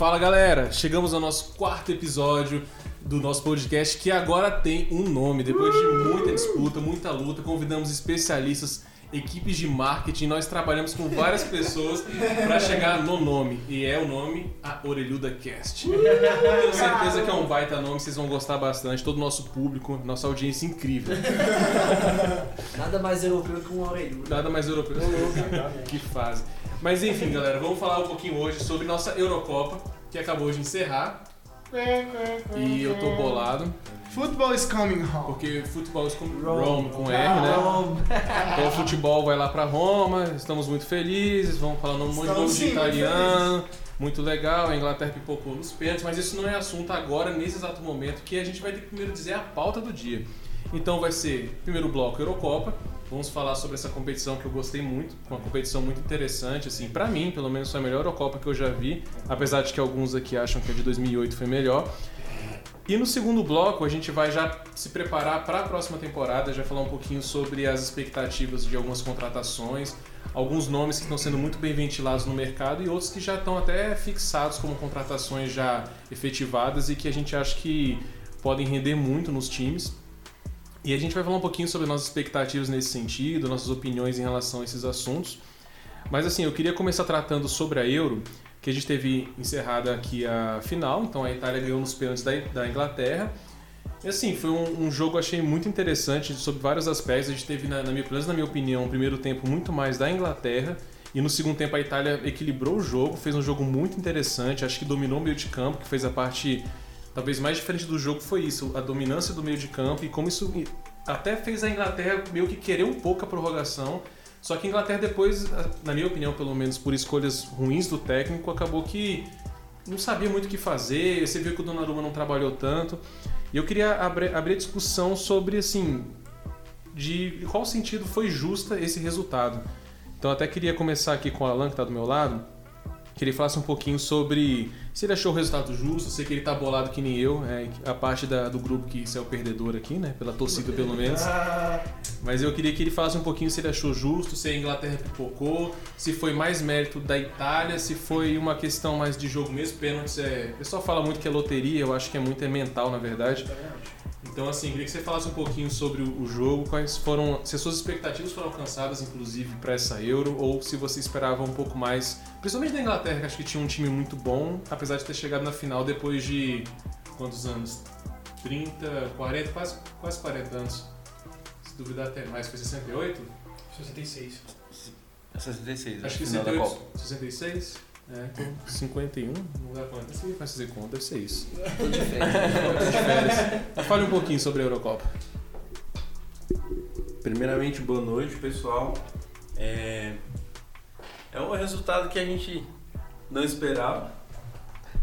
Fala galera, chegamos ao nosso quarto episódio do nosso podcast que agora tem um nome. Depois de muita disputa, muita luta, convidamos especialistas, equipes de marketing. Nós trabalhamos com várias pessoas para chegar no nome e é o nome a Orelhuda Cast. Tenho certeza que é um baita nome, vocês vão gostar bastante. Todo o nosso público, nossa audiência incrível. Nada mais europeu que um orelhudo. Nada mais europeu que fase. Mas enfim, galera, vamos falar um pouquinho hoje sobre nossa Eurocopa, que acabou de encerrar. E eu tô bolado, Football is coming home. porque futebol é com Rome, com R, né? Então o futebol vai lá pra Roma, estamos muito felizes, vamos falando um monte de nome de italiano, muito legal, a Inglaterra pipocou nos pênaltis, mas isso não é assunto agora, nesse exato momento, que a gente vai ter que primeiro dizer a pauta do dia. Então vai ser, primeiro bloco, Eurocopa, vamos falar sobre essa competição que eu gostei muito, uma competição muito interessante, assim, pra mim, pelo menos foi a melhor Eurocopa que eu já vi, apesar de que alguns aqui acham que a de 2008 foi melhor. E no segundo bloco a gente vai já se preparar para a próxima temporada, já falar um pouquinho sobre as expectativas de algumas contratações, alguns nomes que estão sendo muito bem ventilados no mercado e outros que já estão até fixados como contratações já efetivadas e que a gente acha que podem render muito nos times. E a gente vai falar um pouquinho sobre nossas expectativas nesse sentido, nossas opiniões em relação a esses assuntos. Mas assim, eu queria começar tratando sobre a Euro, que a gente teve encerrada aqui a final, então a Itália ganhou nos pênaltis da, da Inglaterra. E assim, foi um, um jogo achei muito interessante sobre vários aspectos. A gente teve, na, na minha, na minha opinião, um primeiro tempo muito mais da Inglaterra. E no segundo tempo a Itália equilibrou o jogo, fez um jogo muito interessante, acho que dominou o meio de campo, que fez a parte talvez mais diferente do jogo foi isso, a dominância do meio de campo e como isso até fez a Inglaterra meio que querer um pouco a prorrogação. Só que a Inglaterra depois, na minha opinião, pelo menos por escolhas ruins do técnico, acabou que não sabia muito o que fazer. Você viu que o Donnarumma não trabalhou tanto. E eu queria abrir, a discussão sobre assim, de qual sentido foi justa esse resultado. Então até queria começar aqui com o Alan que está do meu lado, que ele falasse um pouquinho sobre se ele achou o resultado justo, eu sei que ele tá bolado que nem eu, é, a parte da- do grupo que saiu perdedor aqui, né? Pela torcida pelo menos. Mas eu queria que ele falasse um pouquinho se ele achou justo, se a Inglaterra pipocou, se foi mais mérito da Itália, se foi uma questão mais de jogo mesmo. Pênaltis é. O pessoal fala muito que é loteria, eu acho que é muito é mental, na verdade. Então, assim, queria que você falasse um pouquinho sobre o jogo, quais foram. Se as suas expectativas foram alcançadas, inclusive, para essa Euro, ou se você esperava um pouco mais. Principalmente da Inglaterra, que acho que tinha um time muito bom, apesar de ter chegado na final depois de. Quantos anos? 30, 40, quase, quase 40 anos. Se duvidar até mais, foi 68? 66. 66, Acho que final da 68, Copa. 66? É, então 51, não dá quanto? Você vai fazer conta, deve ser isso. Tô de férias. Tô de férias. Fale um pouquinho sobre a Eurocopa. Primeiramente, boa noite, pessoal. É... é um resultado que a gente não esperava,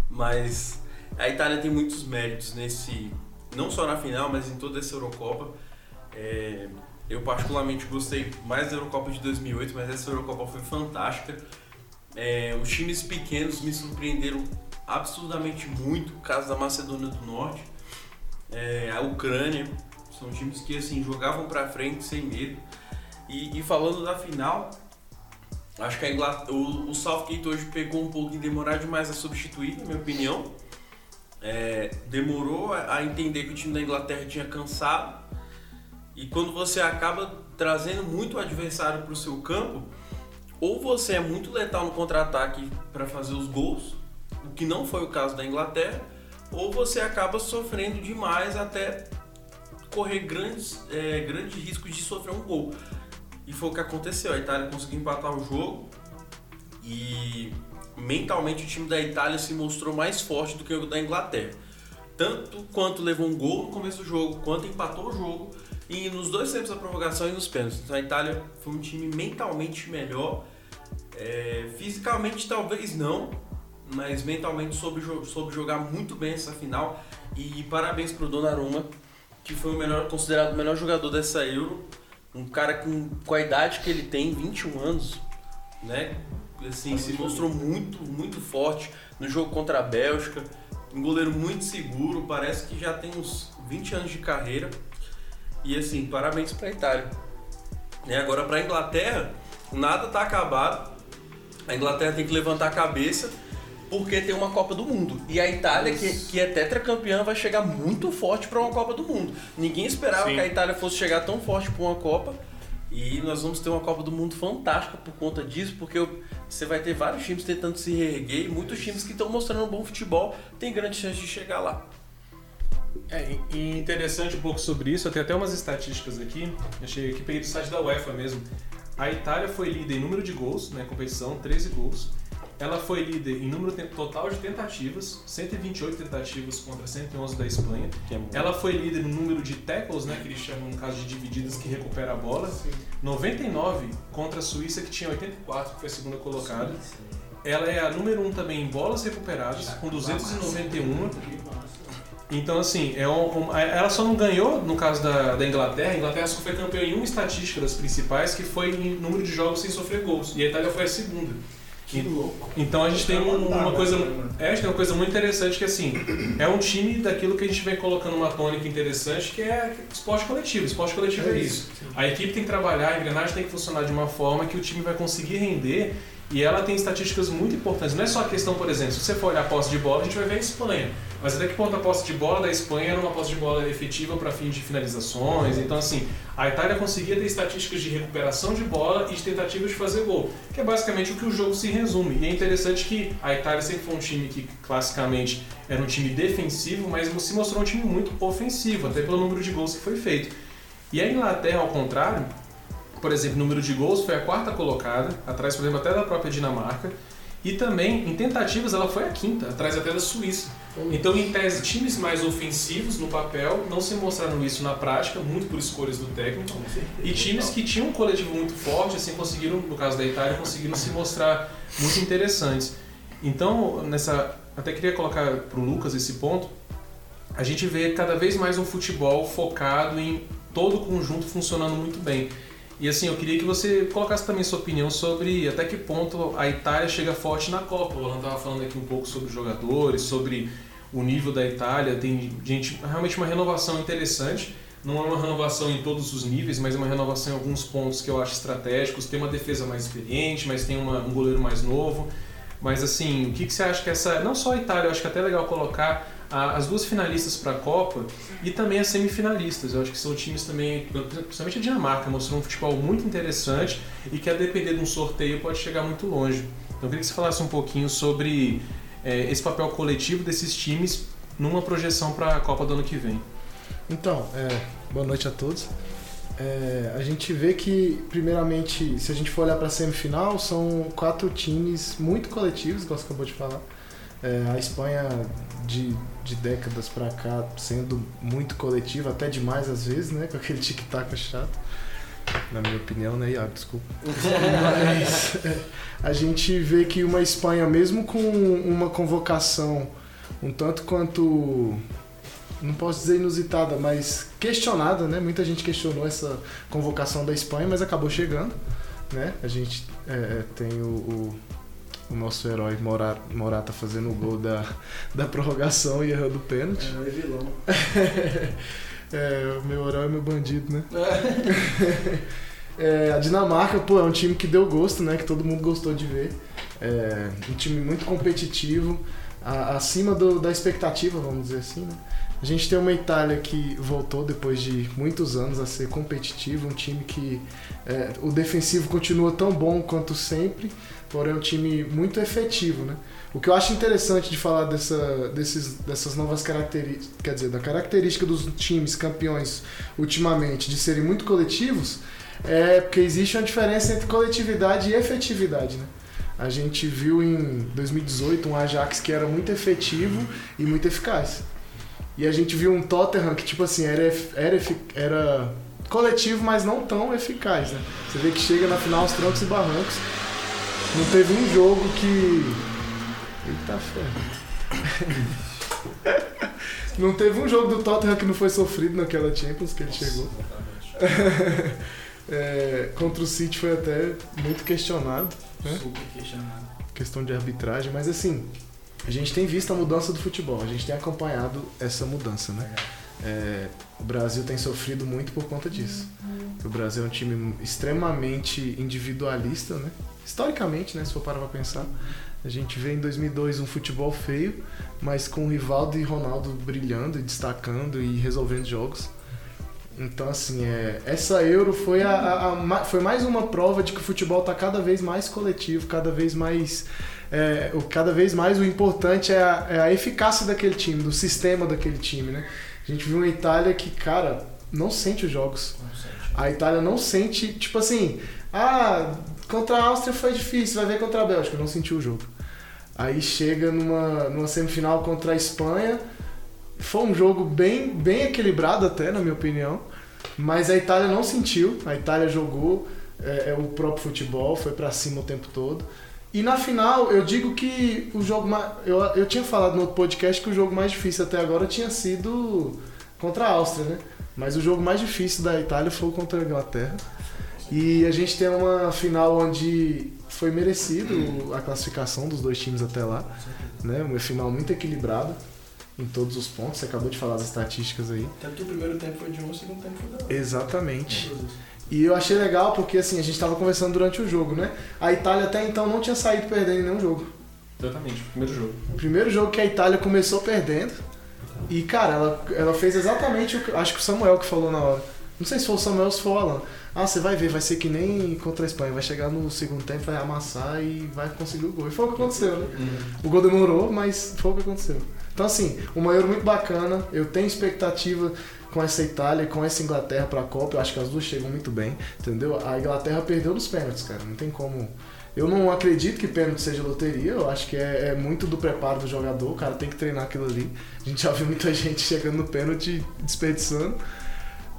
mas a Itália tem muitos méritos nesse, não só na final, mas em toda essa Eurocopa. É, Eu particularmente gostei mais da Eurocopa de 2008, mas essa Eurocopa foi fantástica. É, os times pequenos me surpreenderam absurdamente muito, o caso da Macedônia do Norte, é, a Ucrânia, são times que assim jogavam pra frente sem medo. E, e falando da final, acho que a Inglaterra, o, o Southgate hoje pegou um pouco em demorar demais a substituir, na minha opinião. É, demorou a entender que o time da Inglaterra tinha cansado. E quando você acaba trazendo muito adversário para o seu campo, ou você é muito letal no contra-ataque para fazer os gols, o que não foi o caso da Inglaterra, ou você acaba sofrendo demais até correr grandes, é, grandes riscos de sofrer um gol. E foi o que aconteceu. A Itália conseguiu empatar o jogo e mentalmente o time da Itália se mostrou mais forte do que o da Inglaterra. Tanto quanto levou um gol no começo do jogo, quanto empatou o jogo e nos dois tempos da prorrogação e nos pênaltis. Então a Itália foi um time mentalmente melhor. É, fisicamente talvez não, mas mentalmente soube, soube jogar muito bem essa final. E parabéns pro Donnarumma, que foi o melhor, considerado o melhor jogador dessa Euro. Um cara com, com a idade que ele tem, 21 anos, né? Assim, se mostrou muito, muito forte no jogo contra a Bélgica. Um goleiro muito seguro, parece que já tem uns 20 anos de carreira. E assim, parabéns pra Itália. E agora pra Inglaterra, nada tá acabado. A Inglaterra tem que levantar a cabeça porque tem uma Copa do Mundo. E a Itália, que, que é tetracampeã, vai chegar muito forte pra uma Copa do Mundo. Ninguém esperava Sim. que a Itália fosse chegar tão forte pra uma Copa. E nós vamos ter uma Copa do Mundo fantástica por conta disso, porque você vai ter vários times tentando se reerguer e muitos times que estão mostrando um bom futebol têm grande chance de chegar lá. É, e interessante um pouco sobre isso, eu tenho até umas estatísticas aqui, achei aqui, peguei do site da UEFA mesmo. A Itália foi líder em número de gols na competição, 13 gols. Ela foi líder em número total de tentativas, 128 tentativas contra 111 da Espanha. Que é. Ela foi líder no número de tackles, né, que eles chamam no caso de divididas, que recupera a bola. 99 contra a Suíça, que tinha 84, que foi a segunda colocada. Ela é a número 1 um também em bolas recuperadas, com 291. Então, assim, é um- um- ela só não ganhou no caso da, da Inglaterra. A Inglaterra só foi campeã em uma estatística das principais, que foi em número de jogos sem sofrer gols. E a Itália foi a segunda. Que louco. Então a gente tem um- uma coisa. É, a gente tem uma coisa muito interessante que assim, é um time daquilo que a gente vem colocando uma tônica interessante, que é esporte coletivo. Esporte coletivo é, isso. A equipe tem que trabalhar, a engrenagem tem que funcionar de uma forma que o time vai conseguir render. E ela tem estatísticas muito importantes. Não é só a questão, por exemplo, se você for olhar a posse de bola, a gente vai ver a Espanha. Mas até que ponto a posse de bola da Espanha era uma posse de bola efetiva para fins de finalizações? Então, assim, a Itália conseguia ter estatísticas de recuperação de bola e de tentativas de fazer gol, que é basicamente o que o jogo se resume. E é interessante que a Itália sempre foi um time que, classicamente, era um time defensivo, mas se mostrou um time muito ofensivo, até pelo número de gols que foi feito. E a Inglaterra, ao contrário, por exemplo, número de gols foi a quarta colocada, atrás, por exemplo, até da própria Dinamarca. E também, em tentativas, ela foi a quinta, atrás até da Suíça. Então, em tese, times mais ofensivos no papel não se mostraram isso na prática, muito por escolhas do técnico. E times que tinham um coletivo muito forte, assim, conseguiram, no caso da Itália, conseguiram se mostrar muito interessantes. Então, nessa, até queria colocar para o Lucas esse ponto. A gente vê cada vez mais um futebol focado em todo o conjunto funcionando muito bem. E assim, eu queria que você colocasse também sua opinião sobre até que ponto a Itália chega forte na Copa. O Alan estava falando aqui um pouco sobre os jogadores, sobre o nível da Itália. Tem gente, realmente uma renovação interessante. Não é uma renovação em todos os níveis, mas é uma renovação em alguns pontos que eu acho estratégicos. Tem uma defesa mais experiente, mas tem uma- um goleiro mais novo. Mas assim, o que, que você acha que essa. Não só a Itália, eu acho que é até legal colocar a- as duas finalistas para a Copa e também as semifinalistas. Eu acho que são times também, principalmente a Dinamarca, mostrou um futebol muito interessante e que a depender de um sorteio pode chegar muito longe. Então eu queria que você falasse um pouquinho sobre é, esse papel coletivo desses times numa projeção para a Copa do ano que vem. Então, é, boa noite a todos. É, a gente vê que, primeiramente, se a gente for olhar para a semifinal, são quatro times muito coletivos, igual você acabou de falar. É, a Espanha, de, de décadas para cá, sendo muito coletiva, até demais às vezes, né? Com aquele tic-tac chato. Na minha opinião, né, Iago? Desculpa. Mas é, a gente vê que uma Espanha, mesmo com uma convocação um tanto quanto não posso dizer inusitada, mas questionada, né? Muita gente questionou essa convocação da Espanha, mas acabou chegando, né? A gente é, tem o, o, o nosso herói Morata, Morata fazendo o gol da, da prorrogação e errando o pênalti. É vilão. É, o meu herói é meu bandido, né? É, a Dinamarca, pô, é um time que deu gosto, né? Que todo mundo gostou de ver. É, um time muito competitivo, a- acima do- da expectativa, vamos dizer assim, né? A gente tem uma Itália que voltou depois de muitos anos a ser competitivo, um time que é, o defensivo continua tão bom quanto sempre, porém é um time muito efetivo, né? O que eu acho interessante de falar dessa, desses, dessas novas características, quer dizer, da característica dos times campeões ultimamente de serem muito coletivos, é porque existe uma diferença entre coletividade e efetividade, né? A gente viu em 2018 um Ajax que era muito efetivo e muito eficaz. E a gente viu um Tottenham que, tipo assim, era, era, era coletivo, mas não tão eficaz, né? Você vê que chega na final aos trancos e barrancos. Não teve um jogo que. Eita fé. Não teve um jogo do Tottenham que não foi sofrido naquela Champions que ele chegou. É, contra o City foi até muito questionado, né? Super questionado. questão de arbitragem, mas assim, a gente tem visto a mudança do futebol, a gente tem acompanhado essa mudança, né? é, o Brasil tem sofrido muito por conta disso. O Brasil é um time extremamente individualista, né? Historicamente, né? Se for parar pra pensar. A gente vê em 2002 um futebol feio, mas com Rivaldo e Ronaldo brilhando e destacando e resolvendo jogos. Então, assim, é, essa Euro foi, a, a- a foi mais uma prova de que o futebol está cada vez mais coletivo, cada vez mais. é, o, cada vez mais o importante é a, é a eficácia daquele time, do sistema daquele time, né? A gente viu uma Itália que, cara, não sente os jogos. A Itália não sente, tipo assim, ah, contra a Áustria foi difícil, vai ver contra a Bélgica, não sentiu o jogo. Aí chega numa, numa semifinal contra a Espanha, foi um jogo bem, bem equilibrado até, na minha opinião, mas a Itália não sentiu, a Itália jogou é, é, o próprio futebol, foi pra cima o tempo todo. E na final, eu digo que o jogo mais. Eu, eu tinha falado no outro podcast que o jogo mais difícil até agora tinha sido contra a Áustria, né? Mas o jogo mais difícil da Itália foi contra a Inglaterra. E a gente tem uma final onde foi merecido a classificação dos dois times até lá. Né? Uma final muito equilibrada em todos os pontos. Você acabou de falar as estatísticas aí. Tanto que o primeiro tempo foi de um, o segundo tempo foi da outra. Exatamente. E eu achei legal porque assim, a gente tava conversando durante o jogo, né? A Itália até então não tinha saído perdendo em nenhum jogo. Exatamente, primeiro jogo. O primeiro jogo que a Itália começou perdendo. E, cara, ela, ela fez exatamente o que. Acho que o Samuel que falou na hora. Não sei se foi o Samuel ou se foi o Alan. Ah, você vai ver, vai ser que nem contra a Espanha. Vai chegar no segundo tempo, vai amassar e vai conseguir o gol. E foi o que aconteceu, né? O gol demorou, mas foi o que aconteceu. Então, assim, uma Euro muito bacana. Eu tenho expectativa com essa Itália e com essa Inglaterra pra Copa. Eu acho que as duas chegam muito bem, entendeu? A Inglaterra perdeu nos pênaltis, cara. Não tem como. Eu não acredito que pênalti seja loteria. Eu acho que é, é muito do preparo do jogador. O cara tem que treinar aquilo ali. A gente já viu muita gente chegando no pênalti desperdiçando.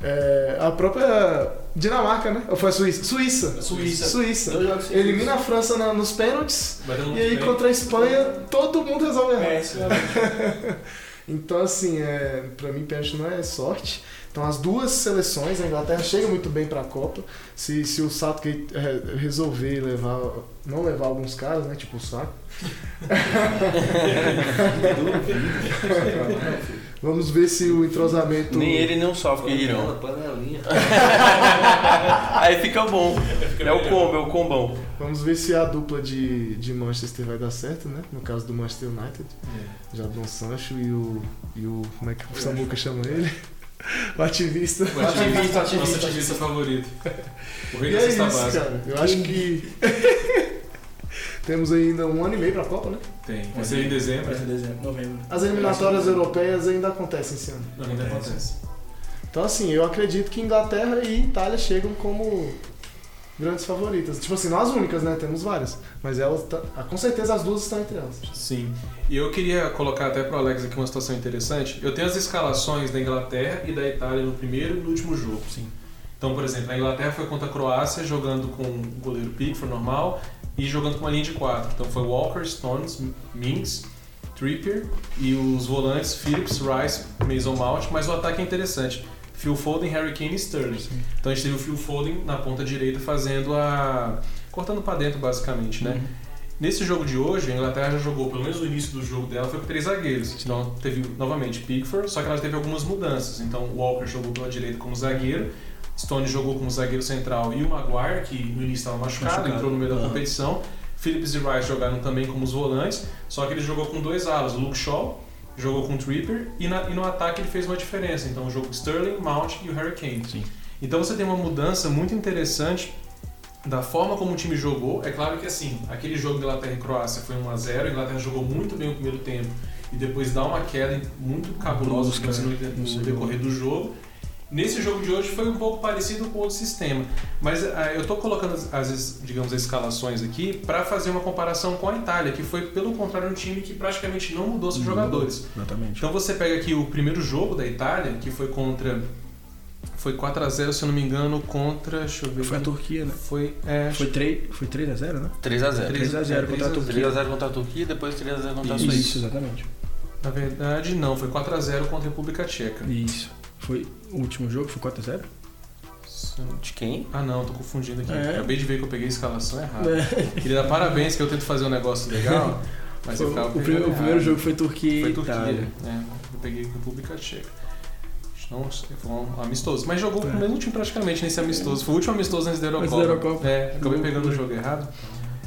É, a própria Dinamarca, né? Ou foi a Suíça? Suíça. Suíça. Suíça. Elimina a França na- nos pênaltis. E aí bem. contra a Espanha, todo mundo resolve errar. É, isso Então, assim, é, pra mim, pênalti não é sorte. Então, as duas seleções, a Inglaterra chega muito bem pra Copa. Se, se o Southgate é, resolver levar, não levar alguns caras, né? Tipo o Saco. Vamos ver se o entrosamento. Nem ele nem o Soft irão. Panelinha. Aí fica bom. É o combo, é o combão. Vamos ver se a dupla de, de Manchester vai dar certo, né? No caso do Manchester United. Jadon Sancho e o. E o como é que o Samuca chama ele? O ativista. O ativista, Ativista, nosso ativista. ativista favorito. O rei E da é isso, cara. Eu acho que. Temos ainda um ano e meio pra Copa, né? Tem. Vai ser em dezembro. Vai ser dezembro, novembro. As eliminatórias europeias ainda acontecem esse ano. Não, ainda acontece. Então, assim, eu acredito que Inglaterra e Itália chegam como grandes favoritas. Tipo assim, não as únicas, né? Temos várias. Mas elas, tá- ah, com certeza, as duas estão entre elas. Sim. E eu queria colocar até pro Alex aqui uma situação interessante. Eu tenho as escalações da Inglaterra e da Itália no primeiro e no último jogo. Sim. Então, por exemplo, a Inglaterra foi contra a Croácia jogando com o goleiro Pickford normal e jogando com uma linha de quatro. Então foi Walker, Stones, Mings, Trippier e os volantes Phillips, Rice, Mason Mount, mas o ataque é interessante. Phil Foden, Harry Kane e Sterling. Então a gente teve o Phil Foden na ponta direita fazendo a... cortando para dentro basicamente, né? Nesse jogo de hoje, a Inglaterra já jogou, pelo menos no início do jogo dela, foi com três zagueiros. Então teve novamente Pickford, só que ela teve algumas mudanças. Então Walker jogou pela direita como zagueiro, Stone jogou como zagueiro central e o Maguire, que no início estava machucado, Machucado. entrou no meio da competição. Phillips e Rice jogaram também como os volantes, só que ele jogou com dois alas. O Luke Shaw jogou com o Tripper e, na- e no ataque ele fez uma diferença. Então jogou com Sterling, Mount e o Harry Kane. Sim. Então você tem uma mudança muito interessante da forma como o time jogou. É claro que assim, aquele jogo Inglaterra e Croácia foi 1 a 0 a Inglaterra jogou muito bem o primeiro tempo e depois dá uma queda muito cabulosa Brusca, no, né? no No decorrer do jogo. Nesse jogo de hoje foi um pouco parecido com outro sistema, mas ah, eu estou colocando as, as, digamos, as escalações aqui para fazer uma comparação com a Itália, que foi pelo contrário um time que praticamente não mudou seus jogadores. Exatamente. Então você pega aqui o primeiro jogo da Itália, que foi contra. Foi 4x0, se eu não me engano, contra. Deixa eu ver. Foi a Turquia, né? Foi. É, Foi 3, foi 3 a 0 né? 3x0. 3 a 0 contra a 3 a 0. Turquia. 3x0 contra a Turquia, depois 3x0 contra a Isso, Suíça. exatamente. Na verdade, não, foi 4x0 contra a República Tcheca. Isso. Foi o último jogo, foi 4 a 0 Se eu não- De quem? Ah não, tô confundindo aqui. É. Acabei de ver que eu peguei a escalação errada. Queria dar parabéns que eu tento fazer um negócio legal, mas eu Foi- ficava o, primeiro, o errado. primeiro jogo foi Turquia Foi Turquia. Itália. É, eu peguei República Tcheca. Não, foi um amistoso. Mas jogou com É. o mesmo time praticamente nesse amistoso. Foi o último amistoso antes da Antes Eurocopa. da Eurocopa. É, acabei pegando o com- jogo errado.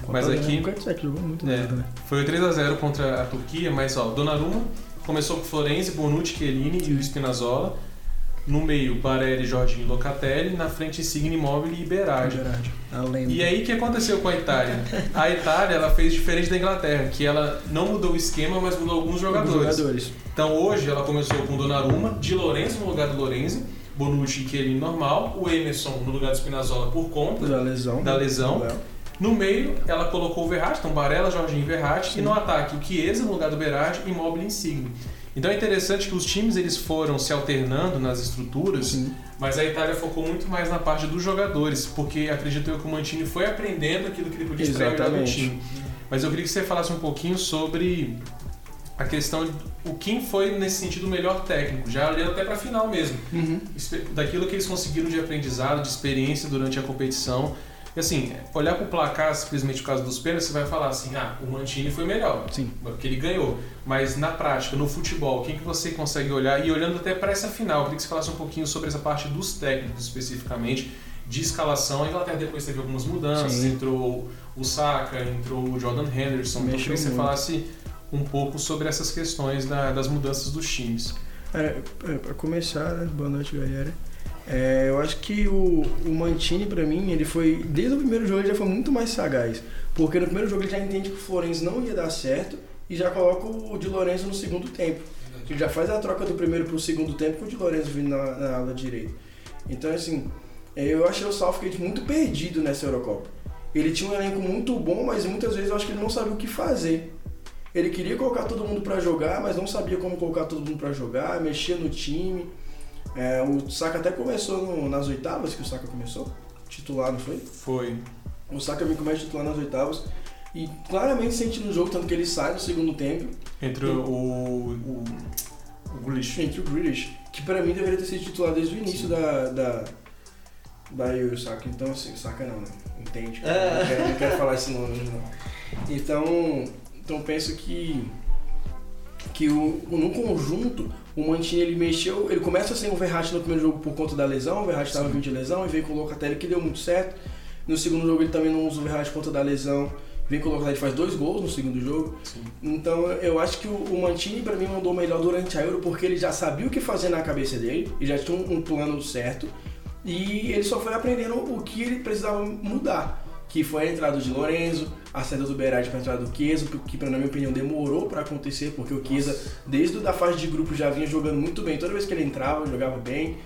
Mas Mas aqui- jogou muito É. bem também. Foi 3x0 contra a Turquia, mas ó, Donnarumma começou com Florenzi, Bonucci, Chiellini e o Spinazzola. No meio, Barelli, Jorginho e Locatelli. Na frente, Insigne, Immobile e Berardi. E aí, o que aconteceu com a Itália? A Itália, ela fez diferente da Inglaterra, que ela não mudou o esquema, mas mudou alguns jogadores. jogadores. Então, hoje, ela começou com Donnarumma, de Lorenzo no lugar do Lorenzi, Bonucci e Chiellini normal, o Emerson no lugar do Spinazzola por conta. Da lesão. Da lesão. No meio, ela colocou o Verratti, então Barella, Jorginho e Verratti. E no ataque, o Chiesa no lugar do Berardi e Immobile e Insigne. Então é interessante que os times eles foram se alternando nas estruturas, mas a Itália focou muito mais na parte dos jogadores, porque acredito eu que o Mantini foi aprendendo aquilo que ele podia extrair do time. Mas eu queria que você falasse um pouquinho sobre a questão de o quem foi nesse sentido o melhor técnico, já olhando até para a final mesmo Uhum. daquilo que eles conseguiram de aprendizado, de experiência durante a competição. E assim, olhar para o placar simplesmente por causa dos pênaltis, você vai falar assim, ah, o Mantini foi melhor, Sim. porque ele ganhou. Mas na prática, no futebol, quem que você consegue olhar? E olhando até para essa final, eu queria que você falasse um pouquinho sobre essa parte dos técnicos especificamente, de escalação. A Inglaterra depois teve algumas mudanças, Sim. entrou o Saka, entrou o Jordan Henderson. Então eu Mexeu queria que você falasse um pouco sobre essas questões da- das mudanças dos times. É, é, pra começar, né? Boa noite, galera. É, eu acho que o, o Mantini, pra mim, ele foi. Desde o primeiro jogo, ele já foi muito mais sagaz. Porque no primeiro jogo ele já entende que o Florenzi não ia dar certo e já coloca o Di Lorenzo no segundo tempo. Ele já faz a troca do primeiro pro segundo tempo com o Di Lorenzo vindo na, na ala direita. Então, assim, é, eu achei o Southgate muito perdido nessa Eurocopa. Ele tinha um elenco muito bom, mas muitas vezes eu acho que ele não sabia o que fazer. Ele queria colocar todo mundo pra jogar, mas não sabia como colocar todo mundo pra jogar, mexia no time. É, o Saka até começou no- nas oitavas, que o Saka começou, titular, não foi? Foi. O Saka vem começa titular nas oitavas e claramente sente no jogo, tanto que ele sai no segundo tempo, Entre o, o, o Grealish. entre o Grealish, que pra mim deveria ter sido titular desde o início da, da, da eu e o Saka. Então, assim, Saka não, né? Entende? É. Não, quero, não quero falar esse nome não. Então, então penso que que o, no conjunto o Mantini ele mexeu, ele começa sem o Verratti no primeiro jogo por conta da lesão, o Verratti estava vindo de lesão e veio com o Locatelli que deu muito certo. No segundo jogo ele também não usa o Verratti por conta da lesão, vem com o Locatelli faz dois gols no segundo jogo. Sim. Então eu acho que o, o Mantini pra mim mandou melhor durante a Euro porque ele já sabia o que fazer na cabeça dele, ele já tinha um, um plano certo e ele só foi aprendendo o que ele precisava mudar, que foi a entrada de Lorenzo, a saída do Berardi para a entrada do Chiesa, que na minha opinião demorou para acontecer porque o Chiesa desde a fase de grupo já vinha jogando muito bem, toda vez que ele entrava jogava bem.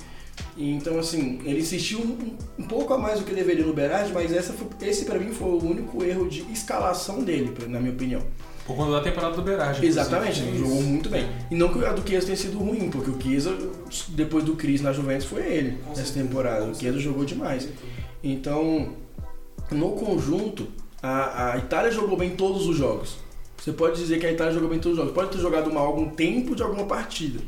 E, então assim, ele insistiu um, um pouco a mais do que deveria no Berardi, mas essa foi- esse pra mim foi o único erro de escalação dele, na minha opinião. Por conta da temporada do Berardi. Exatamente, ele jogou muito bem. E não que a do Chiesa tenha sido ruim, porque o Chiesa, depois do Cris na Juventus, foi ele certeza, temporada. O Chiesa jogou demais. Então, no conjunto, a, a Itália jogou bem todos os jogos. Você pode dizer que a Itália jogou bem todos os jogos. Pode ter jogado mal algum tempo de alguma partida.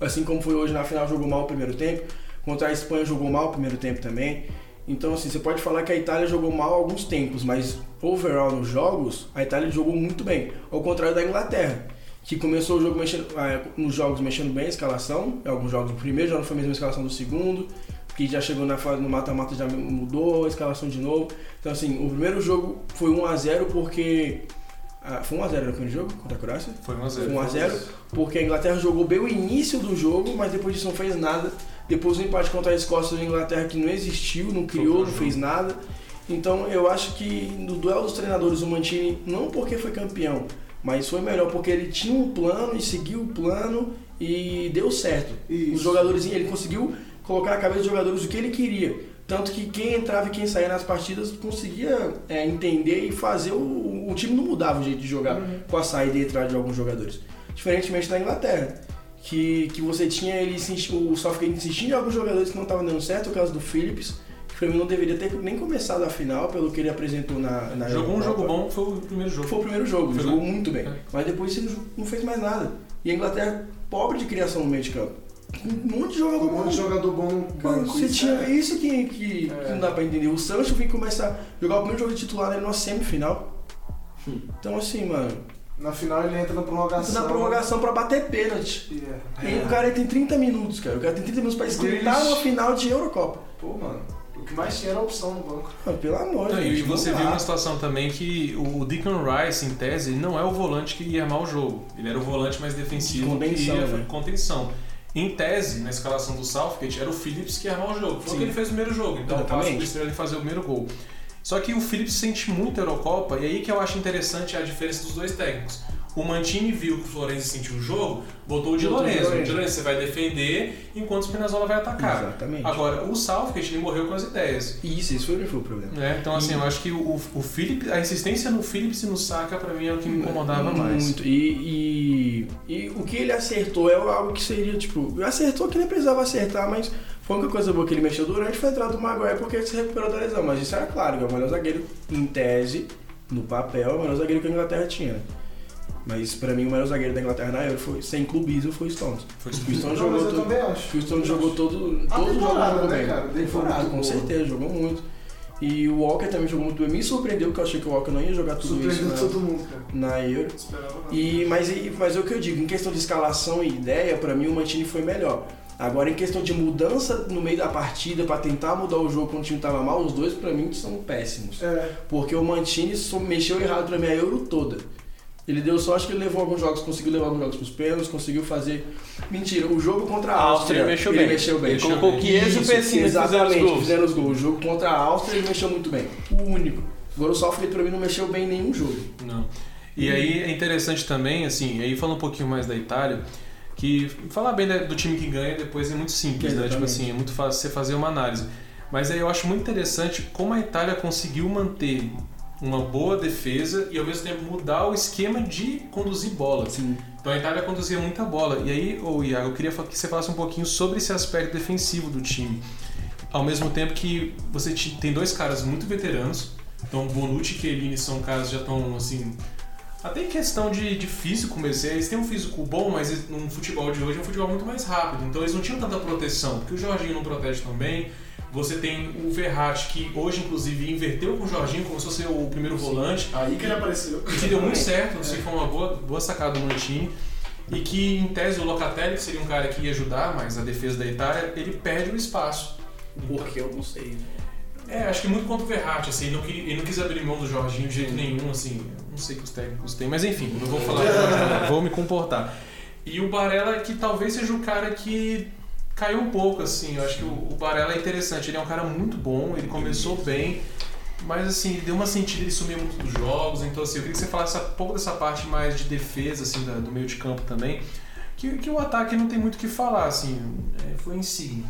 Assim como foi hoje na final, jogou mal o primeiro tempo. Contra a Espanha, jogou mal o primeiro tempo também. Então, assim, você pode falar que a Itália jogou mal alguns tempos, mas overall nos jogos, a Itália jogou muito bem. Ao contrário da Inglaterra, que começou o jogo mexendo, ah, nos jogos mexendo bem a escalação. Alguns jogos, o primeiro não foi a mesma escalação do segundo, que já chegou na fase no mata-mata já mudou a escalação de novo. Então, assim, o primeiro jogo foi 1x0 porque. ah, foi 1x0 no primeiro jogo contra a Croácia? Foi 1 a 0. Foi 1 a 0 porque a Inglaterra jogou bem o início do jogo, mas depois disso não fez nada. Depois o empate contra a Escócia da Inglaterra que não existiu, não criou, não fez nada. Então eu acho que no duelo dos treinadores o Mantini, não porque foi campeão, mas foi melhor porque ele tinha um plano e seguiu o plano e deu certo. Os jogadores, ele conseguiu colocar na cabeça dos jogadores o que ele queria. Tanto que quem entrava e quem saía nas partidas conseguia é, entender e fazer o, o time não mudava o jeito de jogar com a saída e entrada de alguns jogadores. Diferentemente da Inglaterra, que, que você tinha ele o Southgate insistindo em alguns jogadores que não estavam dando certo, o caso do Phillips, que pra mim não deveria ter nem começado a final, pelo que ele apresentou na, na Jogou um jogo bom, foi o primeiro jogo. Foi o primeiro jogo, Foi jogou bem. muito bem. É. Mas depois ele não fez mais nada. E a Inglaterra, pobre de criação no meio de campo. Um monte de jogador Um monte bom. de jogador bom no banco. você isso tinha é- isso que, que, É. que não dá pra entender. O Sancho vem começar a jogar o primeiro jogo de titular nele numa semifinal. Hum. Então assim, mano, Na final ele entra na prorrogação. Na prorrogação pra bater pênalti. Yeah. E aí o cara tem 30 minutos, cara. O cara tem 30 minutos pra esquentar Grealish. uma final de Eurocopa. Pô, mano, o que mais tinha era a opção no banco. Ah, pelo amor de e Deus. você não viu uma situação também que o Deacon Rice, em tese, ele não é o volante que ia armar o jogo. Ele era o volante mais defensivo De contenção, que ia né? contenção. Em tese, na escalação do Southgate, era o Phillips que ia armar o jogo. Foi o que ele fez no primeiro jogo. Então, o passo Exatamente. do Estrela de fazer o primeiro gol. Só que o Phillips sente muito a Eurocopa, e aí que eu acho interessante a diferença dos dois técnicos. O Mantini viu que o Florenzi sentiu o jogo, botou o Di Lorenzo. O. Di Lorenzo você vai defender, enquanto o Spinazzola vai atacar. Exatamente. Agora, o Southgate, ele morreu com as ideias. Isso, isso foi, foi o problema. É, então assim, eu acho que o, o Phillips, a insistência no Phillips e no Saka pra mim é o que me incomodava mais. Muito. E, e, e o que ele acertou é algo que seria, tipo, acertou que ele precisava acertar, mas foi a única coisa boa que ele mexeu durante foi a entrada do Maguire porque ele se recuperou da lesão. Mas isso era claro, que é o melhor zagueiro, em tese, no papel, é o melhor zagueiro que a Inglaterra tinha. Mas pra mim o melhor zagueiro da Inglaterra na Euro foi, sem clubismo, foi o Stones. Foi O Stones Não, jogou mas eu todo. também acho. O Stones jogou todo, A todos os jogos jogou né, bem. cara? Temporada, Muito com certeza, jogou muito. E o Walker também jogou muito bem. Me surpreendeu porque eu achei que o Walker não ia jogar tudo isso Surpreendeu na, todo mundo, cara. na Euro. E, mas, e- mas é o que eu digo, em questão de escalação e ideia, pra mim o Mantini foi melhor. Agora, em questão de mudança no meio da partida, pra tentar mudar o jogo quando o time tava mal, os dois pra mim são péssimos. É, Porque o Mantini só mexeu errado pra mim a Euro toda. Ele deu sorte que ele levou alguns jogos, conseguiu levar alguns jogos pros pênaltis, conseguiu fazer. Mentira, o jogo contra a Áustria. Ele mexeu ele bem. Mexeu bem. Ele colocou Chiesa e o Pessina fizeram os Exatamente, fizeram os gols. O jogo contra a Áustria ele mexeu muito bem. O único. Agora o Southgate pra mim não mexeu bem em nenhum jogo. Não. E aí é interessante também, assim, aí falando um pouquinho mais da Itália, que falar bem do time que ganha depois é muito simples, né? Tipo Exatamente. assim, é muito fácil você fazer uma análise. Mas aí eu acho muito interessante como a Itália conseguiu manter uma boa defesa e ao mesmo tempo mudar o esquema de conduzir bola. Sim. Então a Itália conduzia muita bola. E aí, ô Iago, eu queria que você falasse um pouquinho sobre esse aspecto defensivo do time. Ao mesmo tempo que você te- tem dois caras muito veteranos. Então Bonucci e Chiellini são caras que já estão assim. Até em questão de, de físico mesmo. Eles têm um físico bom, mas no futebol de hoje é um futebol muito mais rápido. Então eles não tinham tanta proteção, porque o Jorginho não protege tão bem. Você tem o Verratti, que hoje, inclusive, inverteu com o Jorginho, começou a ser o primeiro volante. aí que ele apareceu. Que deu muito certo, assim, foi uma boa, boa sacada do Mantini. E que, em tese, o Locatelli, que seria um cara que ia ajudar mais a defesa da Itália, ele perde o espaço. Porque eu não sei. né? É, acho que muito contra o Verratti, assim, ele não, queria- ele não quis abrir mão do Jorginho de jeito nenhum, assim, não sei que os técnicos têm, mas enfim, não vou falar, vou me comportar. E o Barella, que talvez seja o cara que caiu um pouco, assim, eu acho que o, o Barella é interessante, ele é um cara muito bom, ele começou bem, mas assim, ele deu uma sentida, ele sumiu muito dos jogos, então assim, eu queria que você falasse um pouco dessa parte mais de defesa, assim, da- do meio de campo também, que, que o ataque não tem muito o que falar, assim, é, foi insigne.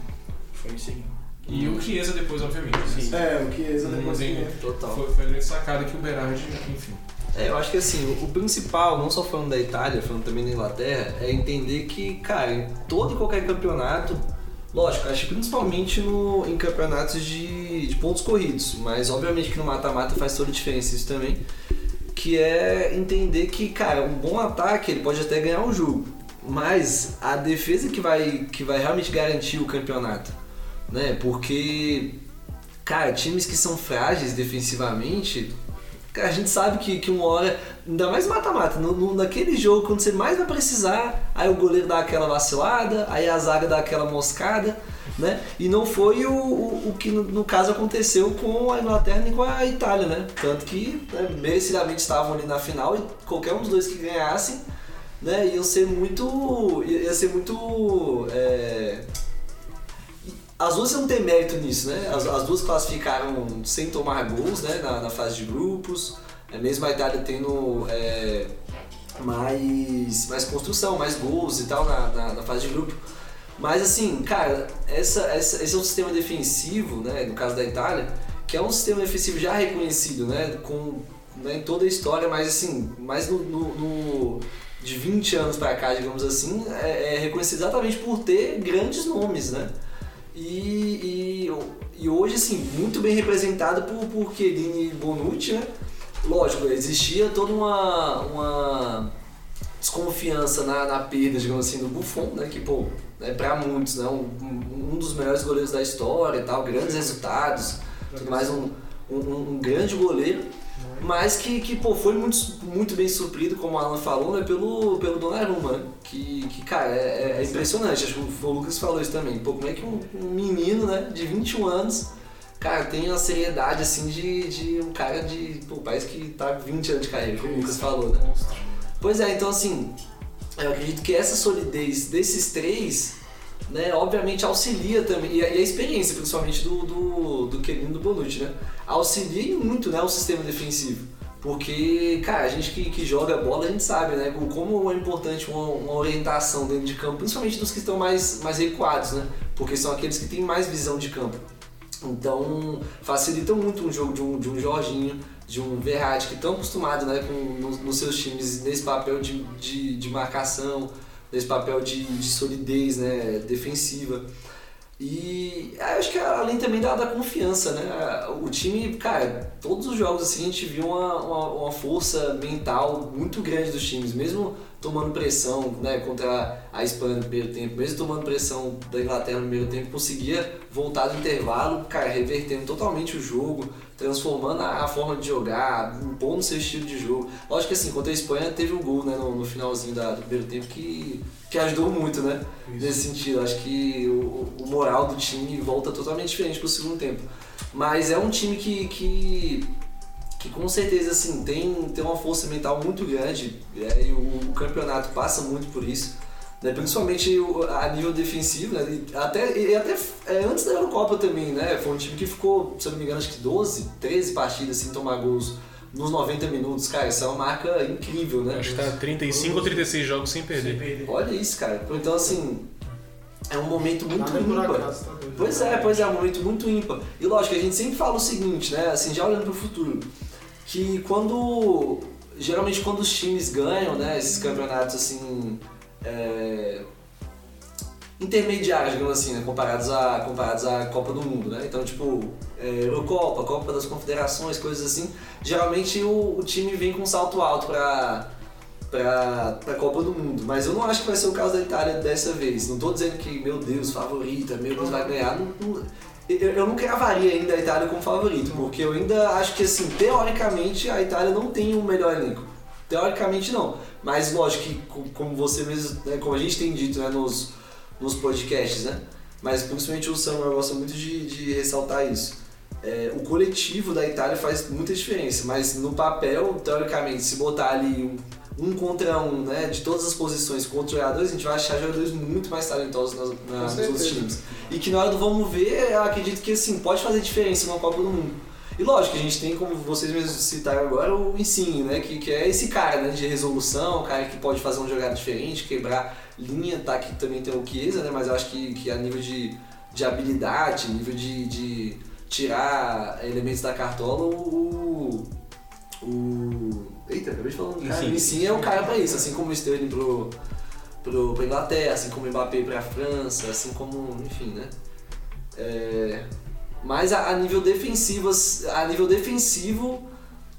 Foi aí. E o Chiesa depois, obviamente. né? Sim. É, o Chiesa Não depois tem- que... Total. Foi, foi a grande sacada que o Berardi, enfim. É, eu acho que assim, o- principal, não só falando da Itália, falando também da Inglaterra, é entender que, cara, em todo e qualquer campeonato, lógico, acho que principalmente no, em campeonatos de, de pontos corridos, mas obviamente que no mata-mata faz toda a diferença isso também, que é entender que, cara, um bom ataque ele pode até ganhar um jogo, mas a defesa que vai, que vai realmente garantir o campeonato, né? Porque, cara, times que são frágeis defensivamente, a gente sabe que, que uma hora, ainda mais mata-mata, naquele jogo, quando você mais vai precisar, aí o goleiro dá aquela vacilada, aí a zaga dá aquela moscada, né? E não foi o, o, o que no, no caso aconteceu com a Inglaterra nem com a Itália, né? Tanto que né, merecidamente estavam ali na final e qualquer um dos dois que ganhasse, né, iam ser muito. ia ser muito. é, as duas não tem mérito nisso, né? As, as duas classificaram sem tomar gols, né? Na, na fase de grupos. É, mesmo a Itália tendo é, mais, mais construção, mais gols e tal na, na, na fase de grupo. Mas assim, cara, essa, essa, esse é um sistema defensivo, né? No caso da Itália, que é um sistema defensivo já reconhecido, né? Com né, em toda a história, mas assim, mais no, no- no- de 20 anos pra cá, digamos assim, é, é reconhecido exatamente por ter grandes nomes, né? E, e, e hoje, assim, muito bem representado por, por Chiellini e Bonucci, né? Lógico, existia toda uma, uma desconfiança na, na perda, digamos assim, do Buffon, né? Que, pô, é pra muitos, né? Um, um- um dos melhores goleiros da história e tal, grandes resultados, tudo mais, um, um, um grande goleiro. Mas que, que pô, foi muito, muito bem suprido, como o Alan falou, né, pelo, pelo Donnarumma, né? Que, que cara, é, é impressionante. Acho que o Lucas falou isso também. Pô, como é que um, um menino, né, de 21 anos, cara, tem uma seriedade, assim, de, de um cara de, pô, parece que tá 20 anos de carreira, como o Lucas falou, né? Pois é, então assim, eu acredito que essa solidez desses três, né, obviamente auxilia também, e a, e a experiência principalmente do, do, do do Bonucci, né, auxilia muito né, o sistema defensivo. Porque, cara, a gente que, que joga bola, a gente sabe, né, como é importante uma, uma orientação dentro de campo, principalmente dos que estão mais, mais recuados, né, porque são aqueles que têm mais visão de campo. Então, facilita muito um jogo de um, de um Jorginho, de um Verratti, que estão acostumados né, com, nos, nos seus times nesse papel de, de, de marcação, nesse papel de, de solidez né, defensiva. E eu acho que além também da, da confiança, né? O time, cara, todos os jogos assim a gente viu uma, uma, uma força mental muito grande dos times, mesmo tomando pressão né, contra a Espanha no primeiro tempo, mesmo tomando pressão da Inglaterra no primeiro tempo, conseguia voltar do intervalo, cara, revertendo totalmente o jogo, transformando a, a forma de jogar, impondo seu estilo de jogo. Lógico que assim, contra a Espanha teve um gol né, no, no finalzinho da, do primeiro tempo que, que ajudou muito, né? Nesse sentido, acho que o, o moral do time volta totalmente diferente pro segundo tempo. Mas é um time que, que, que com certeza assim, tem, tem uma força mental muito grande é, e o, o campeonato passa muito por isso. Né, principalmente o- a nível defensivo, né, e até, e até é, antes da Eurocopa também, né? Foi um time que ficou, se eu não me engano, acho que 12, 13 partidas sem tomar gols nos 90 minutos. Cara, isso é uma marca incrível, né? Acho que tá 35 ou 36 jogos sem perder. Olha isso, cara. Então, assim, é um momento muito por ímpar. acaso, tá. Pois é, pois é, é um momento muito ímpar. E lógico, a gente sempre fala o seguinte, né? Assim, já olhando pro futuro, que quando. Geralmente quando os times ganham, né, esses campeonatos assim. é, intermediários, digamos assim, né, comparados à comparados à Copa do Mundo, né? Então, tipo, é, Eurocopa, Copa das Confederações, coisas assim, geralmente o, o time vem com um salto alto pra, pra, pra Copa do Mundo. Mas eu não acho que vai ser o caso da Itália dessa vez. Não tô dizendo que, meu Deus, favorita, meu Deus, vai ganhar. Não- não- eu, eu não cravaria ainda a Itália como favorito, porque eu ainda acho que, assim, teoricamente, a Itália não tem o melhor elenco. Teoricamente, não. Mas, lógico que, co- como você mesmo, né, como a gente tem dito né, nos, nos podcasts, né? Mas, principalmente o Samuel gosta muito de, de ressaltar isso. É, o coletivo da Itália faz muita diferença, mas no papel, teoricamente, se botar ali um, um contra um, né, de todas as posições contra jogadores, a gente vai achar jogadores muito mais talentosos nas, na, nos outros times. E que na hora do vamos ver, eu acredito que assim, pode fazer diferença numa Copa do Mundo. E lógico, a gente tem, como vocês mesmos citaram agora, o Insigne, né, que, que é esse cara né, de resolução, o cara que pode fazer uma jogada diferente, quebrar linha, tá, que também tem o Chiesa, né, mas eu acho que, que a nível de, de habilidade, nível de, de tirar elementos da cartola, o. o eita, acabei de falar um cara. O Insigne. Insigne é o cara pra isso, assim como o Sterling pro, pro, pra Inglaterra, assim como o Mbappé pra França, assim como. enfim, né? É, mas a, a nível defensivo, a nível defensivo,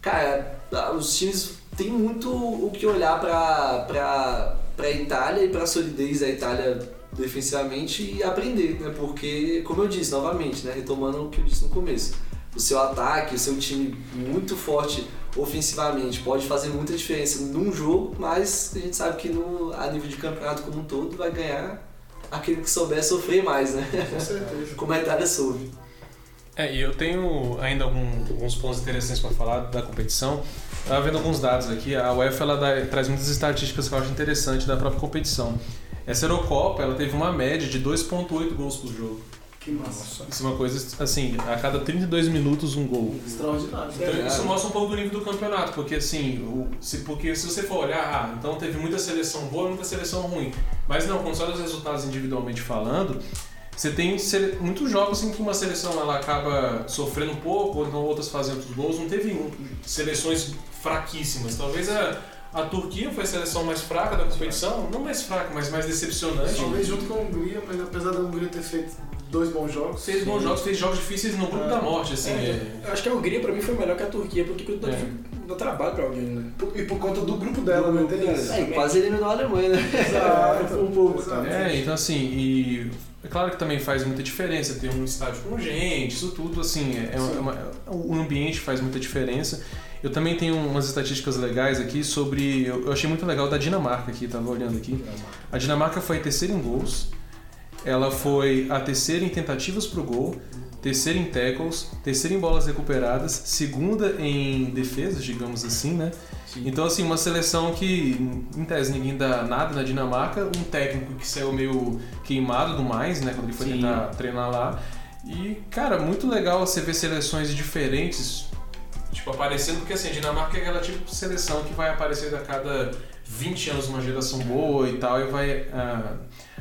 cara, os times têm muito o que olhar pra, pra, pra Itália e pra solidez da Itália defensivamente e aprender, né? Porque, como eu disse novamente, né? Retomando o que eu disse no começo, o seu ataque, o seu time muito forte ofensivamente pode fazer muita diferença num jogo, mas a gente sabe que no, a nível de campeonato como um todo vai ganhar aquele que souber sofrer mais, né? Com certeza. Como a Itália soube. É, e eu tenho ainda algum- alguns pontos interessantes para falar da competição. Eu Tava vendo alguns dados aqui. A UEFA ela dá- traz muitas estatísticas que eu acho interessante da própria competição. Essa Eurocopa ela teve uma média de 2,8 gols por jogo. Que massa. Isso é uma coisa assim, a cada 32 minutos um gol. Extraordinário. Então isso mostra um pouco do nível do campeonato, porque assim, o- se, porque se você for olhar, ah, então teve muita seleção boa e muita seleção ruim. Mas não, quando você olha os resultados individualmente falando, você tem muitos jogos em que uma seleção ela acaba sofrendo um pouco, ou então outras fazendo outros gols. Não teve um- seleções fraquíssimas. Talvez a, a Turquia foi a seleção mais fraca da competição, não mais fraca, mas mais decepcionante. Talvez junto com a Hungria, mas apesar da Hungria ter feito dois bons jogos. Fez bons jogos, fez jogos difíceis no grupo da morte, assim. é. Eu acho que a Hungria pra mim foi melhor que a Turquia, porque dá, É. dá trabalho pra alguém, né? E por conta do grupo dela, Do né? grupo isso. É, quase eliminou a Alemanha, né? Exato. um pouco, Exato. É, então assim, e é claro que também faz muita diferença ter um estádio com gente, isso tudo, assim, é, é uma- o ambiente faz muita diferença. Eu também tenho umas estatísticas legais aqui sobre. Eu, eu achei muito legal da Dinamarca aqui, tava olhando aqui. A Dinamarca foi terceira em gols, ela foi a terceira em tentativas pro gol, terceira em tackles, terceira em bolas recuperadas, segunda em defesas, digamos assim, né? Então, assim, uma seleção que, em tese, ninguém dá nada na Dinamarca, um técnico que saiu meio queimado do mais, né, quando ele foi Sim. tentar treinar lá. E, cara, muito legal você ver seleções diferentes, tipo, aparecendo, porque, assim, a Dinamarca é aquela tipo de seleção que vai aparecer a cada 20 anos uma geração boa e tal, e vai ah,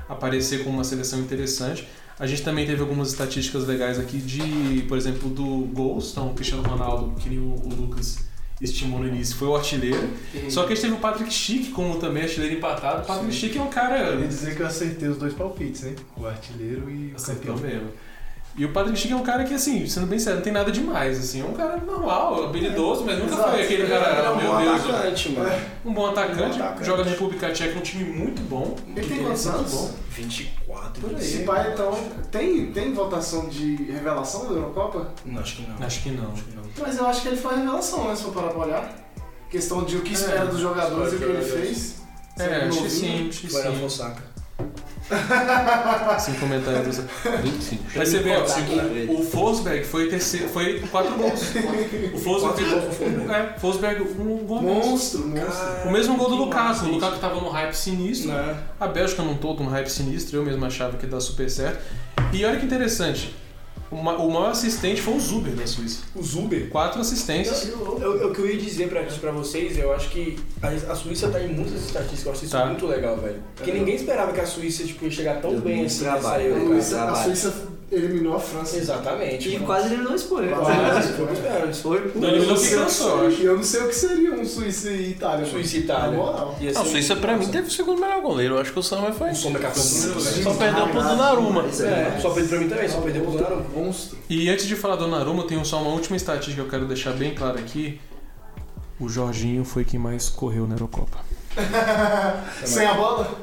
aparecer como uma seleção interessante. A gente também teve algumas estatísticas legais aqui de, por exemplo, do gols. Então, o Cristiano Ronaldo, que nem o Lucas estimou no início, foi o artilheiro. Só que a gente teve o Patrick Schick como também artilheiro empatado. O Patrick Schick é um cara... Eu ia dizer que eu acertei os dois palpites, hein? O artilheiro e o Acertou campeão. mesmo. E o Patrick Schick é um cara que, assim, sendo bem sério, não tem nada demais, assim. É um cara normal, habilidoso, mas nunca Exato. foi aquele cara, Ele é um meu bom Deus, atacante, mano. um bom atacante, Um bom atacante. joga na República Tcheca, um time muito bom. Ele tem quantos anos? bom. 24, Por aí. Esse pai, então, tem, tem votação de revelação da Eurocopa? Não, acho que não. Acho que não. Acho que não. Mas eu acho que ele foi a revelação, né? Se for parar pra olhar. Questão de o que É, espera dos jogadores e o que ele fez. É, acho que sim, acho que Foi na sim. Sem comentários. 25. Mas você vê, ó, aqui. o, o Forsberg foi, terceiro, foi com quatro gols. O Forsberg Quatro gols pro Forsberg. É, Forsberg, um gol. Monstro, monstro. O mesmo gol do Lukaku. massa O. Lukaku tava num hype sinistro. Né? A Bélgica num todo um hype sinistro. Eu mesmo achava que ia dar super certo. E olha que interessante. O ma- o maior assistente foi o Zuber da Suíça. O Zuber. Quatro assistências. Eu, eu, eu, o que eu ia dizer pra, pra vocês, eu acho que a, a Suíça tá em muitas estatísticas, eu acho isso Tá. muito legal, velho. Porque É. ninguém esperava que a Suíça tipo, ia chegar tão Deu bem assim trabalho, nessa? Euro, A a trabalho. Suíça eliminou a França. Exatamente. E quase eliminou a Espanha. Quase, foi pros pênaltis. Foi. Não eliminou sei- cansou, eu não sei o que seria um Suíça e Itália. Suíça e Itália. Na moral. Ia Não, Suíça pra mim teve o segundo melhor goleiro. Eu acho que o Samuel foi. O primeiro, Sim. velho. Só perdeu pro Donnarumma. É, só perdeu pra mim também, só perdeu pro Donnarumma. Monstro. E antes de falar do Naruma, eu tenho só uma última estatística que eu quero deixar bem clara aqui. O Jorginho foi quem mais correu na Eurocopa. Sem a bola?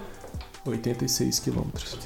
86 quilômetros.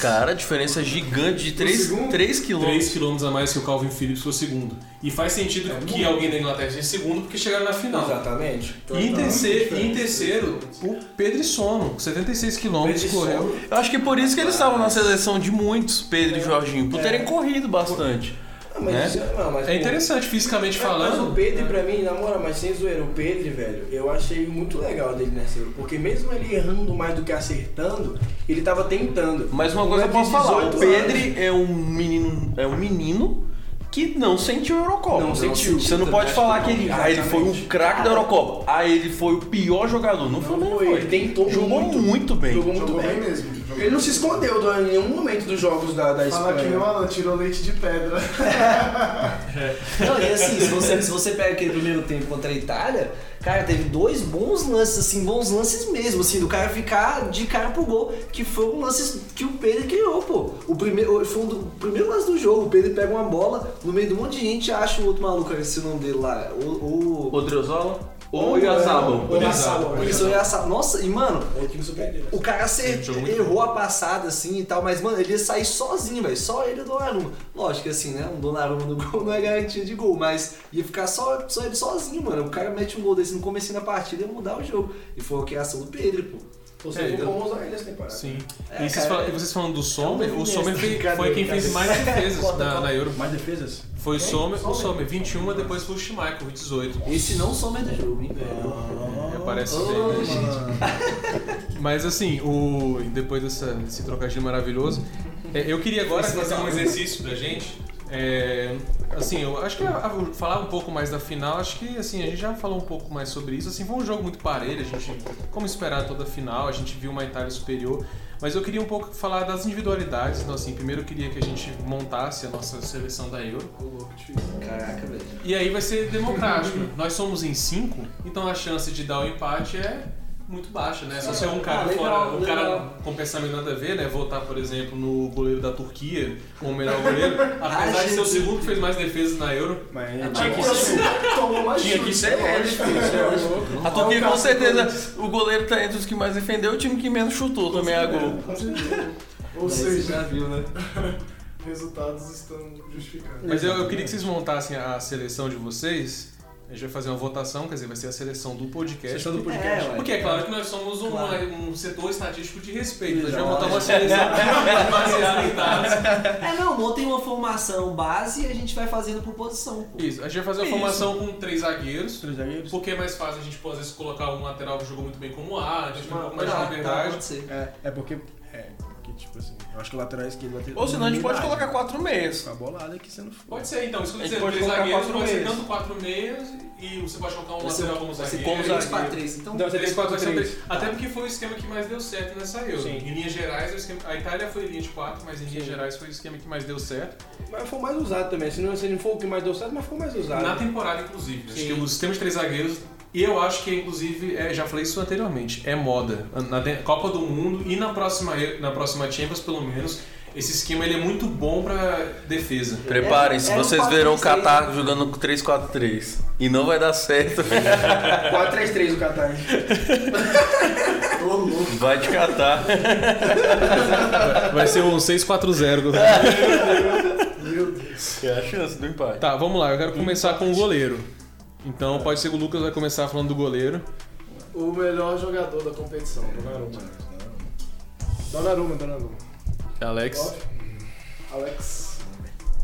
Cara, a diferença é gigante de 3, segundo? 3 quilômetros. 3 quilômetros a mais que o Calvin Phillips foi segundo. E faz sentido que alguém da Inglaterra seja segundo porque chegaram na final. Exatamente. E em, terceiro, e em terceiro, o Pedro Sono, 76 quilômetros correu. Eu acho que por isso que eles estavam na seleção de muitos, Pedro e Jorginho, por terem corrido bastante. Ah, mas Né? isso é- não, mas, É pô, interessante, fisicamente Mas o falando. Pedro, pra mim, na moral, mas sem zoeira, o Pedro, velho, eu achei muito legal dele nessa Euro. Porque mesmo ele errando mais do que acertando, ele tava tentando. Mas uma Um coisa eu moleque posso falar, o 18 anos. Pedro é um menino, é um menino que não sentiu a Eurocopa. Não sentiu. Você não pode falar que ele, ah, ele foi o exatamente. craque da Eurocopa. Ah, ele foi o pior jogador. Não, foi, Não não foi, foi. ele tentou Jogou muito. muito, bem. Jogou muito Jogou bem. bem mesmo. Ele não se escondeu do- em nenhum momento dos jogos da, da Fala que Espanha. não, Alan, tirou leite de pedra. Não, e assim, se você, se você pega aquele primeiro tempo contra a Itália, cara, teve dois bons lances, assim, bons lances mesmo, assim, do cara ficar de cara pro gol, que foi um lance que o Pedro criou, pô. O primeiro, foi um do, o primeiro lance do jogo, o Pedro pega uma bola, no meio de um monte de gente, acha o outro maluco, esse o nome dele lá, o... o Odriozola? Ou Ou Iazabal? Ou Iazabal. Isso, o. Nossa, e mano, É o cara acertou, errou a passada assim e tal, mas mano, ele ia sair sozinho, velho. Só ele e o Donnarumma. Lógico que assim, né? Um Donnarumma no gol não é garantia de gol, mas ia ficar só, só ele sozinho, mano. O cara mete um gol desse no começo da partida e ia mudar o jogo. E foi a criação do Pedro, pô. Você É, não eu- usar ele nessa temporada. Sim. É, e, vocês cara, falam- é- vocês falando do Sommer, o movimento. Sommer foi, foi quem fez mais defesas na, na Euro. Mais defesas? Foi o? Sommer, o Sommer. Sommer, 21, depois foi o Schmeichel, 18. Esse não some do jogo, hein? É, parece Ô, bem, né? gente. Mas assim, o, depois dessa, desse trocadilho maravilhoso, é, eu queria agora fazer um exercício pra gente. É, assim, eu acho que a- a- falar um pouco mais da final, acho que assim, a gente já falou um pouco mais sobre isso. Assim, foi um jogo muito parelho, a gente, como esperar toda a final, a gente viu uma Itália superior. Mas eu queria um pouco falar das individualidades. Então, assim, primeiro eu queria que a gente montasse a nossa seleção da Euro. Caraca, velho. E aí vai ser democrático. Nós somos em cinco, então a chance de dar o empate é muito baixa, né? Só se é um cara Ah, legal, fora, um cara legal. com pensamento nada a ver, né? Votar, por exemplo, no goleiro da Turquia como o melhor goleiro, apesar de ser o segundo que fez mais defesas na Euro. Mas tinha que ser. Tomou mais Tinha que ser ele. A Turquia com certeza, o goleiro tá entre os que mais defendeu, o time que menos chutou também a gol. Com certeza. Ou seja, já viu, né? resultados estão justificados. Mas eu, eu queria que vocês montassem a seleção de vocês. A gente vai fazer uma votação, quer dizer, vai ser a seleção do podcast. Sessão do podcast. É. Porque é claro que nós somos um, Claro. um setor estatístico de respeito. A gente vai Exato. montar uma seleção em dados. É, não, montem uma formação base e a gente vai fazendo por posição, pô. Isso, a gente vai fazer uma Isso. formação com três zagueiros. Três zagueiros. Porque é mais fácil a gente, pô, às vezes, colocar um lateral que jogou muito bem como A, a gente tem um pouco mais de Tá, tá, liberdade. pode ser. É, é porque. É, porque, tipo assim, eu acho que o lateral esquerdo vai ter. Ou senão a gente pode colocar quatro meias. Ficar bolado aqui sendo for. Pode ser, então. Isso que eu dizer, pode três zagueiros pode ser tanto quatro meias e você pode colocar um Vai lateral como vai zagueiro. como 3 para 3. Então, Não, você tem 3, 4, vai ser um três. três. Até porque foi o esquema que mais deu certo nessa Euro. Sim. Em linhas gerais, o esquema- a Itália foi linha de 4, mas em linhas gerais foi o esquema que mais deu certo. Mas foi mais usado também. Se não, se não for o que mais deu certo, mas foi mais usado. Na temporada, inclusive. Acho que o sistema de três zagueiros, e eu acho que, inclusive, é, já falei isso anteriormente, é moda. Na Copa do Mundo e na próxima, na próxima Champions, pelo menos, esse esquema ele é muito bom pra defesa. Preparem-se, É, é um vocês verão o 4-3-3, Qatar jogando com 3-4-3. E não vai dar certo. 4-3-3 o Qatar. Vai de Qatar. Vai ser um 6-4-0. Meu Deus. É a chance do empate. Tá, vamos lá. Eu quero começar com o goleiro. Então pode ser que o Lucas vai começar falando do goleiro. O melhor jogador da competição, Donnarumma. Donnarumma, Donnarumma. Alex. Óbvio. Alex.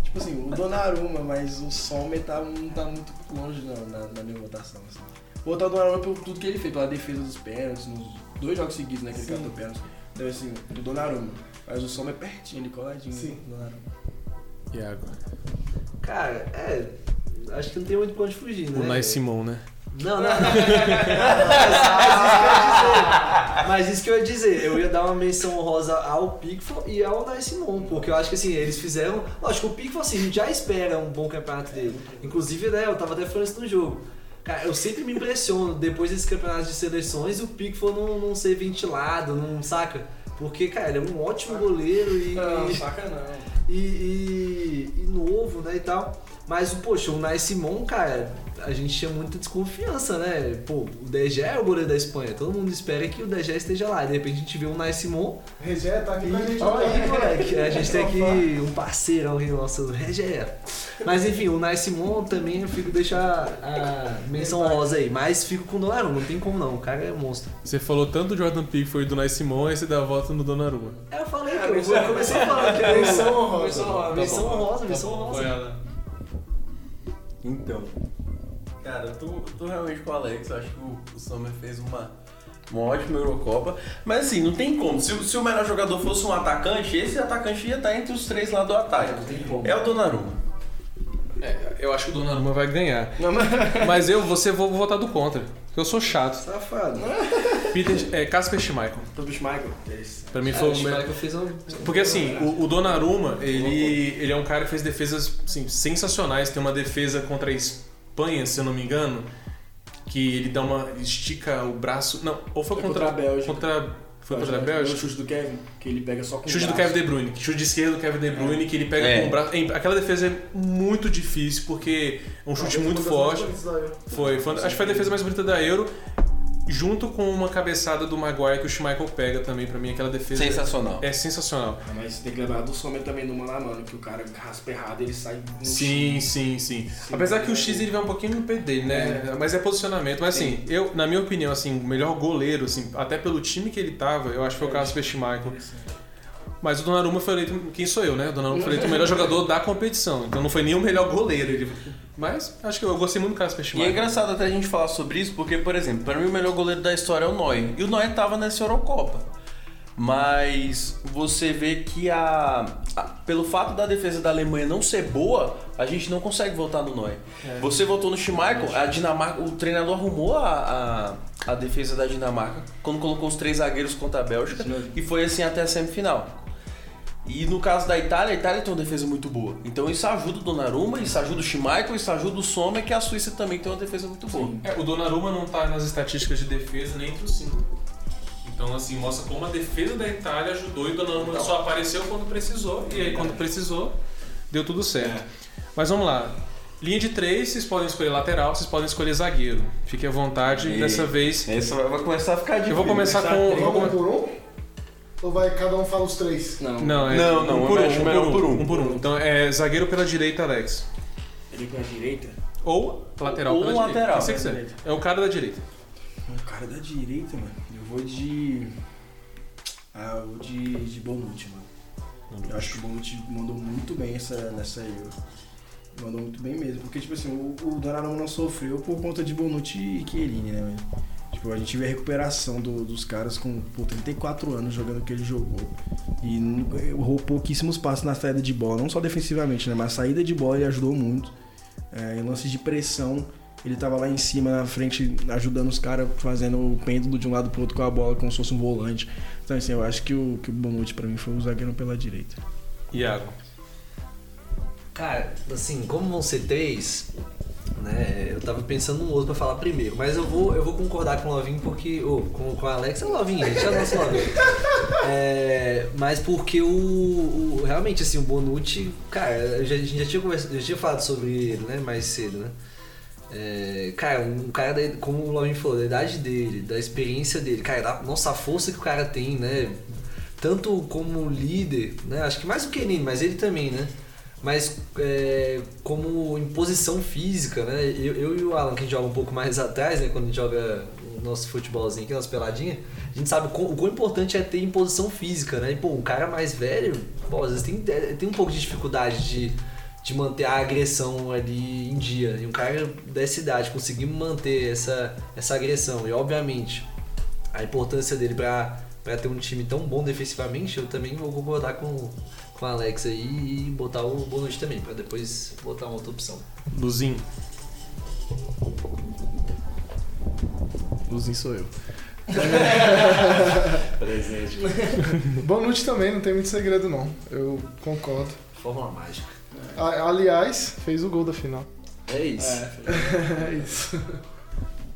Tipo assim, o Donnarumma, mas o Sommer tá, não tá muito longe não, na, na minha votação. Assim. Vou botar o Donnarumma por tudo que ele fez, pela defesa dos pênaltis, nos dois jogos seguidos, né, que ele catou pênaltis. Então assim, o Donnarumma. Mas o Sommer é pertinho, ele coladinho. Sim. do Donnarumma. Iago. cara, é. Acho que não tem muito pra onde fugir, né? O Nai Simon, né? Não, não, não. mas, mas isso que eu ia dizer. Mas isso que eu ia dizer. Eu ia dar uma menção honrosa ao Pickford e ao Nai Simon, porque eu acho que assim, eles fizeram. Lógico, o Pickford assim, a gente já espera um bom campeonato dele. Inclusive, né, eu tava até falando isso no jogo. Cara, eu sempre me impressiono, depois desses campeonatos de seleções, o Pickford não, não ser ventilado, não saca? Porque, cara, ele é um ótimo goleiro e, Não, e, saca não. e, e- e novo, né, e tal. Mas, poxa, o Nai Simon, cara, a gente tinha muita desconfiança, né? Pô, o DG é o goleiro da Espanha, todo mundo espera que o DG esteja lá. De repente a gente vê o Nai Simon Regé tá aqui e com a gente. olha aí, moleque, a gente tem aqui um parceirão aqui, nosso Regé. Mas enfim, o Nai Simon também eu fico deixar a menção rosa aí, mas fico com o Donnarumma, não tem como não, o cara é monstro. Você falou tanto do Jordan Pickford e do Nai Simon, aí você dá a volta no Donnarumma. É, eu falei que eu, comecei falando que é Menção honrosa. Menção Tá menção bom. Então, cara, eu tô, eu tô realmente com o Alex. Eu acho que o, o Summer fez uma, uma ótima Eurocopa. Mas assim, não tem como. Se, o- se o melhor jogador fosse um atacante, esse atacante ia estar entre os três lá do ataque. É o Donnarumma. É, eu acho que o Donnarumma vai ganhar. Não, mas... Mas eu, você, vou votar do contra. Porque eu sou chato. Safado. Peter, é, Casper Schmeichel. Toby Schmeichel. É isso. Pra mim É, foi o o melhor. Schmeichel fez um... Porque assim, o, o Donnarumma, ele, ele é um cara que fez defesas assim, sensacionais. Tem uma defesa contra a Espanha, se eu não me engano, que ele dá uma. estica o braço. Não, ou foi Foi contra, contra a Bélgica. contra- foi contra a O Bélgica? chute do Kevin, que ele pega só com Chute o do braço. Kevin De Bruyne. Chute de esquerda do Kevin De Bruyne, que ele pega É. com o braço. Aquela defesa é muito difícil, porque é um chute muito forte. Foi, foi- acho que foi a defesa mais bonita da Euro. Junto com uma cabeçada do Maguire que o Schmeichel pega também, pra mim, aquela defesa Sensacional. é sensacional. Ah, Mas tem que lembrar do Sommer também no mano a mano, que o cara raspa errado ele sai no Sim, sim, sim. Apesar que o X ele vai um pouquinho no pé dele, né? Mas é posicionamento. Mas assim, eu, na minha opinião, assim, o melhor goleiro, assim, até pelo time que ele tava, eu acho que foi o Casper Schmeichel. Mas o Donnarumma foi eleito, quem sou eu, né? O Donnarumma foi eleito o melhor jogador da competição. Então não foi nem o melhor goleiro. Ele... Mas acho que eu gostei muito do Casper E é Schmeichel. engraçado até a gente falar sobre isso, porque, por exemplo, para mim o melhor goleiro da história é o Neuer. E o Neuer tava nessa Eurocopa. Mas você vê que a, a- pelo fato da defesa da Alemanha não ser boa, a gente não consegue votar no Neuer. Você votou no Schmeichel, a Dinamarca, o treinador arrumou a, a, a defesa da Dinamarca quando colocou os três zagueiros contra a Bélgica e foi assim até a semifinal. E no caso da Itália, a Itália tem uma defesa muito boa. Então isso ajuda o Donnarumma, isso ajuda o Schmeichel, isso ajuda o Sommer, que a Suíça também tem uma defesa muito boa. É, o Donnarumma não tá nas estatísticas de defesa nem entre os cinco. Então, assim, mostra como a defesa da Itália ajudou e o Donnarumma só apareceu quando precisou. E aí, quando precisou, deu tudo certo. Mas vamos lá. Linha de três, vocês podem escolher lateral, vocês podem escolher zagueiro. Fique à vontade. E- Dessa vez, Essa vai começar a ficar difícil. eu vou começar começar com. vou Vamos um por um? Ou vai cada um fala os três? Não. Não, é Não, não, um por um, um melhor por um, por um. um por um. Então é zagueiro pela direita, Alex. Ele com a direita? Ou lateral Ou pela direita. lateral. Que você quiser. É o cara da direita. O cara da direita, mano. Eu vou de. Ah, eu vou de, de Bonucci, mano. Eu acho que o Bonucci mandou muito bem essa, nessa Euro. Mandou muito bem mesmo. Porque, tipo assim, o, o Donnarumma não sofreu por conta de Bonucci e Chiellini, né, velho? Tipo, a gente vê a recuperação do- dos caras com pô, 34 anos jogando o que ele jogou. E errou pouquíssimos passos na saída de bola. Não só defensivamente, né? Mas a saída de bola ele ajudou muito. É, em lances de pressão, ele tava lá em cima, na frente, ajudando os caras, fazendo o pêndulo de um lado pro outro com a bola, como se fosse um volante. Então, assim, eu acho que o, que o Bonucci pra mim foi o zagueiro pela direita. Iago. Cara, assim, como vão ser três, né? Eu tava pensando num outro pra falar primeiro, mas eu vou, eu vou concordar com o Lovinho porque. Ô, com, com a Alex é o Lovinho, gente, é o nosso Lovinho. É, mas porque o, o- Realmente, assim, o Bonucci, cara, já, a gente já tinha, conversado, já tinha falado sobre ele, né? Mais cedo, né? É, cara, um cara, da, como o Lovinho falou, da idade dele, da experiência dele, cara, da, nossa, a força que o cara tem, né? Tanto como líder, né? Acho que mais do que ele, mas ele também, né? Mas é, como imposição física, né? Eu, eu e o Alan, que joga um pouco mais atrás, né? Quando a gente joga o nosso futebolzinho aqui, nossa peladinha, a gente sabe o quão, o quão importante é ter imposição física, né? E, pô, um cara mais velho, pô, às vezes tem, é, tem um pouco de dificuldade de, de manter a agressão ali em dia. E um cara dessa idade conseguir manter essa, essa agressão, e obviamente a importância dele pra ter um time tão bom defensivamente, eu também vou concordar com, com o Alex aí e botar o Bonucci também, pra depois botar uma outra opção. Luzinho. Luzinho sou eu. Presente. Bonucci também, não tem muito segredo não. Eu concordo. Fórmula mágica. A- aliás, fez o gol da final. É isso. É isso.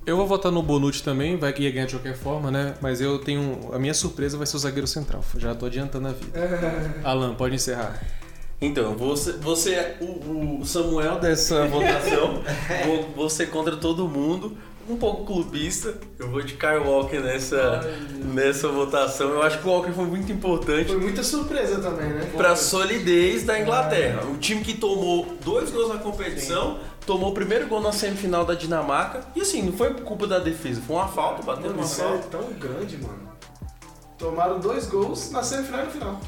Eu vou votar no Bonucci também, vai que ia ganhar de qualquer forma, né? Mas eu tenho. A minha surpresa vai ser o zagueiro central. Já tô adiantando a vida. Alan, pode encerrar. Então, você, você é o, o Samuel dessa votação. vou ser contra todo mundo. Um pouco clubista. Eu vou de Kyle Walker nessa, nessa votação. Eu acho que o Walker foi muito importante Foi muita surpresa também, né? para a solidez da Inglaterra. Um time que tomou dois gols na competição, tomou o primeiro gol na semifinal da Dinamarca. E assim, não foi culpa da defesa, foi uma falta, bateu Mano, uma isso é falta. tão grande, mano. Tomaram dois gols na semifinal e no final.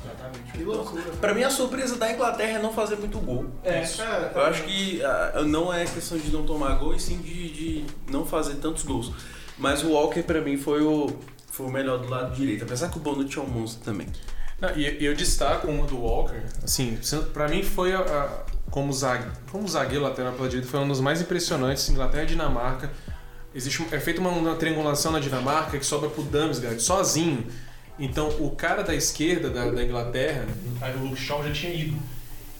Que loucura. Pra mim, a surpresa da Inglaterra é não fazer muito gol. É, Eu acho que ah, não é questão de não tomar gol, e sim de, de não fazer tantos gols. Mas o Walker, pra mim, foi o, foi o melhor do lado direito. Apesar que o Bonucci é um monstro também. Não, e e eu destaco uma do Walker, assim, pra mim foi a, a- como, zague, como zagueiro lateral pela direita, foi um dos mais impressionantes, Inglaterra e Dinamarca. Existe, é feita uma, uma triangulação na Dinamarca que sobra pro Damsgaard sozinho. Então o cara da esquerda da, da Inglaterra, o Luke Shaw já tinha ido.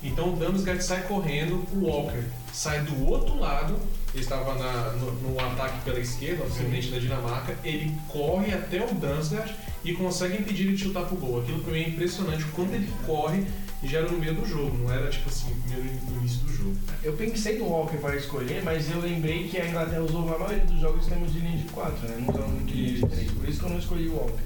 Então o Damsgaard sai correndo, o Walker sai do outro lado, ele estava na- no, no ataque pela esquerda, obviamente da Dinamarca, ele corre até o Damsgaard e consegue impedir ele de chutar pro gol. Aquilo pra mim é impressionante, quando ele corre já era no meio do jogo, não era tipo assim, no início do jogo. Eu pensei no Walker para escolher, mas eu lembrei que a Inglaterra usou a maioria dos jogos temos de linha de 4, né? Não muito linha de 3. Por isso que eu não escolhi o Walker.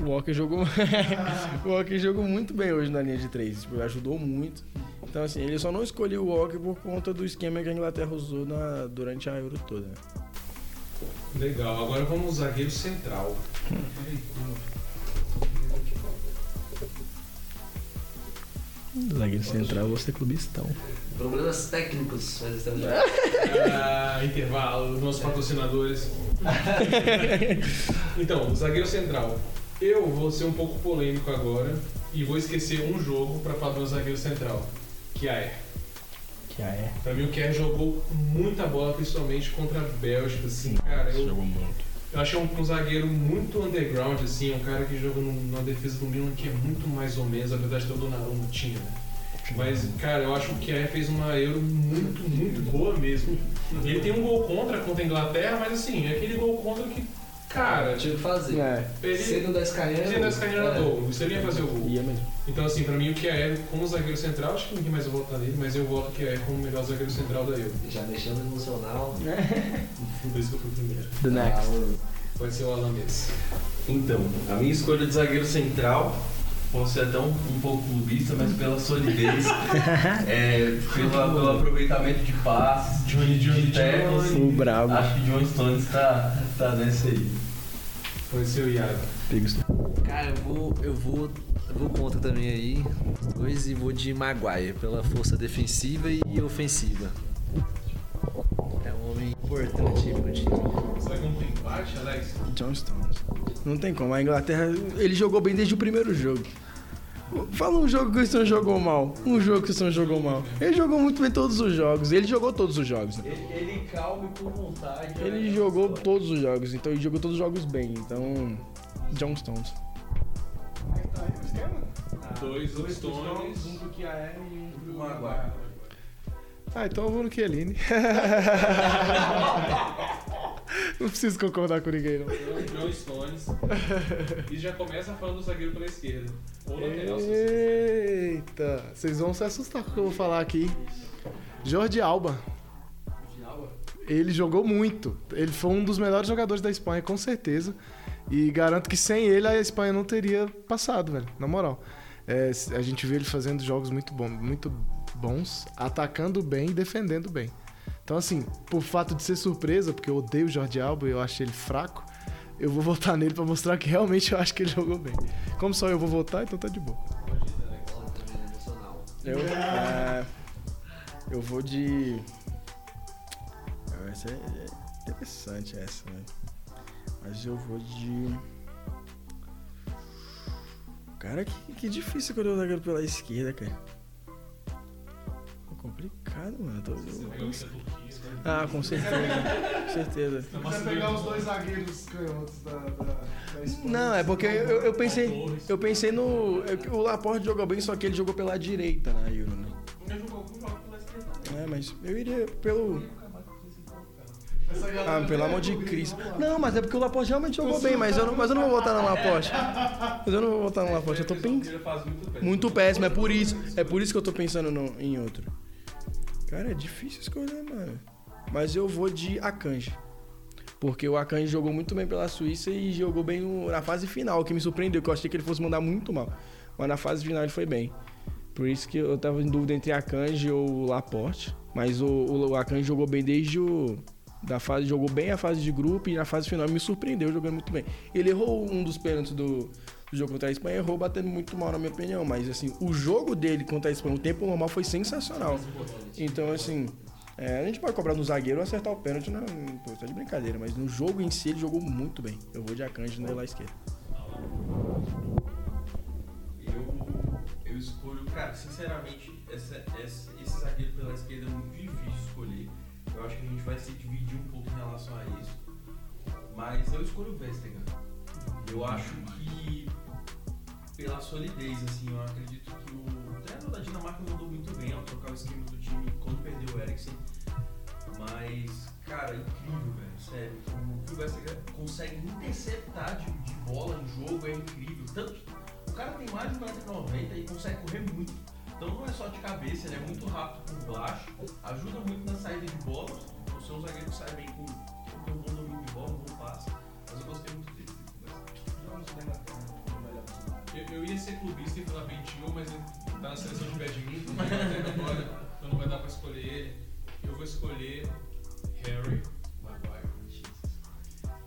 O Walker jogou. o Walker jogou muito bem hoje na linha de 3. Tipo, ajudou muito. Então, assim, ele só não escolheu o Walker por conta do esquema que a Inglaterra usou na, durante a Euro toda. né? Legal, agora vamos ao zagueiro central. Zagueiro central, você é clubistão. Problemas técnicos, mas estamos Ah, intervalo, os nossos patrocinadores. então, zagueiro central. Eu vou ser um pouco polêmico agora e vou esquecer um jogo para falar do zagueiro central, que é. Que é. Pra mim o Kerr jogou muita bola, principalmente contra a Bélgica, assim, cara, eu, Jogou muito. Eu achei um, um zagueiro muito underground, assim, um cara que joga num- na defesa do Milan que é muito mais ou menos, apesar de ter o Donnarumma tinha, né? Mas, cara, eu acho que o Kier fez uma Euro muito, muito boa mesmo. Ele tem um gol contra contra a Inglaterra, mas assim, é aquele gol contra que, cara, Tinha que fazer. É, ele Cedo da escalinha. ele das canhões É. gol, você ia fazer o gol. ia mesmo. Então, assim, pra mim o Kier como zagueiro central, acho que ninguém mais vai votar nele, mas eu voto que é como o melhor zagueiro central da Euro. Já deixando emocional. Por isso que eu fui primeiro. The next. Ah, o- Pode ser o Alan Mendes. Então, a minha escolha de zagueiro central, posso ser até um, um pouco clubista, mas pela solidez, é, pela- pelo aproveitamento de passes, Johnny, Johnny, de tackles, O brabo. acho que John Stones tá, tá nessa aí. Pode ser o Iago. Cara, eu vou, eu vou, eu vou contra também aí. Dois e vou de Maguire, pela força defensiva e ofensiva. É um homem importante pro time. Será que não tem empate, Alex? John Stones. Não tem como. A Inglaterra, ele jogou bem desde o primeiro jogo. Fala um jogo que o Cristiano jogou mal. Um jogo que o Cristiano jogou mal. Ele jogou muito bem todos os jogos. Ele jogou todos os jogos. né? Ele, ele calmo e com vontade. Ele jogou todos os jogos. Então ele jogou todos os jogos bem. Então, John Stones. Dois, dois Stones. um pro Kiaer e um pro Maguire. Ah, então eu vou no Chiellini. não preciso concordar com ninguém, não. John Stones. E já começa falando do zagueiro pela esquerda. Ou lateral, se você Eita, vocês vão se assustar com o que eu vou falar aqui. Jordi Alba. Ele jogou muito. Ele foi um dos melhores jogadores da Espanha, com certeza. E garanto que sem ele a Espanha não teria passado, velho. Na moral. É, a gente vê ele fazendo jogos muito, bom, muito bons, atacando bem e defendendo bem. Então, assim, por fato de ser surpresa, porque eu odeio o Jordi Alba e eu acho ele fraco, eu vou votar nele pra mostrar que realmente eu acho que ele jogou bem. Como só eu vou votar, então tá de boa. Eu, é, eu vou de. Ah, Essa é é interessante essa, né? Mas eu vou de. Cara, que, que difícil quando eu zagueiro pela esquerda, cara. Complicado, mano. Tô-? Ah, com certeza. com certeza. Você pegar os dois zagueiros canhotos da, da, da Espanha. Não, é porque eu, eu pensei. Eu pensei no. é O Laporte jogou bem, só que ele jogou pela direita na Euro, né? É, mas eu iria pelo. Ah, pelo amor de Cristo. Não, mas é porque o Laporte realmente jogou bem, mas eu não, mas eu não vou votar no Laporte. Mas eu não vou votar no Laporte, eu tô pensando. Muito péssimo, é por isso. É por isso que eu tô pensando no- em outro. Cara, é difícil escolher, mano. Mas eu vou de Akanji. Porque o Akanji jogou muito bem pela Suíça e jogou bem na fase final, que me surpreendeu, que eu achei que ele fosse mandar muito mal. Mas na fase final ele foi bem. Por isso que eu tava em dúvida entre Akanji ou Laporte. Mas o, o Akanji jogou bem desde o. Da fase, jogou bem a fase de grupo e na fase final me surpreendeu jogando muito bem. Ele errou um dos pênaltis do, do jogo contra a Espanha, errou batendo muito mal, na minha opinião. Mas assim, o jogo dele contra a Espanha, o tempo normal foi sensacional. Então, assim, é, a gente pode cobrar no zagueiro acertar o pênalti, não, pô, tá de brincadeira. Mas no jogo em si ele jogou muito bem. Eu vou de Akanji no lado esquerdo. Eu, eu escolho, cara, sinceramente, essa, essa- esse zagueiro pela esquerda é muito difícil escolher. Eu acho que a gente vai se dividir um pouco em relação a isso. Mas eu escolho o Vestager. Eu acho que pela solidez, assim, eu acredito que o treinador da Dinamarca mandou muito bem ao trocar o esquema do time quando perdeu o Eriksen. Mas, cara, incrível, velho, sério. O que o Vestager consegue interceptar de, de bola no jogo é incrível. Tanto o cara tem mais de 1,90m e consegue correr muito. Então não é só de cabeça, ele é muito rápido com baixo, ajuda muito na saída de bola. O seu zagueiro sai bem com, com um bom domínio de bola, um bom passe. Mas eu gostei muito dele. Eu, eu ia ser clubista e falar Bentil, mas ele tá na seleção de badminton, mas até agora, então não vai dar pra escolher ele. Eu vou escolher Harry Maguire.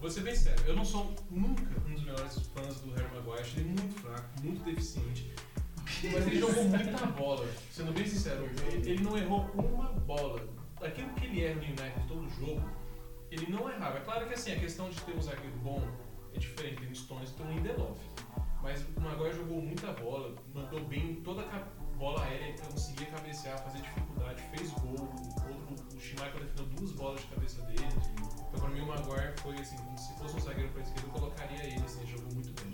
Vou ser bem sério, eu não sou nunca um dos melhores fãs do Harry Maguire, acho ele muito fraco, muito deficiente. Mas ele jogou muita bola, sendo bem sincero, ele, não errou uma bola. Aquilo que ele erra no United todo jogo, ele não errava. É claro que assim, a questão de ter um zagueiro bom é diferente, tem Stones e tem o Lindelof. Mas o Maguire jogou muita bola, mandou bem toda a bola aérea, ele conseguia cabecear, fazer dificuldade, fez gol. O outro, o Schmeichel defendeu duas bolas de cabeça dele. Então pra mim o Maguire foi assim, se fosse um zagueiro pra esquerda, eu colocaria ele, assim, jogou muito bem.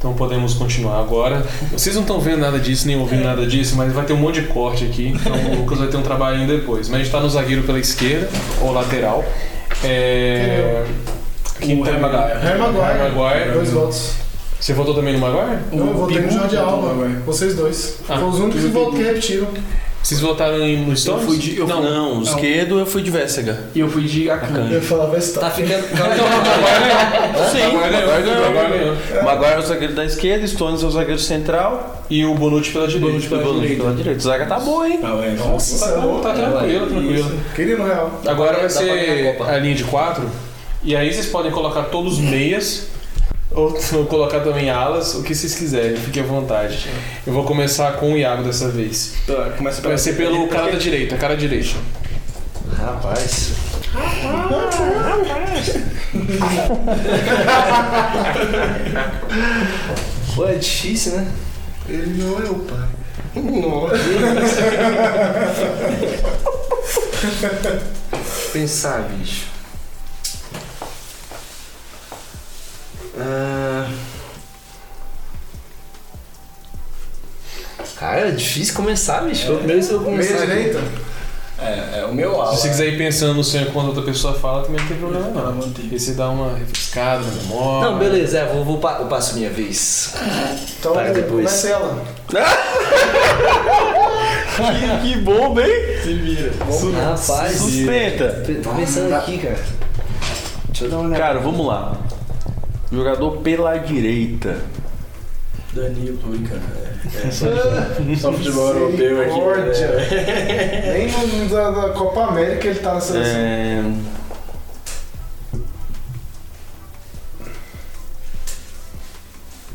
Então podemos continuar agora. Vocês não estão vendo nada disso, nem ouvindo nada disso, mas vai ter um monte de corte aqui. Então o Lucas vai ter um trabalhinho depois. Mas a gente tá no zagueiro pela esquerda, ou lateral. É. Quem O Harry Maguire. Harry Maguire. Harry Maguire. Dois votos. Você votou também no Maguire? Não, eu votei no Jorge Alba. Vocês dois. Ah, Foram os únicos que, que repetiram. Vocês votaram em- no Stones? fui de- eu não. Não, o esquerdo eu fui de Vécega. E eu fui de Akan. Eu falava esse Tá ficando. Então. Sim, o Maguire ganhou. Maguire. Maguire é o zagueiro da esquerda, Stones é o zagueiro central E o Bonucci pela direita. Bonucci pela o Bonucci direita. pela direita. Zaga tá boa, hein? Ah, ué, Nossa, Tá, bom, tá tranquilo, tranquilo. Queria no Real. Agora vai ser a linha de quatro. E aí vocês podem colocar todos meias. Ou, ou colocar também alas, o que vocês quiserem, fiquem à vontade. Eu vou começar com o Iago dessa vez. Tá, Começa Vai ser pelo cara da direita, cara direita. Rapaz. Pô, é difícil, né? Ele não é o pai. Pensar, bicho. Ah... Cara, é difícil começar, bicho. Foi o primeiro que eu Meia direita? É, é o meu ala. Se você quiser ir pensando no sonho quando outra pessoa fala, também não tem problema não. mantém. E você dá uma refrescada na memória. Não, beleza, é, vou, vou, pa- eu passo minha vez. Então, Para depois. ela. Que, que bom, bem? Se vira. Rapaz, Sustenta. tô pensando aqui, cara. Deixa eu dar uma olhada. Cara, vamos lá. Jogador pela direita. Danilo, tô brincando. É, é só, só futebol europeu aqui. É. Nem no da, da Copa América ele tá na seleção. É...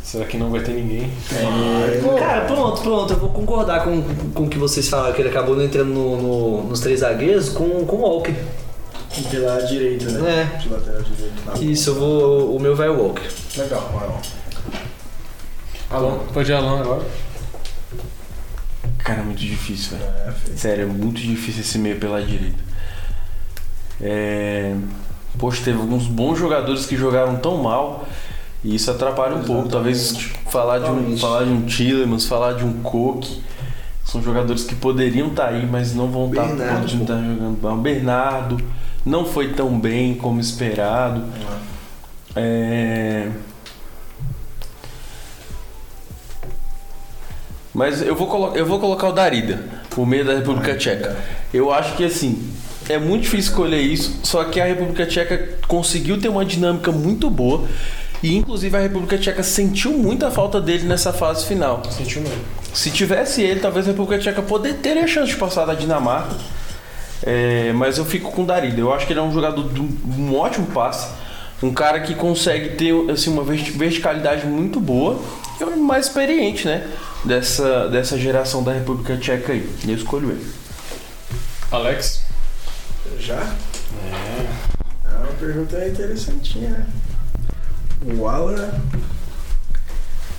Será que não vai ter ninguém? Cara, pronto, pronto. Eu vou concordar com, com o que vocês falaram, que ele acabou não entrando no- no- nos três zagueiros com, com o Walker. Pela direita, né? É. De lateral direito. Tá. Isso, eu vou. O meu vai o Walker. Legal, Marlon. Alô? Pode ir Alan agora. Cara, é muito difícil, velho. É, feio. Sério, é muito difícil esse meio pela direita. É... Poxa, teve alguns bons jogadores que jogaram tão mal e isso atrapalha um pouco. Talvez falar de um, falar de um Tillemans, falar de um Cook. São jogadores que poderiam estar aí, mas não vão estar Bernardo, poderiam estar jogando bem. O Bernardo não foi tão bem como esperado. É... Mas eu vou, colo- eu vou colocar o Darida, o meio da República Tcheca. Eu acho que assim, é muito difícil escolher isso, só que a República Tcheca conseguiu ter uma dinâmica muito boa. E inclusive a República Tcheca sentiu muita falta dele nessa fase final. Sentiu mesmo. Se tivesse ele, talvez a República Tcheca poder ter a chance de passar da Dinamarca. É, mas eu fico com o Darida. Eu acho que ele é um jogador de um, ótimo passe. Um cara que consegue ter assim, uma verti- verticalidade muito boa. E é o mais experiente, né? Dessa, dessa geração da República Tcheca aí. E eu escolho ele. Alex? Já? É. uma pergunta interessantinha, né? O ala.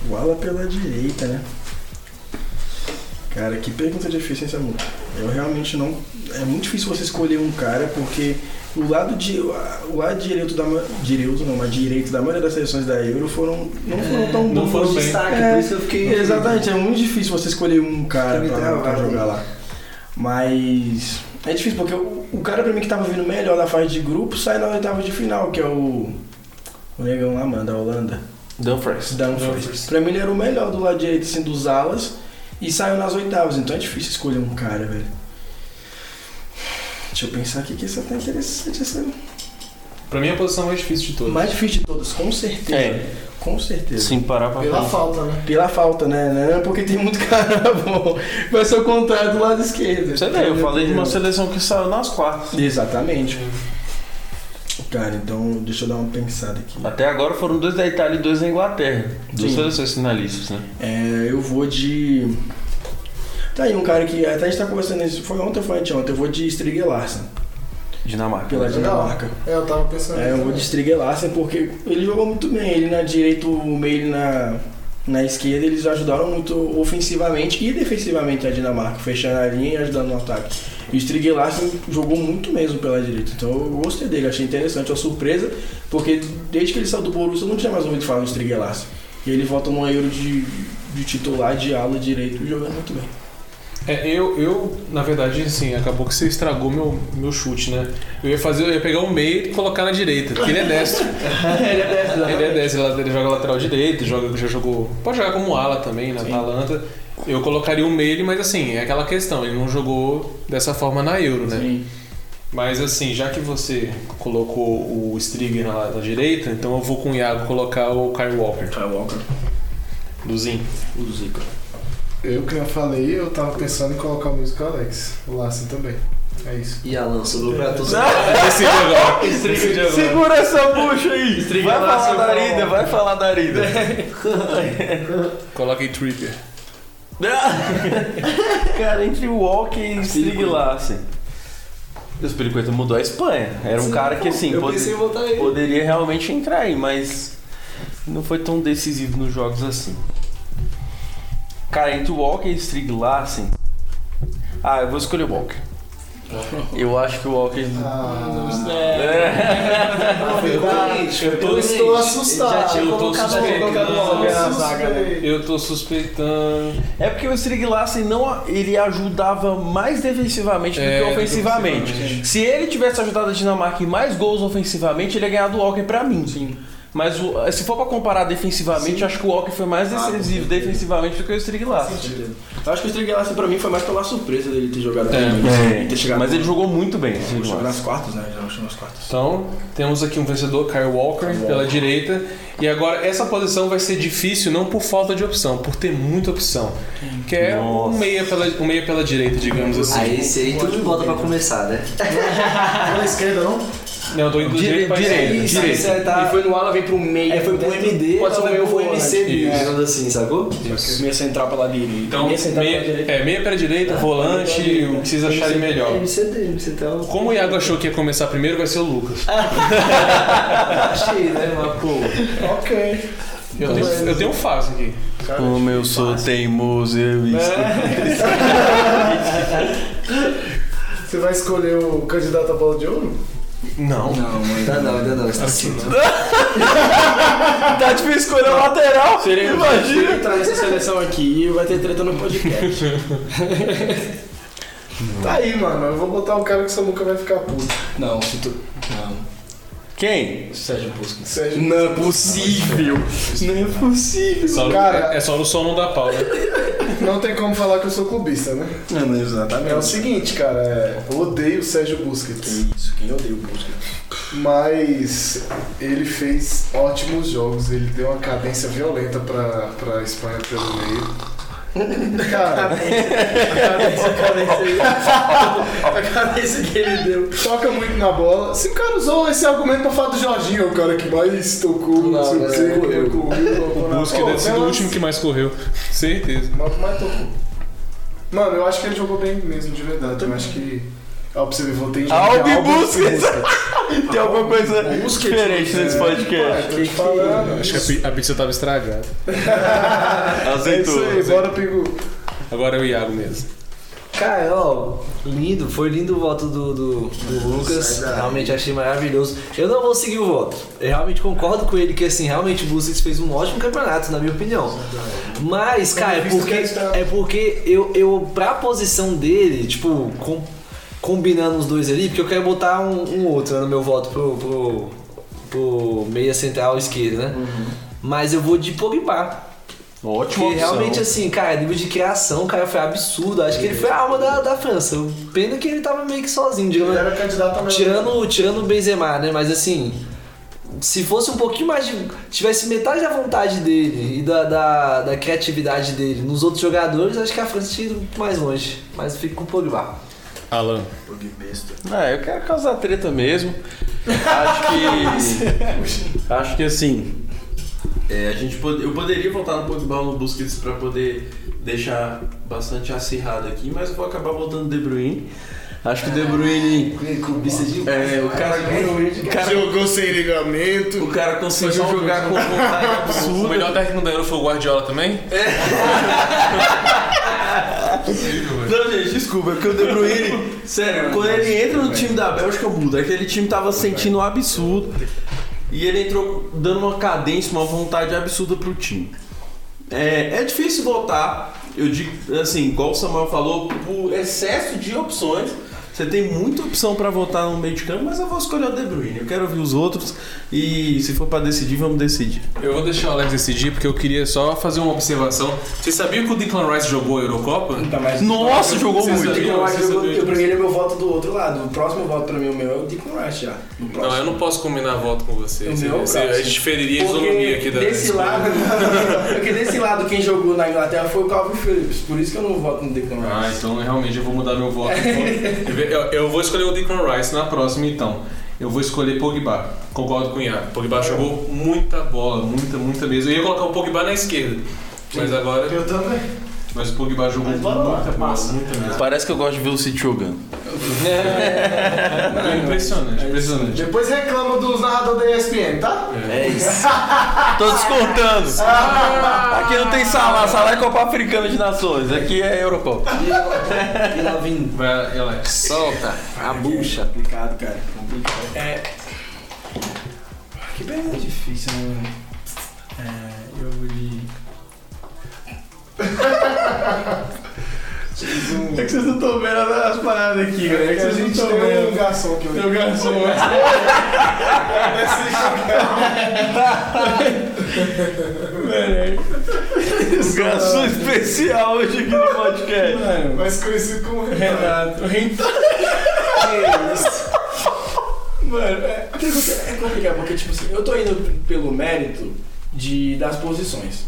O ala pela direita, né? Cara, que pergunta difícil essa multa. Eu realmente não. É muito difícil você escolher um cara porque o lado de. O lado direito da. Direito não, mas direito da maioria das seleções da Euro foram. Não foram tão não bons. foram bem. destaque, É, por isso eu fiquei. Exatamente, é muito difícil você escolher um cara pra, pra travado. jogar lá. Mas é difícil, porque o, o cara pra mim que tava vindo melhor da fase de grupo sai na oitava de final, que é o. O negão lá, mano, da Holanda. Dumfries. Dumfries. Dumfries. Pra mim ele era o melhor do lado direito, assim, dos alas. E saiu nas oitavas, então é difícil escolher um cara, velho. Deixa eu pensar aqui que essa tá interessante. Essa... Pra mim é a posição mais difícil de todas. mais difícil de todas, com certeza. É. Com certeza. Sim, parar pra Pela falta, né? Pela falta, né? Não é porque tem muito cara bom. Vai ser o contrário do lado esquerdo. Você vê, eu falei de uma seleção que saiu nas quartas. Exatamente. Cara, então deixa eu dar uma pensada aqui. Até agora foram dois da Itália e dois da Inglaterra. Duas seleções finalistas, né? É, eu vou de. Tá aí um cara que. Até a gente tá conversando isso. Foi ontem ou foi anteontem? Eu vou de Striger Larsen, Dinamarca. pela. Dinamarca. É, eu tava pensando É, eu vou de. Striger Larsen porque ele jogou muito bem. Ele na direita, o meio na, na esquerda, eles ajudaram muito ofensivamente e defensivamente a Dinamarca, fechando a linha e ajudando no ataque. E o Larsen jogou muito mesmo pela direita. Então eu gostei dele, achei interessante, uma surpresa, porque desde que ele saiu do Borussia eu não tinha mais ouvido falar do Larsen. E ele volta no Euro de, de titular de ala direito jogando muito bem. É, eu, eu, na verdade, assim, acabou que você estragou meu, meu chute, né? Eu ia fazer, eu ia pegar o meio e colocar na direita, porque ele é destro. ele é dessa, ele é destro, ele, ele joga lateral direito, joga, já jogou. Pode jogar como ala também, na Sim. Atalanta. Eu colocaria o meio, mas assim, é aquela questão, ele não jogou dessa forma na Euro, né? Sim. Mas assim, já que você colocou o Striger na, na direita, então eu vou com o Iago colocar o Kyle Walker, Kyle Walker, do Zin. o. Eu que eu falei, eu tava pensando em colocar o Music Alex. O Lassen também. É isso. E pra todos. Decide agora. Decide agora. Segura essa bucha aí! Vai falar da. Arida, vai falar da Arida. Coloca aí Trippier. Cara, entre o Walker e o Strig Larsen. O Spiricueta mudou a Espanha. Era um Sim, cara que assim, pode- poderia realmente entrar aí, mas não foi tão decisivo nos jogos assim. Cara, entre o Walker e o Strig Larsen. Ah, eu vou escolher o Walker. Eu acho que o Walker. Eu, tô, estou assustado. Eu tô suspeitando. colocado o Walker na zaga, né? Eu tô suspeitando. É porque o Strig Larsen não, ele ajudava mais defensivamente do É, que do que ofensivamente. ofensivamente. Se ele tivesse ajudado a Dinamarca em mais gols ofensivamente, ele ia ganhar do Walker pra mim. Sim. Mas o- se for pra comparar defensivamente, acho que o Walker foi mais Ah, decisivo certeza. defensivamente do que o Strig Larsen. Eu acho que o Striga Larsen pra mim foi mais pela surpresa dele ter jogado É. bem, ter chegado Mas ele jogou muito bem. Ele jogou nas quartas, né? Já chegou nas quartas. Então, temos aqui um vencedor, Kyle Walker, Kyle pela Walker. direita. E agora, essa posição vai ser difícil não por falta de opção, por ter muita opção. Que é um meia, pela, um meia pela direita, digamos assim. Aí esse aí tu me bota pra começar, né? Pela esquerda, não? Não, eu tô indo do Dire- direito pra direita, esquerda. Isso, Direita. você tá... Ele foi no ala, vem pro meio. É, foi pro MD, Pode ser vai meio pro. MC, digamos assim, sacou? Isso. Meia central pela direita. Então, meia central meia, direita. é, meia pela direita, volante, o que vocês acharem melhor. MCD, MCD é o... Como o Iago achou que ia começar primeiro, vai ser o Lucas. Achei, né? Mas, pô... Ok. Eu tenho, eu tenho um fácil aqui. Cara, Como eu sou teimoso, eu Você vai escolher o candidato à bola de ouro? Não. Não, ainda não, ainda não. Está Assim, assim. Tá difícil escolher o lateral. Seria Imagina. Entrar nessa seleção aqui, vai ter treta no podcast. Tá aí, mano. Eu vou botar um cara que você nunca vai ficar puto. Não, se tu. Não. Quem? Sérgio Busquets. Sérgio. Não é possível. Não é possível. Só, Cara- é só no som não dá pau, né? Não tem como falar que eu sou clubista, né? Não, não, exatamente. É o seguinte, cara. é, eu odeio o Sérgio Busquets. Isso, quem odeia o Busquets? Mas ele fez ótimos jogos. Ele deu uma cadência violenta pra, pra Espanha pelo meio. Cara, A cadência que ele deu. toca muito na bola. Se o cara usou esse argumento pra falar do Jorginho, o cara que mais tocou, não, Não, sei o não, que, correu, correu, O Pô, deve ser o último que mais correu. Certeza. Mas o que mais tocou. Mano, eu acho que ele jogou bem mesmo, de verdade. Eu acho que. Ó, pra você ver, votei em Albi Albi Busquets. Tem alguma coisa Busquets, diferente nesse É, podcast. tô te falando. Acho que a pi- a pizza tava estragada. É isso aí, bora, Pigu. Agora é o Iago mesmo. Cara, ó, lindo, foi lindo o voto do, do, do Lucas. Realmente achei maravilhoso. Eu não vou seguir o voto. Eu realmente concordo com ele que assim, realmente o Busquets fez um ótimo campeonato, na minha opinião. Mas, cara, é porque, é porque eu, eu, pra posição dele, tipo, com- combinando os dois ali, porque eu quero botar um, um outro né, no meu voto pro, pro, pro meia central esquerdo, né? Mas eu vou de Pogba. Ótima Porque opção. realmente, assim, cara, nível de criação, cara foi absurdo. Acho que ele foi a alma da, da França. Pena que ele tava meio que sozinho, digamos. Ele era candidato a melhor. Tirando, tirando o Benzema, né? Mas assim, se fosse um pouquinho mais de. tivesse metade da vontade dele e da, da, da criatividade dele nos outros jogadores, acho que a França tinha ido mais longe. Mas eu fico com o Pogba. Alan. Ah, eu quero causar treta mesmo. Acho que. acho que assim. é, a gente pode, eu poderia voltar no Pogba no Busquets pra poder deixar bastante acirrado aqui, mas eu vou acabar voltando De Bruyne. Acho que o De Bruyne. É, o cara, o cara, Jogou sem ligamento. o cara conseguiu um jogar com vontade O absurda. melhor técnico da Euro foi o Guardiola também? Não, gente, desculpa, é porque o De Bruyne, sério, quando ele entra no time da Bélgica, muda. Aquele time tava sentindo um absurdo. E ele entrou dando uma cadência, uma vontade absurda pro time. É, é difícil votar, eu digo assim, igual o Samuel falou, por excesso de opções. Você tem muita opção para votar no meio de campo, mas eu vou escolher o De Bruyne. Eu quero ouvir os outros e se for para decidir, vamos decidir. Eu vou deixar o Alex decidir porque eu queria só fazer uma observação. Vocês sabiam que o Declan Rice jogou a Eurocopa? Tá, mas- Nossa, jogou muito. sabiam? Que Vocês eu, pra mim ele é meu voto do outro lado. O próximo voto pra mim, o meu é o Deacon Rice já. Não, eu não posso combinar voto com você. O Você- meu é você- a gente feriria a isonomia aqui da desse lado, porque desse lado quem jogou na Inglaterra foi o Calvin Phillips, por isso que eu não voto no Declan Rice. Ah, então realmente eu vou mudar meu voto. eu, eu vou escolher o Declan Rice na próxima, então. Eu vou escolher Pogba. Concordo com o Iago. Pogba jogou muita bola, muita, muita mesmo. Eu ia colocar o Pogba na esquerda. Mas agora. Eu também. Mas o Pogba jogou lá, muita bola, passa. muita mesmo. Parece que eu gosto de ver o City jogando. É impressionante, impressionante. Depois reclama dos narradores da ESPN, tá? É isso. Tô descontando. Aqui não tem Salah, Salah é Copa Africana de Nações, aqui é Eurocopa. E lá vim. Vai, Alex. Solta a bucha. Complicado, cara. Complicado. É. Que pergunta difícil, né? É, eu vou de. É que vocês não estão vendo as paradas aqui, galera. É que a vocês não gente estão tem um vendo. garçom aqui Tem hoje. o garçom. Mano, Um garçom especial hoje aqui no podcast. Mano, Mais conhecido como Renato. Renato. Mano, é, pergunta é complicada, porque tipo assim, eu tô indo pelo mérito de, das posições.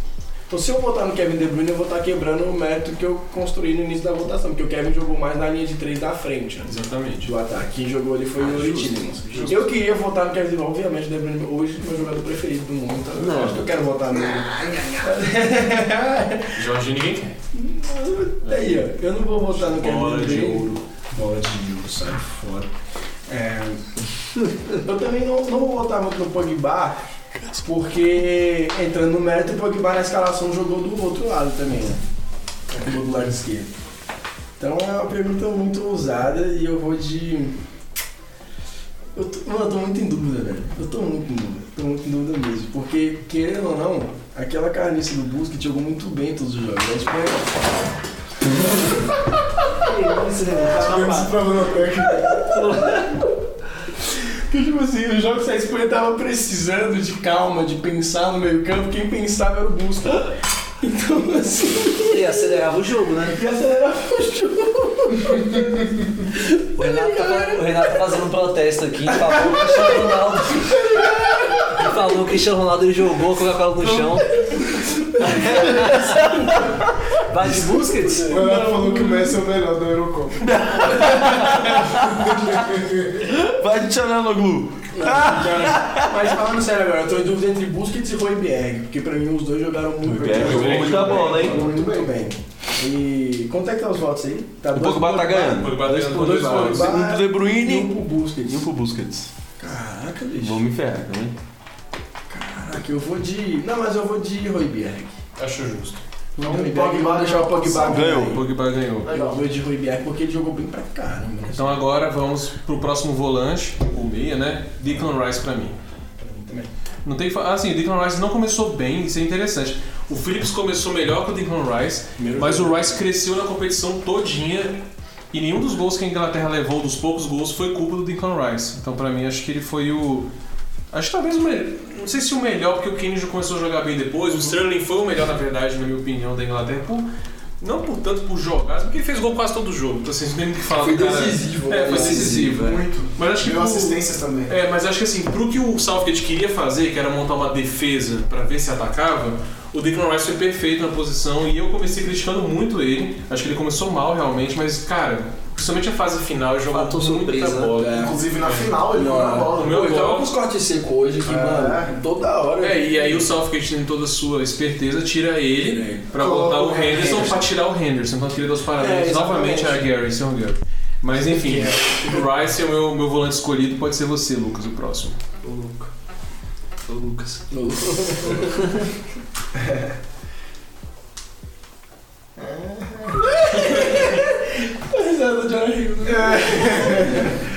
Então se eu votar no Kevin De Bruyne, eu vou estar quebrando o mérito que eu construí no início da votação, porque o Kevin jogou mais na linha de três da frente, né? Exatamente. Do ataque. Quem jogou ali foi Ah, o justo. Eu queria votar no Kevin De Bruyne, obviamente o De Bruyne hoje é o meu jogador preferido do mundo, eu Não. acho que eu quero votar nele. Jorge ninguém quer. Daí, ó, eu não vou votar no Kevin Bola De de Bruyne. ouro. Bola de ouro, sai fora. É, eu também não, não vou votar muito no Pogba, porque entrando no mérito, o Pogba na escalação jogou do outro lado também, né? Jogou do lado esquerdo. Então é uma pergunta muito ousada e eu vou de. Eu tô, mano, eu tô muito em dúvida, velho. Eu tô muito em dúvida. Tô muito em dúvida mesmo. Porque, querendo ou não, aquela carniça do Busquets jogou muito bem em todos os jogos. A Espanha. Que isso? Esse problema técnico. Que tipo assim, os jogos que a Espanha tava precisando de calma, de pensar no meio campo, quem pensava era o Busquets. Então, assim, E acelerava o jogo, né? e acelerava o jogo. O Renato, tá, o Renato tá fazendo um protesto aqui, falou o Cristiano Ronaldo. Ele falou que o Cristiano Ronaldo ele jogou a Coca-Cola no chão. Vai de Busquets? O Renato falou que o Messi é o melhor da Eurocopa. Vai de Tchananoglu. Mas falando sério agora, eu tô em dúvida entre Busquets e Royberg, porque pra mim os dois jogaram muito bem. jogou muita bola, hein? Jogou muito, bem. E quanto é que tá os votos aí? Tá O Pogba tá ganhando. Pogba Dois ganhando dois Um pro De e Bruyne um pro Busquets. e um pro Busquets. Caraca, bicho. Vou me ferrar também. Caraca, eu vou de... Não, mas eu vou de Royberg. Acho justo. Então, o Pogba deixar o Pogba ganhou. ganhar. O Pogba ganhou. Eu vou de Royberg porque ele jogou bem pra caramba. né? Então agora vamos pro próximo volante, o meia, né? Declan Rice pra mim. Pra mim também. Não tem, fa- assim, o Declan Rice não começou bem, isso é interessante. O Phillips começou melhor que o Declan Rice, Primeiro mas jogo. o Rice cresceu na competição todinha e nenhum dos gols que a Inglaterra levou, dos poucos gols, foi culpa do Declan Rice. Então pra mim acho que ele foi o acho que talvez o melhor, não sei se o melhor porque o já começou a jogar bem depois. O Sterling foi o melhor na verdade, na minha opinião, da Inglaterra. Por, não por tanto por jogar, porque ele fez gol quase todo jogo. Então vocês muito o que falar Foi do cara. decisivo. É, foi né? decisivo. é. Muito. Mas acho que Deu assistências também. é, mas acho que assim, pro que o Southgate queria fazer, que era montar uma defesa pra ver se atacava, o Declan Rice foi perfeito na posição e eu comecei criticando muito ele. Acho que ele começou mal realmente, mas cara, principalmente a fase final, ele jogou muita surpresa, bola. né? Inclusive na final ele jogou na bola. O meu eu tava com os cortes secos hoje que, É. mano, toda hora. É, e aí o Southgate, em toda a sua esperteza, tira ele ele. pra Coloca botar o o Henderson Henderson. pra tirar o Henderson. Então eu queria dar os É, parabéns exatamente. novamente a Gary, seu Gary. Mas enfim, o Rice é o meu, meu volante escolhido, pode ser você, Lucas, o próximo. Ô, Luca. Ô, Lucas. Risada de Jonah Hill, né?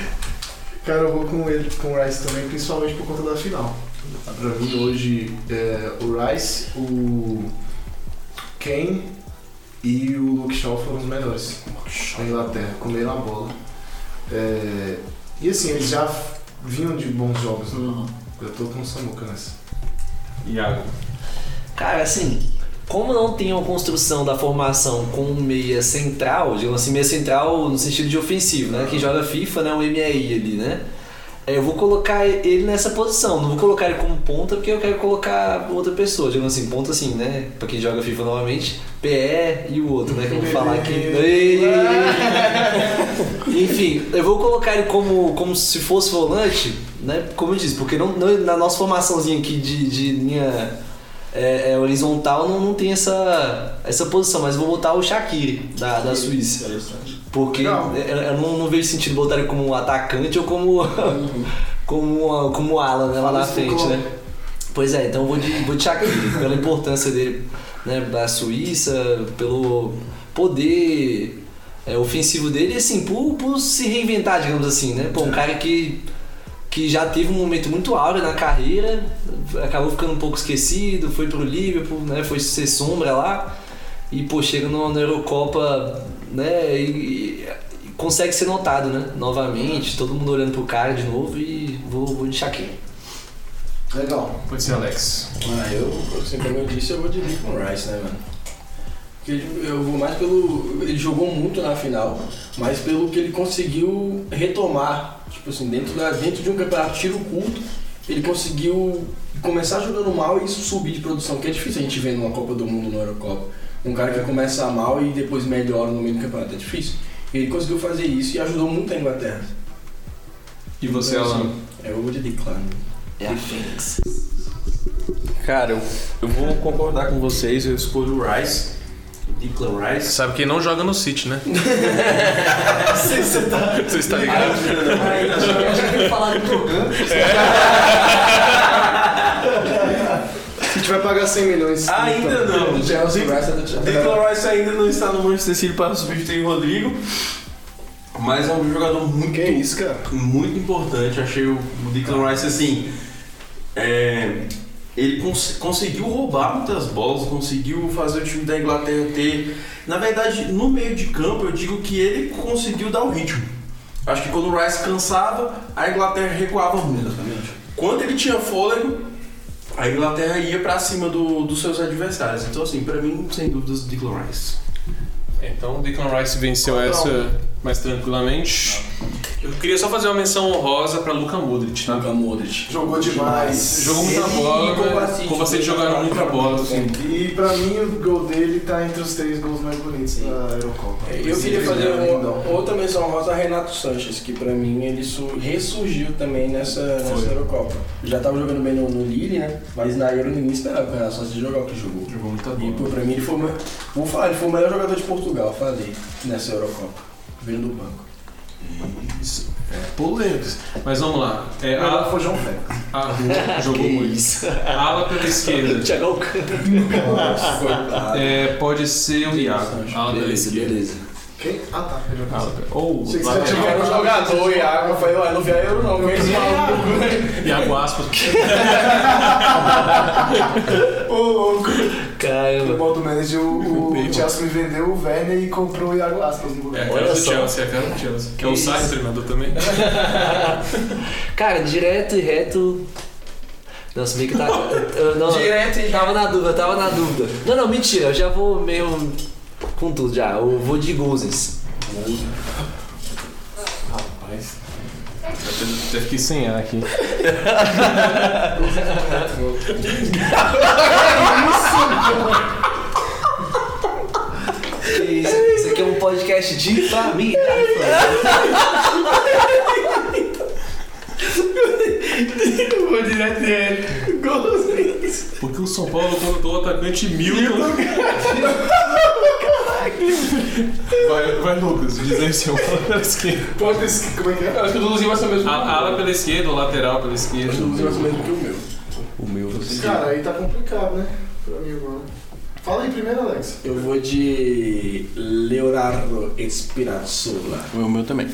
Cara, eu vou com ele, com o Rice também, principalmente por conta da final. Pra mim hoje é, o Rice, o Kane e o Luke Shaw foram os melhores da Inglaterra, comeram a bola. É, e assim, eles já vinham de bons jogos, né? Eu tô com o Samuca nessa. Iago. Cara, assim, como não tem uma construção da formação com um meia central, digamos assim, meia central no sentido de ofensivo, né? Quem joga FIFA, né? Um MRI ali, né? É, Eu vou colocar ele nessa posição, não vou colocar ele como ponta porque eu quero colocar outra pessoa, digamos assim, ponta assim, né? Pra quem joga FIFA novamente, PE e o outro, né? Que eu vou falar aqui. Enfim, eu vou colocar ele como, como se fosse volante, né? Como eu disse, porque não, não- na nossa formaçãozinha aqui de, de linha é, é, horizontal não, não tem essa, essa posição, mas vou botar o Shaqiri da, da Suíça. Porque Legal. eu, eu não, não vejo sentido botar ele como atacante ou como, como, como ala né, lá na frente, né? Pois é, então eu vou de, vou de Shaqiri, pela importância dele né, da Suíça, pelo poder é, ofensivo dele e assim, por, por se reinventar, digamos assim, né? Pô, um cara que, que já teve um momento muito áureo na carreira, acabou ficando um pouco esquecido, foi pro Liverpool, né? Foi ser sombra lá e pô, chega no- na Eurocopa, né? E, e- consegue ser notado, né? Novamente, todo mundo olhando pro cara de novo e vou, vou de Shaqiri. Legal. Pode ser Alex. Ah, eu, assim, como eu disse, eu vou de Declan Rice, né, mano? Porque eu vou mais pelo. Ele jogou muito na final, mas pelo que ele conseguiu retomar. Tipo assim, dentro, da, dentro de um campeonato tiro curto, ele conseguiu começar jogando mal e isso subir de produção, que é difícil a gente ver numa Copa do Mundo, numa Eurocopa. Um cara que começa mal e depois melhora no meio do campeonato, é difícil. Ele conseguiu fazer isso e ajudou muito a Inglaterra. E você, Então, Alan? assim, Eu vou de Declan. É a Fênix. Cara, eu, eu vou concordar com vocês, eu escolho o Rice. Declan Rice. Sabe quem não joga no City, né? Você tá. Você está ligado? Aí, a gente tem que falar do jogando. A gente vai pagar 100 milhões. Ainda não. Do Chelsea, o Rice é do Chelsea. Declan Rice ainda não está no Manchester City para substituir o Rodrigo. Mas é um jogador muito, Que isso, cara? muito importante. Achei o o Declan Rice assim. é, ele cons- conseguiu roubar muitas bolas, conseguiu fazer o time da Inglaterra ter. Na verdade, no meio de campo, eu digo que ele conseguiu dar o ritmo. Acho que quando o Rice cansava, a Inglaterra recuava muito. Quando ele tinha fôlego, a Inglaterra ia pra cima do- dos seus adversários. Então, assim, pra mim, sem dúvidas, Declan Rice. Então o Declan Rice venceu essa mais tranquilamente. Eu queria só fazer uma menção honrosa pra Luka Modric, tá? Luka Modric. Jogou demais. Jogou muita Ele bola, e Kovacic. Kovacic jogaram muita bola. assim. E pra mim o gol dele tá entre os três gols mais bonitos da Eurocopa. Eu queria fazer uma, outra menção rosa a Renato Sanches, que pra mim ele su- ressurgiu também nessa, nessa. Eurocopa. Já tava jogando bem no, no Lille, né? Mas na Euro ninguém esperava que o Renato Sanches jogar o que jogou. Jogou muita E pô, bola. pra mim ele foi o me- Vou falar, ele foi o melhor jogador de Portugal, falei, nessa Eurocopa. Vindo do banco. Isso. É, polêmicos. Mas vamos lá. É, Melhor a, foi o João Félix. a, jogou muito. isso. Ala pela esquerda. Thiago É, pode ser o Iago. Ala pela Beleza, esquerda. beleza. Quem? Ah tá. Eu Ala pela- Ou Achei que você tinha Eu era um jogador e a água foi, eu não vi a Euro não, conheci maluco. Iago Aspas. Ô, louco. No Caramba. modo manager, o, o Chelsea me vendeu o Werner e comprou o Iago Aspas no É a cara Olha do só. Chelsea, é a cara do Chelsea. Que é o. Sarri, treinador também. Cara, direto e reto. Nossa, meio que tá. eu não, Direto e Tava na dúvida, tava na dúvida. Não, não, mentira, eu já vou meio com tudo já. Eu vou de Gozens. Rapaz. Já fiquei sem ar aqui. Que Isso, isso aqui é um podcast de família. Eu vou direto nele. Golzinhos. Porque o São Paulo contratou o atacante Milton. Vai, vai Lucas, diz aí seu ala pela esquerda. Pode esse- Como é que é? Eu acho que o Luzinho vai ser o mesmo. A ala pela esquerda ou lateral pela esquerda? Acho que o Luzinho vai ser o mesmo que o meu. O meu. Cara, aí tá complicado, né? Pra mim agora. Fala aí primeiro, Alex. Eu vou de Leonardo Espirazola. O meu também.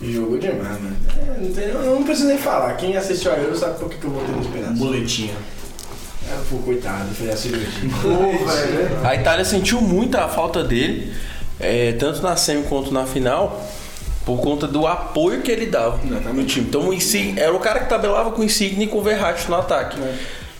Jogou demais, mano. É, não, tem, eu não preciso nem falar. Quem assistiu a Euro sabe por que, que eu votei no Espinazola. Boletinha. É, pô, coitado, foi a cirurgia. A Itália sentiu muito a falta dele, é, tanto na semi quanto na final, por conta do apoio que ele dava no time. Então o Insigne era o cara que tabelava com o Insigne e com o Verratti no ataque.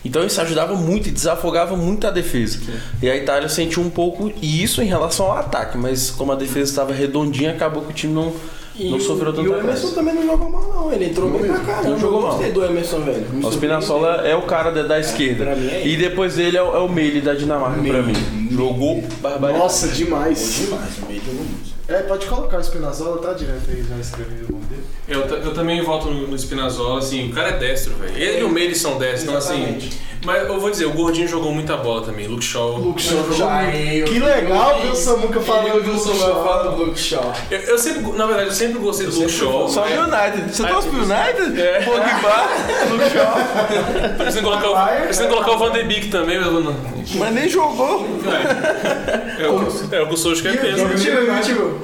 Então isso ajudava muito e desafogava muito a defesa. E a Itália sentiu um pouco isso em relação ao ataque, mas como a defesa estava redondinha, acabou que o time não, não o- sofreu E tanta o Emerson também não jogou mal, não. Ele entrou bem pra caramba. Não jogou mal. do Emerson, velho. O Spinazzola é o cara da, da esquerda. pra mim é e depois dele é o, é o Meili da Dinamarca, pra mim. Jogou barbaridade. Nossa, demais. demais, o meio jogou muito. É, pode colocar o Spinazzola, tá direto aí, já escrevi o nome dele. Eu, eu também voto no, no Spinazzola, assim, o cara é destro, velho. Ele e o Meire são destros, então assim. Mas eu vou dizer, o Gordinho jogou muita bola também. Luke Shaw. Luke Shaw jogou Já, muito. eu- Que legal eu- ver o Samuca falando Eu do Luke Samuel Shaw. falando do Luke Shaw. Eu, eu sempre, na verdade, eu sempre gostei do Luke Shaw. Só o United. Você torce pro United? É. Pogba, Luke Shaw. Precisa colocar, o, precisa colocar o Van de Beek também, mas eu não. Mas nem jogou. É, o- é o que o Solskjaer pensa. E o time, e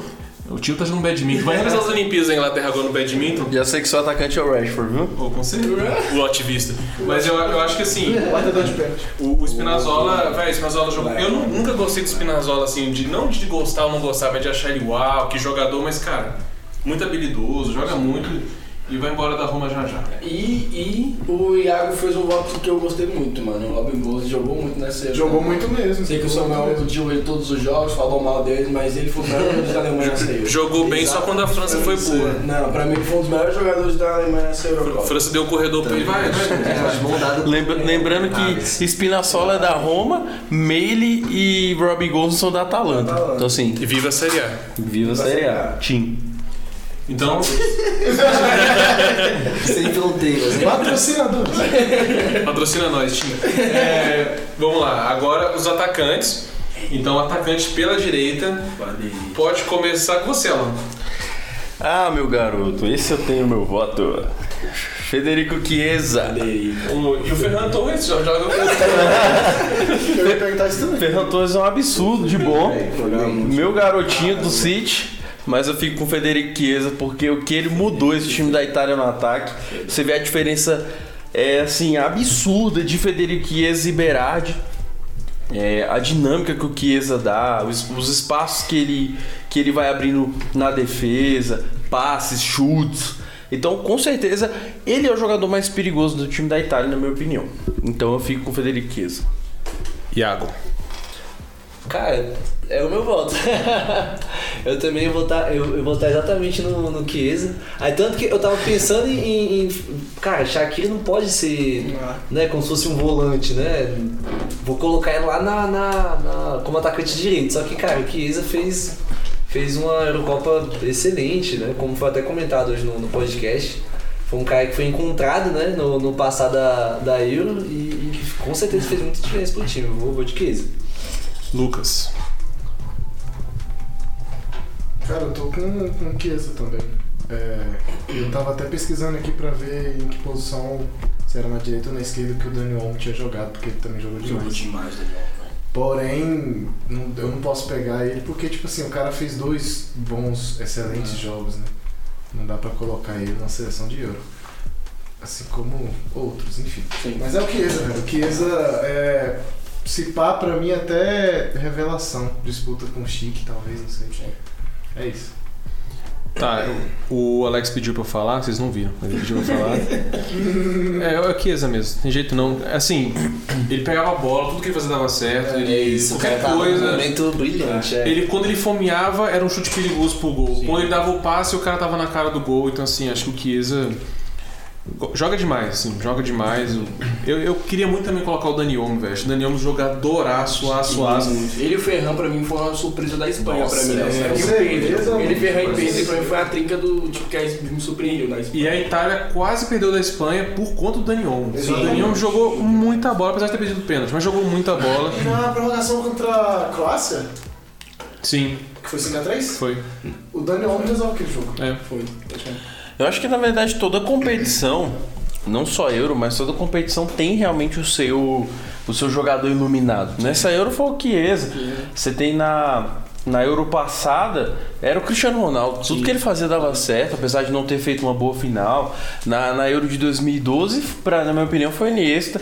o tio tá jogando badminton. Vai realizar as Olimpíadas da Inglaterra agora no badminton. Já sei que seu atacante é o Rashford, viu? Ou com certeza. O ativista. Mas eu, eu acho que assim, pênalti. o, o Spinazzola, velho, o Spinazzola jogou. Eu nu- nunca gostei do Spinazzola, assim, de não de gostar ou não gostar, mas de achar ele uau, que jogador, mas cara, muito habilidoso, joga muito e vai embora da Roma já já. E, e o Iago fez um voto que eu gostei muito, mano. O Robin Ghost jogou muito nessa. Jogou muito mesmo. Sei que o Samuel pediu ele todos os jogos, falou mal dele, mas ele foi o melhor jogador da Alemanha nessa Euro. Jogou bem só quando a França foi boa. Não, pra mim foi um dos melhores jogadores da Alemanha nessa A Eurocopa. França deu o corredor pra ele, vai, vai. Lembra- lembrando que Spinazzola é da Roma, Meili e Robbie Gosling são da Atalanta. Atalanta. Então assim, E viva a Série A. viva a Série A. Tim. Então, Sem fronteiras? Patrocinadores. patrocina nós, time. É, vamos lá, agora os atacantes. Então, atacante pela direita. Pode começar com você, Alan. Ah, meu garoto, esse eu tenho meu voto. Federico Chiesa. O, e o Ferran Torres já joga. Eu ia perguntar isso também. Ferran Torres é um absurdo de bom. Meu garotinho do City. Mas eu fico com o Federico Chiesa porque o que ele mudou esse time da Itália no ataque. Você vê a diferença é assim absurda de Federico Chiesa e Berardi. É, a dinâmica que o Chiesa dá, os, os espaços que ele, que ele vai abrindo na defesa, passes, chutes. Então, com certeza, ele é o jogador mais perigoso do time da Itália, na minha opinião. Então eu fico com o Federico Chiesa. Iago. Cara, é o meu voto. eu também vou votar, eu, eu vou votar exatamente no, no Chiesa. Aí tanto que eu tava pensando em. em- em- cara, Shaqiri não pode ser. Né, como se fosse um volante, né? Vou colocar ele lá na, na- na- como atacante direito. Só que, cara, o Chiesa fez, fez uma Eurocopa excelente, né? Como foi até comentado hoje no, no podcast. Foi um cara que foi encontrado né, no, no passado da, da Euro e, e que com certeza fez muita diferença pro time. Eu vou, vou de Chiesa. Lucas. Cara, eu tô com, com Chiesa também. É, eu tava até pesquisando aqui pra ver em que posição, se era na direita ou na esquerda, que o Dani Olmo tinha jogado, porque ele também jogou Jogou demais. demais, Daniel. Porém, não- eu não posso pegar ele porque, tipo assim, o cara fez dois bons, excelentes jogos, né? Não dá pra colocar ele na seleção de Euro. Assim como outros, enfim. Sim. Mas é o Chiesa, velho. O Chiesa é. Se pá, pra mim até revelação. Disputa com o Chique, talvez, não sei. É isso. Tá, o Alex pediu pra eu falar, vocês não viram, mas ele pediu pra eu falar. é, é o Chiesa mesmo, tem jeito não. Assim, ele pegava a bola, tudo que ele fazia dava certo, ele, o qualquer cara tava num coisa. momento brilhante, é. Ele, quando ele fomeava, era um chute perigoso pro gol. Quando ele dava o passe, o cara tava na cara do gol. Então, assim, acho que o Chiesa joga demais, assim, joga demais. Eu, eu queria muito também colocar o Dani Olmo, velho. O Dani Olmo jogadoraço, aço, aço. Ele e o Ferran pra mim foi uma surpresa da Espanha Nossa, pra mim. é, né? é, E o Pedro, ele, Ferran e Pedro pra mim foi a trinca do tipo que me surpreendeu da Espanha. E a Itália quase perdeu da Espanha por conta do Dani Olmo. O Exatamente. Dani Olmo jogou muita bola, apesar de ter perdido pênalti, mas jogou muita bola. E na prorrogação contra a Croácia, Sim, que foi 5x3, foi. o Dani Olmo resolve aquele jogo. É. Foi. Eu acho que na verdade toda competição, não só Euro, mas toda competição tem realmente o seu o seu jogador iluminado. Nessa Euro foi o Chiesa. Você tem na, na Euro passada, era o Cristiano Ronaldo. Tudo que ele fazia dava certo, apesar de não ter feito uma boa final. Na, na Euro de 2012, pra, na minha opinião, foi Iniesta.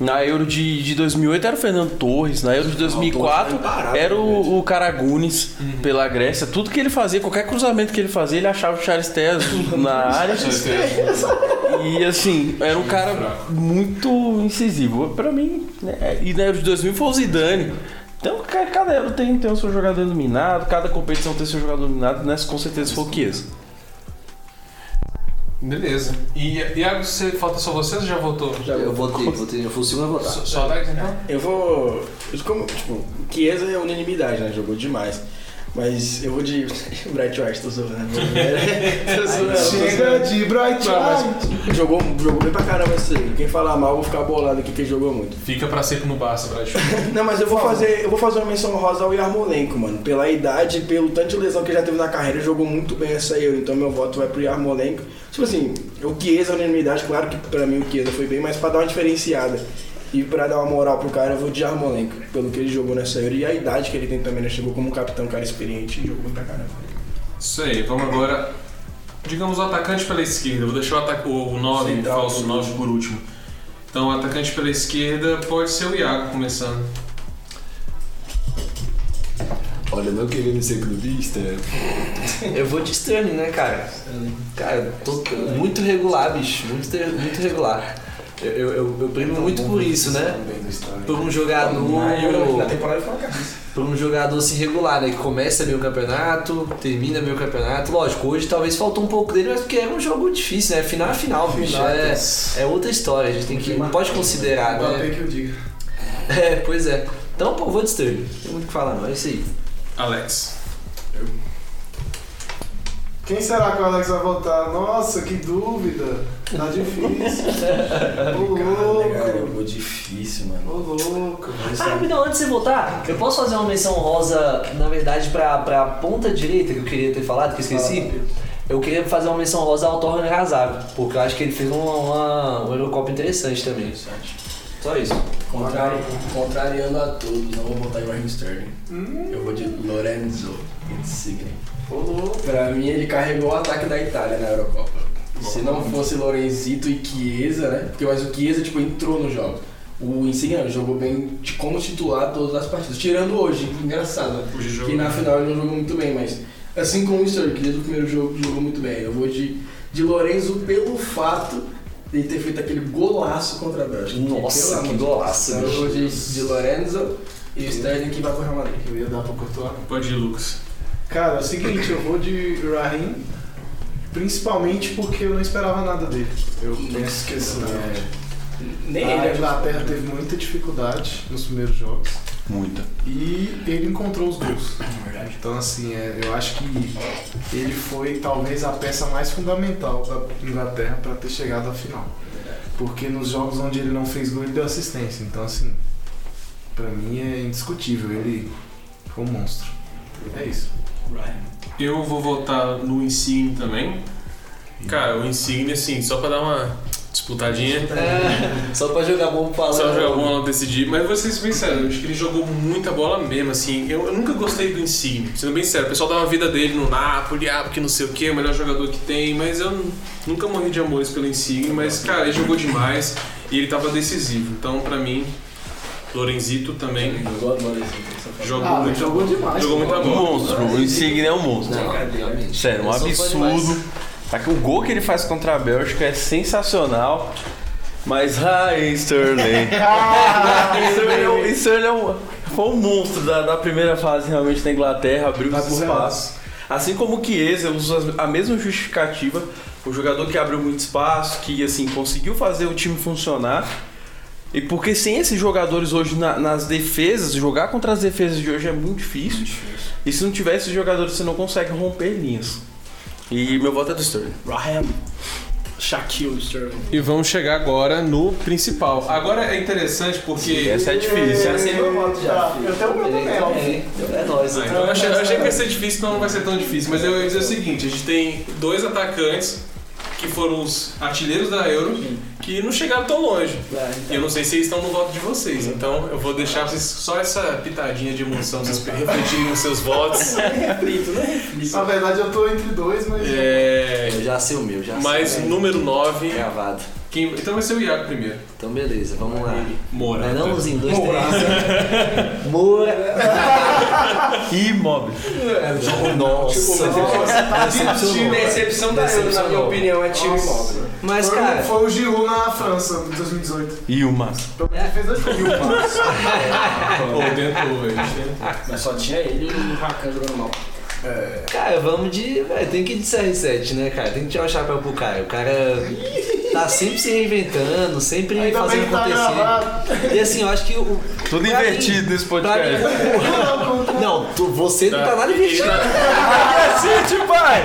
Na Euro de, de 2008 era o Fernando Torres. Na Euro de 2004 imparável, era o, o Caragunis pela Grécia. Tudo que ele fazia, qualquer cruzamento que ele fazia, ele achava o Charles Telles na área. E assim, era um cara muito incisivo. Pra mim, né? e na Euro de 2000 foi o Zidane. Então, ca- cada Euro tem, tem o seu jogador iluminado, cada competição tem seu jogador iluminado, nessa com certeza foi o Chiesa. Beleza. E Iago, você, falta só você ou já votou? Já Eu votei, votei, eu fui o segundo a votar. Só, só Alex, então? Eu vou. Como, tipo, Chiesa é unanimidade, né? Jogou demais. Mas eu vou de. Bright White, tô zoando. né? Tô zoando, tô Chega de Bright White. Jogou, jogou bem pra caramba esse aí. Quem falar mal, eu vou ficar bolado aqui que ele jogou muito. Fica pra seco no Barça, Brad. Não, mas eu vou fazer, eu vou fazer uma menção rosa ao Yarmolenko, mano. Pela idade, pelo tanto de lesão que ele já teve na carreira, jogou muito bem essa Euro. Então meu voto vai pro Yarmolenko. Tipo assim, o Chiesa, a unanimidade, claro que pra mim o Chiesa foi bem, mas pra dar uma diferenciada e pra dar uma moral pro cara, eu vou de Yarmolenko. Pelo que ele jogou nessa Euro e a idade que ele tem também, né? Chegou como capitão, cara experiente e jogou pra caramba. Isso aí, vamos agora. Digamos o atacante pela esquerda. Vou deixar o, ataca- o 9, Central falso por 9 por último. Então, o atacante pela esquerda pode ser o Iago começando. Olha, não querendo ser clubista. Eu vou de Sterling, né, cara? Cara, tô muito regular, bicho. Muito, muito regular. Eu, eu, eu, eu primo muito por isso, né? Por um jogador. Na temporada foi uma cabeça. Por um jogador assim regular, né? Que começa bem o campeonato, termina bem o campeonato. Lógico, hoje talvez faltou um pouco dele, mas porque é um jogo difícil, né? Final é final, bicho. É É, é outra história, a gente tem que. Não pode considerar, né? que eu diga. É, pois é. Então, pô, vou de Sterling. Não tem muito o que falar, não. É isso aí. Alex. Quem será que o Alex vai votar? Nossa, que dúvida. Tá difícil. Ô Cara, louco. jogou difícil, mano. Ô louco. Ah, rapidão, antes de você voltar, eu posso fazer uma menção rosa, na verdade, pra, pra ponta direita que eu queria ter falado, que eu esqueci? Eu queria fazer uma menção rosa ao Torren Hazard, porque eu acho que ele fez uma, uma, uma Eurocopa interessante também. Só isso. Contrari- contrariando a todos, não vou botar em Raheem Sterling. Hum, Eu vou de Lorenzo Insigne. Pra mim, ele carregou o ataque da Itália na Eurocopa. Se não fosse Lorenzito e Chiesa, né? Porque mas o Chiesa tipo, entrou no jogo. O Insigne jogou bem de- como titular todas as partidas. Tirando hoje, engraçado. né? Hoje Que na bem. final ele não jogou muito bem, mas assim como o Sterling, que desde o primeiro jogo jogou muito bem. Eu vou de, de Lorenzo pelo fato de ter feito aquele golaço contra a Bélgica. Nossa, que de golaço. Então eu vou de, de Lorenzo e o Sterling que vai pro Real Madrid. Eu ia dar pra Courtois. Pode ir, Lucas. Cara, é o seguinte, eu vou de Raheem, principalmente porque eu não esperava nada dele. Eu penso que assim, é, Nem a ele é Inglaterra teve muita dificuldade nos primeiros jogos Muita. e ele encontrou os gols. Então assim, é, eu acho que ele foi talvez a peça mais fundamental da Inglaterra para ter chegado à final. Porque nos jogos onde ele não fez gol, ele deu assistência. Então assim, pra mim é indiscutível, ele foi um monstro. É isso. Eu vou votar no Insigne também. Cara, o Insigne, assim, só pra dar uma disputadinha. É, só pra jogar bom pra Só jogar bola decidir, mas vou ser sincero, eu acho que ele jogou muita bola mesmo, assim. Eu, eu nunca gostei do Insigne, sendo bem sério. O pessoal dá uma vida dele no Napoli, ah, porque não sei o que, o melhor jogador que tem, mas eu nunca morri de amores pelo Insigne, mas, cara, ele jogou demais e ele tava decisivo. Então, pra mim, Lorenzito também Lorenzo. jogou Ah, muito. jogou demais. Jogou muita Um bola. monstro, o Insigne é um monstro. Não. Sério, um absurdo. Tá que o gol que ele faz contra a Bélgica é sensacional. Mas ai, Sterling. Sterling, é um- Sterling é um, foi um monstro da, da primeira fase realmente da Inglaterra, abriu Vai os pro Real. espaços. Assim como o Chiesa usa a mesma justificativa, o jogador que abriu muito espaço, que assim conseguiu fazer o time funcionar. E porque sem esses jogadores hoje na- nas defesas, jogar contra as defesas de hoje é muito difícil. E se não tiver esses jogadores, você não consegue romper linhas. E meu voto é do Sterling. Raheem. Shaquille Sterling. E vamos chegar agora no principal. Agora é interessante porque. Essa é difícil. Já sei meu voto já. filho. Eu tenho o meu também. É, é nóis. Ah, então eu achei, eu achei que ia ser difícil, então não vai ser tão difícil. Mas eu ia dizer o seguinte: a gente tem dois atacantes que foram os artilheiros da Euro, que não chegaram tão longe. É, E eu não sei se eles estão no voto de vocês, então eu vou deixar vocês só essa pitadinha de emoção, vocês refletirem nos seus votos. reflito, né? Na verdade eu tô entre dois, mas. É, Eu já sei o meu, já mas sei. número 9, Gravado. Quem, então vai ser o Iago primeiro. Então beleza, vamos lá. Mora. Não é não, Luzinho? Dois, três. Moura. Imóvel. Nossa. tá Decepcionou. Decepção da Euro, na minha opinião, é time Nossa. imóvel. Mas, foi, cara, foi o Giroud na França, em 2018. E o Massa. Menos ele fez dois gols. Tentou, velho. Mas só tinha ele e o Rakan jogando mal. cara, vamos de. Véio, tem que ir de CR7, né, cara? Tem que tirar o chapéu pro cara. O cara tá sempre se reinventando, sempre Ainda fazendo tá acontecer. gravado. E assim, eu acho que o. Tudo mim- invertido nesse mim, podcast. o- Não, tu- você não tá nada invertido. Cacete, pai!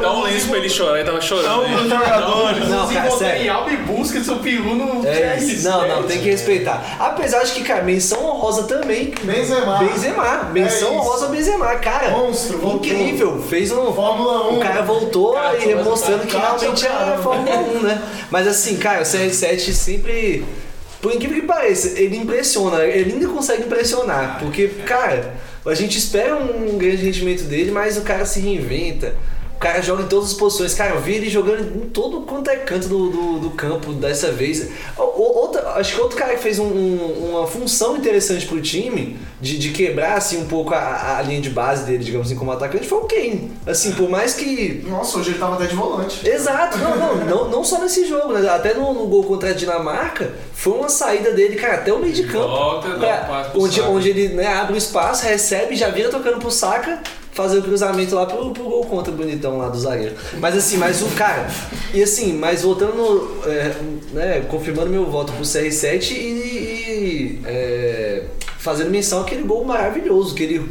Dá um lenço pra ele chorar, ele tava chorando. São os né? jogadores. Não, Se cara, sério. em Alba e busca seu peru no É CR7. isso. Não, não, tem que respeitar. Apesar de que, cara, menção honrosa também. Benzema. Benzema, menção É honrosa Benzema, cara. Monstro, voltou. incrível. Fez um. Fórmula 1. O cara voltou Cara, e mostrando que cara realmente cara. é Fórmula 1, né? Mas assim, cara, o CR7 sempre. Por incrível que pareça, ele impressiona, ele ainda consegue impressionar. Porque, cara, a gente espera um grande rendimento dele, mas o cara se reinventa. O cara joga em todas as posições. Cara, eu vi ele jogando em todo quanto é canto do, do, do campo dessa vez. Outra, acho que outro cara que fez um- um- uma função interessante pro time, de, de quebrar assim, um pouco a, a linha de base dele, digamos assim, como atacante, foi o Kane. Assim, por mais que Nossa, hoje ele tava até de volante. Exato, não, não, não, não só nesse jogo, né? Até no, no gol contra a Dinamarca, foi uma saída dele, cara, até o meio de campo. Volta, um Pra- onde, onde ele né, abre o espaço, recebe, já vira tocando pro saca, fazer o cruzamento lá pro, pro gol contra bonitão lá do zagueiro. Mas assim, mas o cara. E assim, mas voltando, no, é, né, confirmando meu voto pro CR7 e, e, é, fazendo menção àquele gol maravilhoso, que ele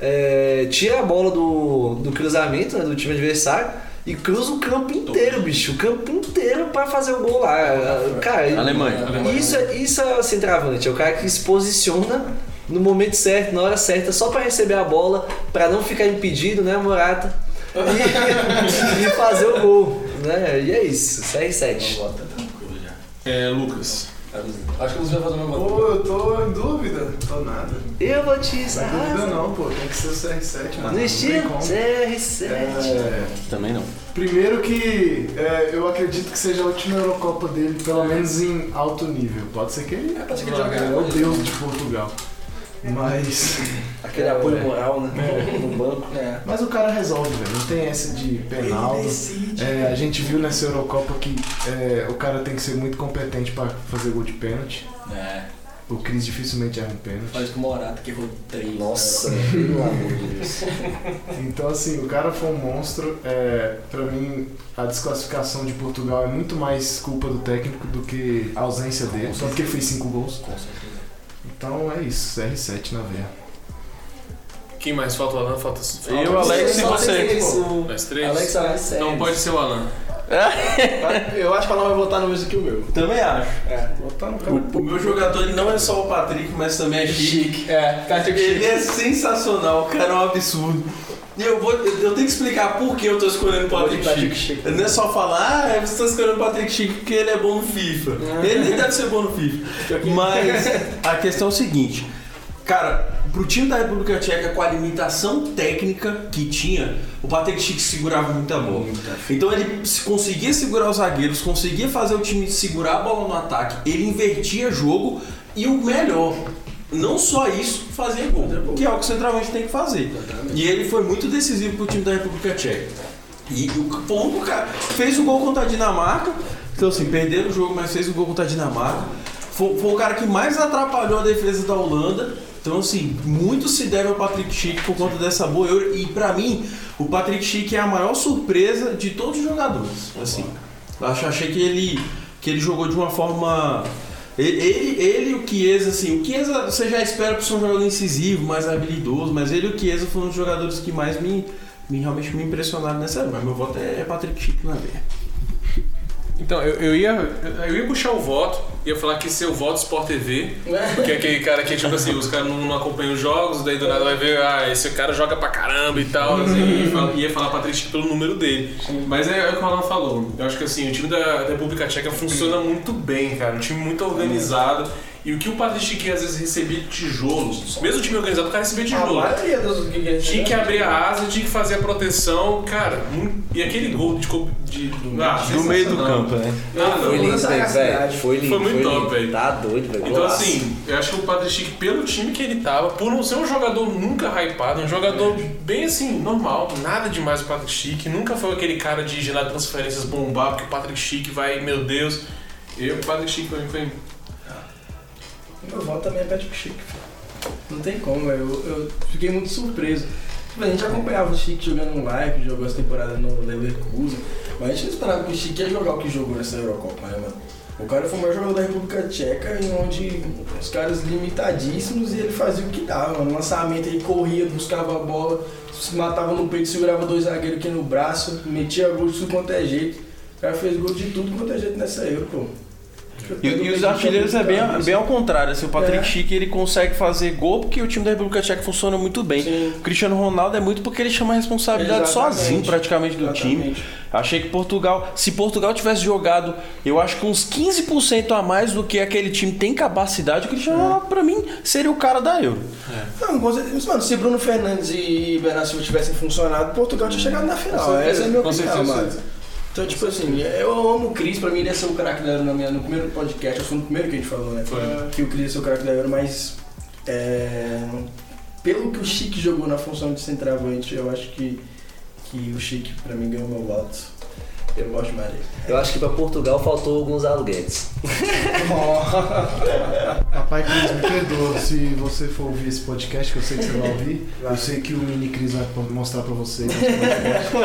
é, tira a bola do, do cruzamento né, do time adversário e cruza o campo inteiro, bicho. O campo inteiro pra fazer o gol lá. Cara, Alemanha. isso, é- isso é centroavante, é o cara que se posiciona no momento certo, na hora certa, só pra receber a bola, pra não ficar impedido, né, Morata? E, e fazer o gol, né? E é isso, CR7. É, Lucas. Acho que o Luiz vai fazer o mesmo Pô, eu tô em dúvida. Tô nada. Eu vou te Não é dúvida ensinar. não, pô. Tem que ser o CR7, mano. No Não estilo tem como. CR7. É, Também não. primeiro que é, eu acredito que seja a última Eurocopa dele, pelo menos em alto nível. Pode ser que ele, pode ser que ele jogue ele é o agora. deus de Portugal. Mas, Aquele apoio moral, né? No banco. É. mas o cara resolve, velho. Não tem essa de penal. É, a gente viu nessa Eurocopa que é, o cara tem que ser muito competente pra fazer gol de pênalti. É. O Cris dificilmente erra um pênalti. Faz com o Morata, que errou três. Nossa, pelo amor de Deus. Então, assim, o cara foi um monstro. É, pra mim, a desclassificação de Portugal é muito mais culpa do técnico do que a ausência dele. Só porque ele fez cinco gols. Com certeza. Então é isso, CR7 na veia. Quem mais falta o Alan? Falta Eu, Alex e você. Nós três? Alex Alex. Então pode ser o Alan. Eu acho que ela vai votar no mesmo que o meu. Também acho. É, votar no O, o meu jogador ele não é só o Patrick, mas também é chique. É, Patrick Ele Chique. é sensacional, o cara é um absurdo. Eu, vou, eu tenho que explicar por que eu tô escolhendo o Patrick Patrick. Schick. Não é só falar, ah, você tá escolhendo o Patrick Chique porque ele é bom no FIFA. Ele nem deve ser bom no FIFA. Mas a questão é o seguinte, cara, pro time da República Tcheca, com a limitação técnica que tinha, o Patrick Chique segurava muita bola. Então ele se- conseguia segurar os zagueiros, conseguia fazer o time segurar a bola no ataque, ele invertia jogo e o melhor, não só isso, fazia gol, que é o que o centralmente tem que fazer. E ele foi muito decisivo pro time da República Tcheca. E o o único cara fez o gol contra a Dinamarca, então assim, perderam o jogo, mas fez o gol contra a Dinamarca. Foi, foi o cara que mais atrapalhou a defesa da Holanda. Então, assim, muito se deve ao Patrick Schick por conta dessa boa Euro. E pra mim, o Patrick Schick é a maior surpresa de todos os jogadores. Assim, eu achei que ele, que ele jogou de uma forma. Ele, ele, e o Chiesa, assim, o Chiesa você já espera por ser um jogador incisivo, mais habilidoso, mas ele e o Chiesa foram os jogadores que mais me, me realmente me impressionaram nessa. Mas meu voto é Patrick Schick na veia. Então, eu, eu ia, eu ia puxar o voto, ia falar que seu voto Sport TV, porque é aquele cara que, tipo assim, os caras não, não acompanham os jogos, daí do nada vai ver, ah, esse cara joga pra caramba e tal, assim, e ia falar Patrick Schick pelo número dele. Mas é, é o que o Alan falou, eu acho que assim, o time da República Tcheca funciona muito bem, cara, um time muito organizado. E o que o Patrick Schick às vezes recebia de tijolos, mesmo o time organizado, o cara recebia A tijolo. maioria dos que Tinha que abrir a asa, tinha que fazer a proteção, cara. muito- E aquele gol de. co- de ah, Do meio do sensacional. campo, né? Ah, não. Foi lindo, essa velho. Foi lindo. Foi muito top, velho. Tá doido, velho. Então, Golaço. assim, eu acho que o Patrick Schick, pelo time que ele tava, por não ser um jogador nunca hypado, um jogador bem assim, normal, nada demais o Patrick Schick, nunca foi aquele cara de gerar transferências bombar, porque o Patrick Schick vai, meu Deus. Eu, o Patrick Schick pra mim foi. Meu voto também é Patrick Chic, filho. Não tem como. Eu, eu fiquei muito surpreso. Tipo, A gente acompanhava o Chic jogando no live, jogou essa temporada no Leverkusen, mas a gente não esperava que o Chic ia jogar o que jogou nessa Eurocopa, né, mano? O cara foi o maior jogador da República Tcheca, em onde os caras limitadíssimos e ele fazia o que dava. No lançamento ele corria, buscava a bola, se matava no peito, segurava dois zagueiros aqui no braço, metia gol de tudo quanto é jeito. O cara fez gol de tudo quanto é jeito nessa Euro, pô. E, e os artilheiros é bem, bem ao contrário. Assim, o Patrick É. Schick ele consegue fazer gol porque o time da República Tcheca funciona muito bem. Sim. O Cristiano Ronaldo é muito porque ele chama a responsabilidade Exatamente. sozinho praticamente do time. Exatamente. Achei que Portugal, se Portugal tivesse jogado, eu acho que uns 15% a mais do que aquele time tem capacidade, o Cristiano Ronaldo pra mim seria o cara da Euro. Não, com certeza. Mano, se Bruno Fernandes e Bernardo Silva tivessem funcionado, Portugal tinha chegado na final. Essa é a minha opinião, mano. Então, tipo assim, eu amo o Cris, pra mim ele ia ser o craque da Euro na minha- no primeiro podcast, foi no primeiro que a gente falou, né? Foi. Que o Cris ia ser o craque da Euro, mas é, pelo que o Chique jogou na função de centroavante, eu acho que, que o Chique pra mim ganhou meu voto. Eu gosto mais dele. Eu acho que pra Portugal faltou alguns Guedes. Papai Cris, me perdoa se você for ouvir esse podcast, que eu sei que você vai ouvir. Eu sei que o Mini Cris vai mostrar pra você esse podcast.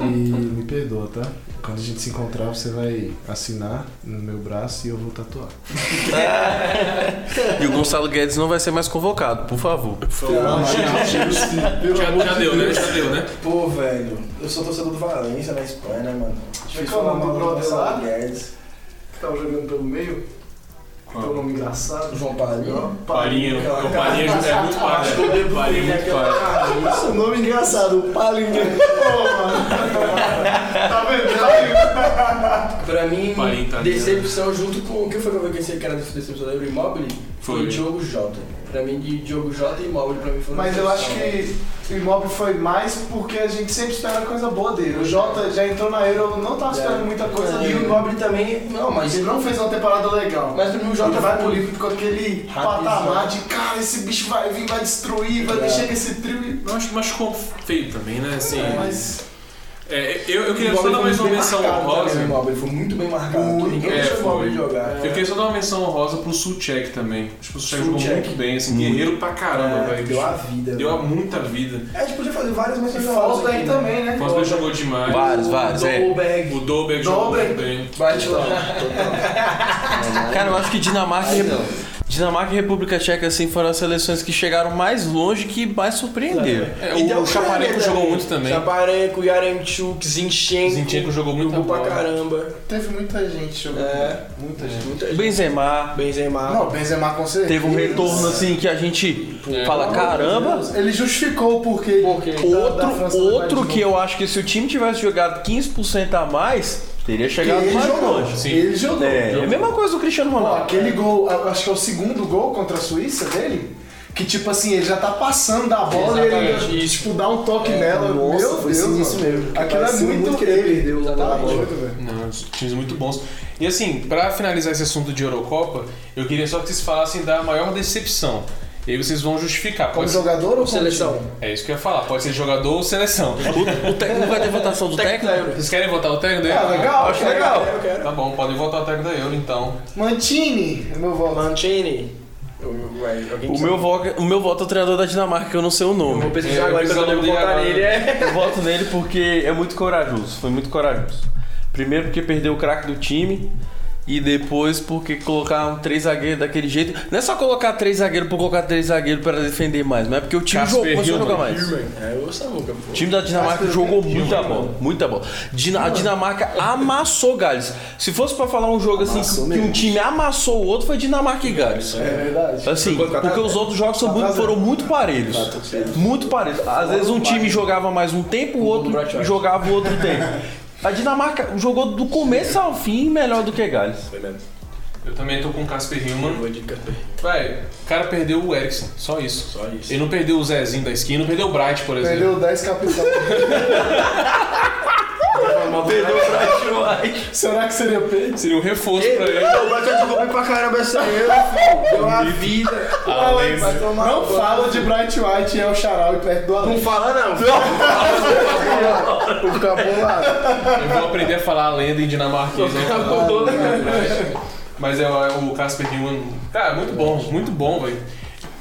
E me perdoa, tá? Quando a gente se encontrar, você vai assinar no meu braço e eu vou tatuar. E o Gonçalo Guedes não vai ser mais convocado, por favor. Já, já deu, né? Já deu, né? Pô, velho, eu sou torcedor do Valência na Espanha, né, mano? Difícil Qual é o falar nome mal do brother lá? Guedes. Que tava jogando pelo meio? Tem um nome engraçado. João Palinho. Palinho, o Palinho é muito palha. Palinho é muito palha. Esse nome engraçado, o Palinho. Pô, mano. Tá vendo? Pra mim, tá decepção junto com. O que foi que eu vi que esse cara da decepção Immobile? Foi Foi. o Diogo Jota. Pra mim, de Diogo Jota e Immobile, pra mim foi Mas eu acho que o Immobile foi mais porque a gente sempre espera coisa boa dele. O Jota já entrou na Euro, eu não tava esperando muita coisa E o dele. Immobile também. Não, mas. Ele não fez uma temporada legal. Mas pra mim o Jota vai pro Liverpool com aquele Rapidão. patamar de cara, esse bicho vai vir, vai destruir, vai É. mexer nesse trio. Eu acho que machucou feio também, né? Assim, Mas. É, eu, eu queria só dar mais uma menção honrosa. o Immobile foi muito bem marcado. Muito, Ninguém é, deixou o Immobile jogar. Eu queria só dar uma menção honrosa pro Sulchek também. Acho que o Sulchek jogou muito bem, assim, guerreiro pra caramba, É, velho. deu a vida. Deu a muita vida. É, a gente podia fazer várias menções Fosberg aqui, também, né? O Fosberg jogou demais. Vários, vários, é. O Dolberg jogou muito bem. Bate lá. Cara, eu acho que Dinamarca, Dinamarca e República Tcheca assim, foram as seleções que chegaram mais longe que mais surpreenderam. É, E o deu Chaparenko Ucrânia jogou muito também. Chaparenko, Yaremchuk, Zinchenko. Zinchenko jogou muita Jogou pra caramba. Teve muita gente jogando. É. Muita gente. Muita gente. Benzema Benzema. Não, Benzema com certeza. teve um retorno assim que a gente É. fala, caramba. Ele justificou o porquê. Porquê? da- da Outro, outro que eu acho que se o time tivesse jogado 15% a mais, teria chegado ele mais jogou. longe. Sim. Ele jogou. É, é a mesma coisa do Cristiano Pô, Ronaldo. aquele gol, acho que é o segundo gol contra a Suíça dele. Que tipo assim, ele já tá passando da bola e ele Exatamente. tipo, dá um toque nela. Nossa, Meu foi Deus, mano. mesmo. Aquilo é muito, muito que ele perdeu lá na bola. Não, times muito bons. E assim, pra finalizar esse assunto de Eurocopa, eu queria só que vocês falassem da maior decepção. E aí vocês vão justificar. Como Pode ser- jogador ou Seleção. time? É isso que eu ia falar. Pode ser jogador ou seleção. O, o técnico vai ter votação do técnico? Vocês querem votar o técnico da Ah, Euro? legal, acho acho legal. Eu quero. Tá bom, podem votar o técnico da Euro então. Mantini, é meu voto. Eu- alguém O meu, voto, o meu voto é o treinador da Dinamarca, que eu não sei o Eu vou nome. pesquisar eu agora eu nome votar nele. É. Eu voto nele porque é muito corajoso, foi muito corajoso. Primeiro porque perdeu o craque do time E depois porque colocar três zagueiros daquele jeito. Não é só colocar três zagueiros por colocar três zagueiros para defender mais, mas é porque o time Casper jogou, começou jogar mais. É. O time da Dinamarca jogou muita bola, muita bola. Dina- a Dinamarca amassou Gales. Se fosse pra falar um jogo assim Amassou que, um time amassou o outro, foi Dinamarca e Gales. É verdade. Assim, porque os outros jogos são muito- foram muito parelhos. Muito parelhos. Às vezes um time jogava mais um tempo, o outro jogava o outro tempo. A Dinamarca jogou do começo ao fim melhor do que Gales. Foi mesmo. Eu também tô com o Casper Hillman. Vou de Casper. Vai, o cara perdeu o Eriksen, só isso. Só isso. Ele não perdeu o Zezinho da esquina, não perdeu o Bright, por exemplo. Perdeu 10 capitão. Perdeu o Bright White. Será que seria peito? Seria um reforço pra ele. O Bright jogou bem pra caramba essa aí, filho. Deu a vida. A lenda. Vai tomar Não fala de Bright White e El Charal e perto do Não Alex. fala não. Vou ficar bolado. Eu vou aprender a falar a lenda em dinamarquês. né? Mas é o Casper Hillman. Cara, muito bom, muito bom, velho.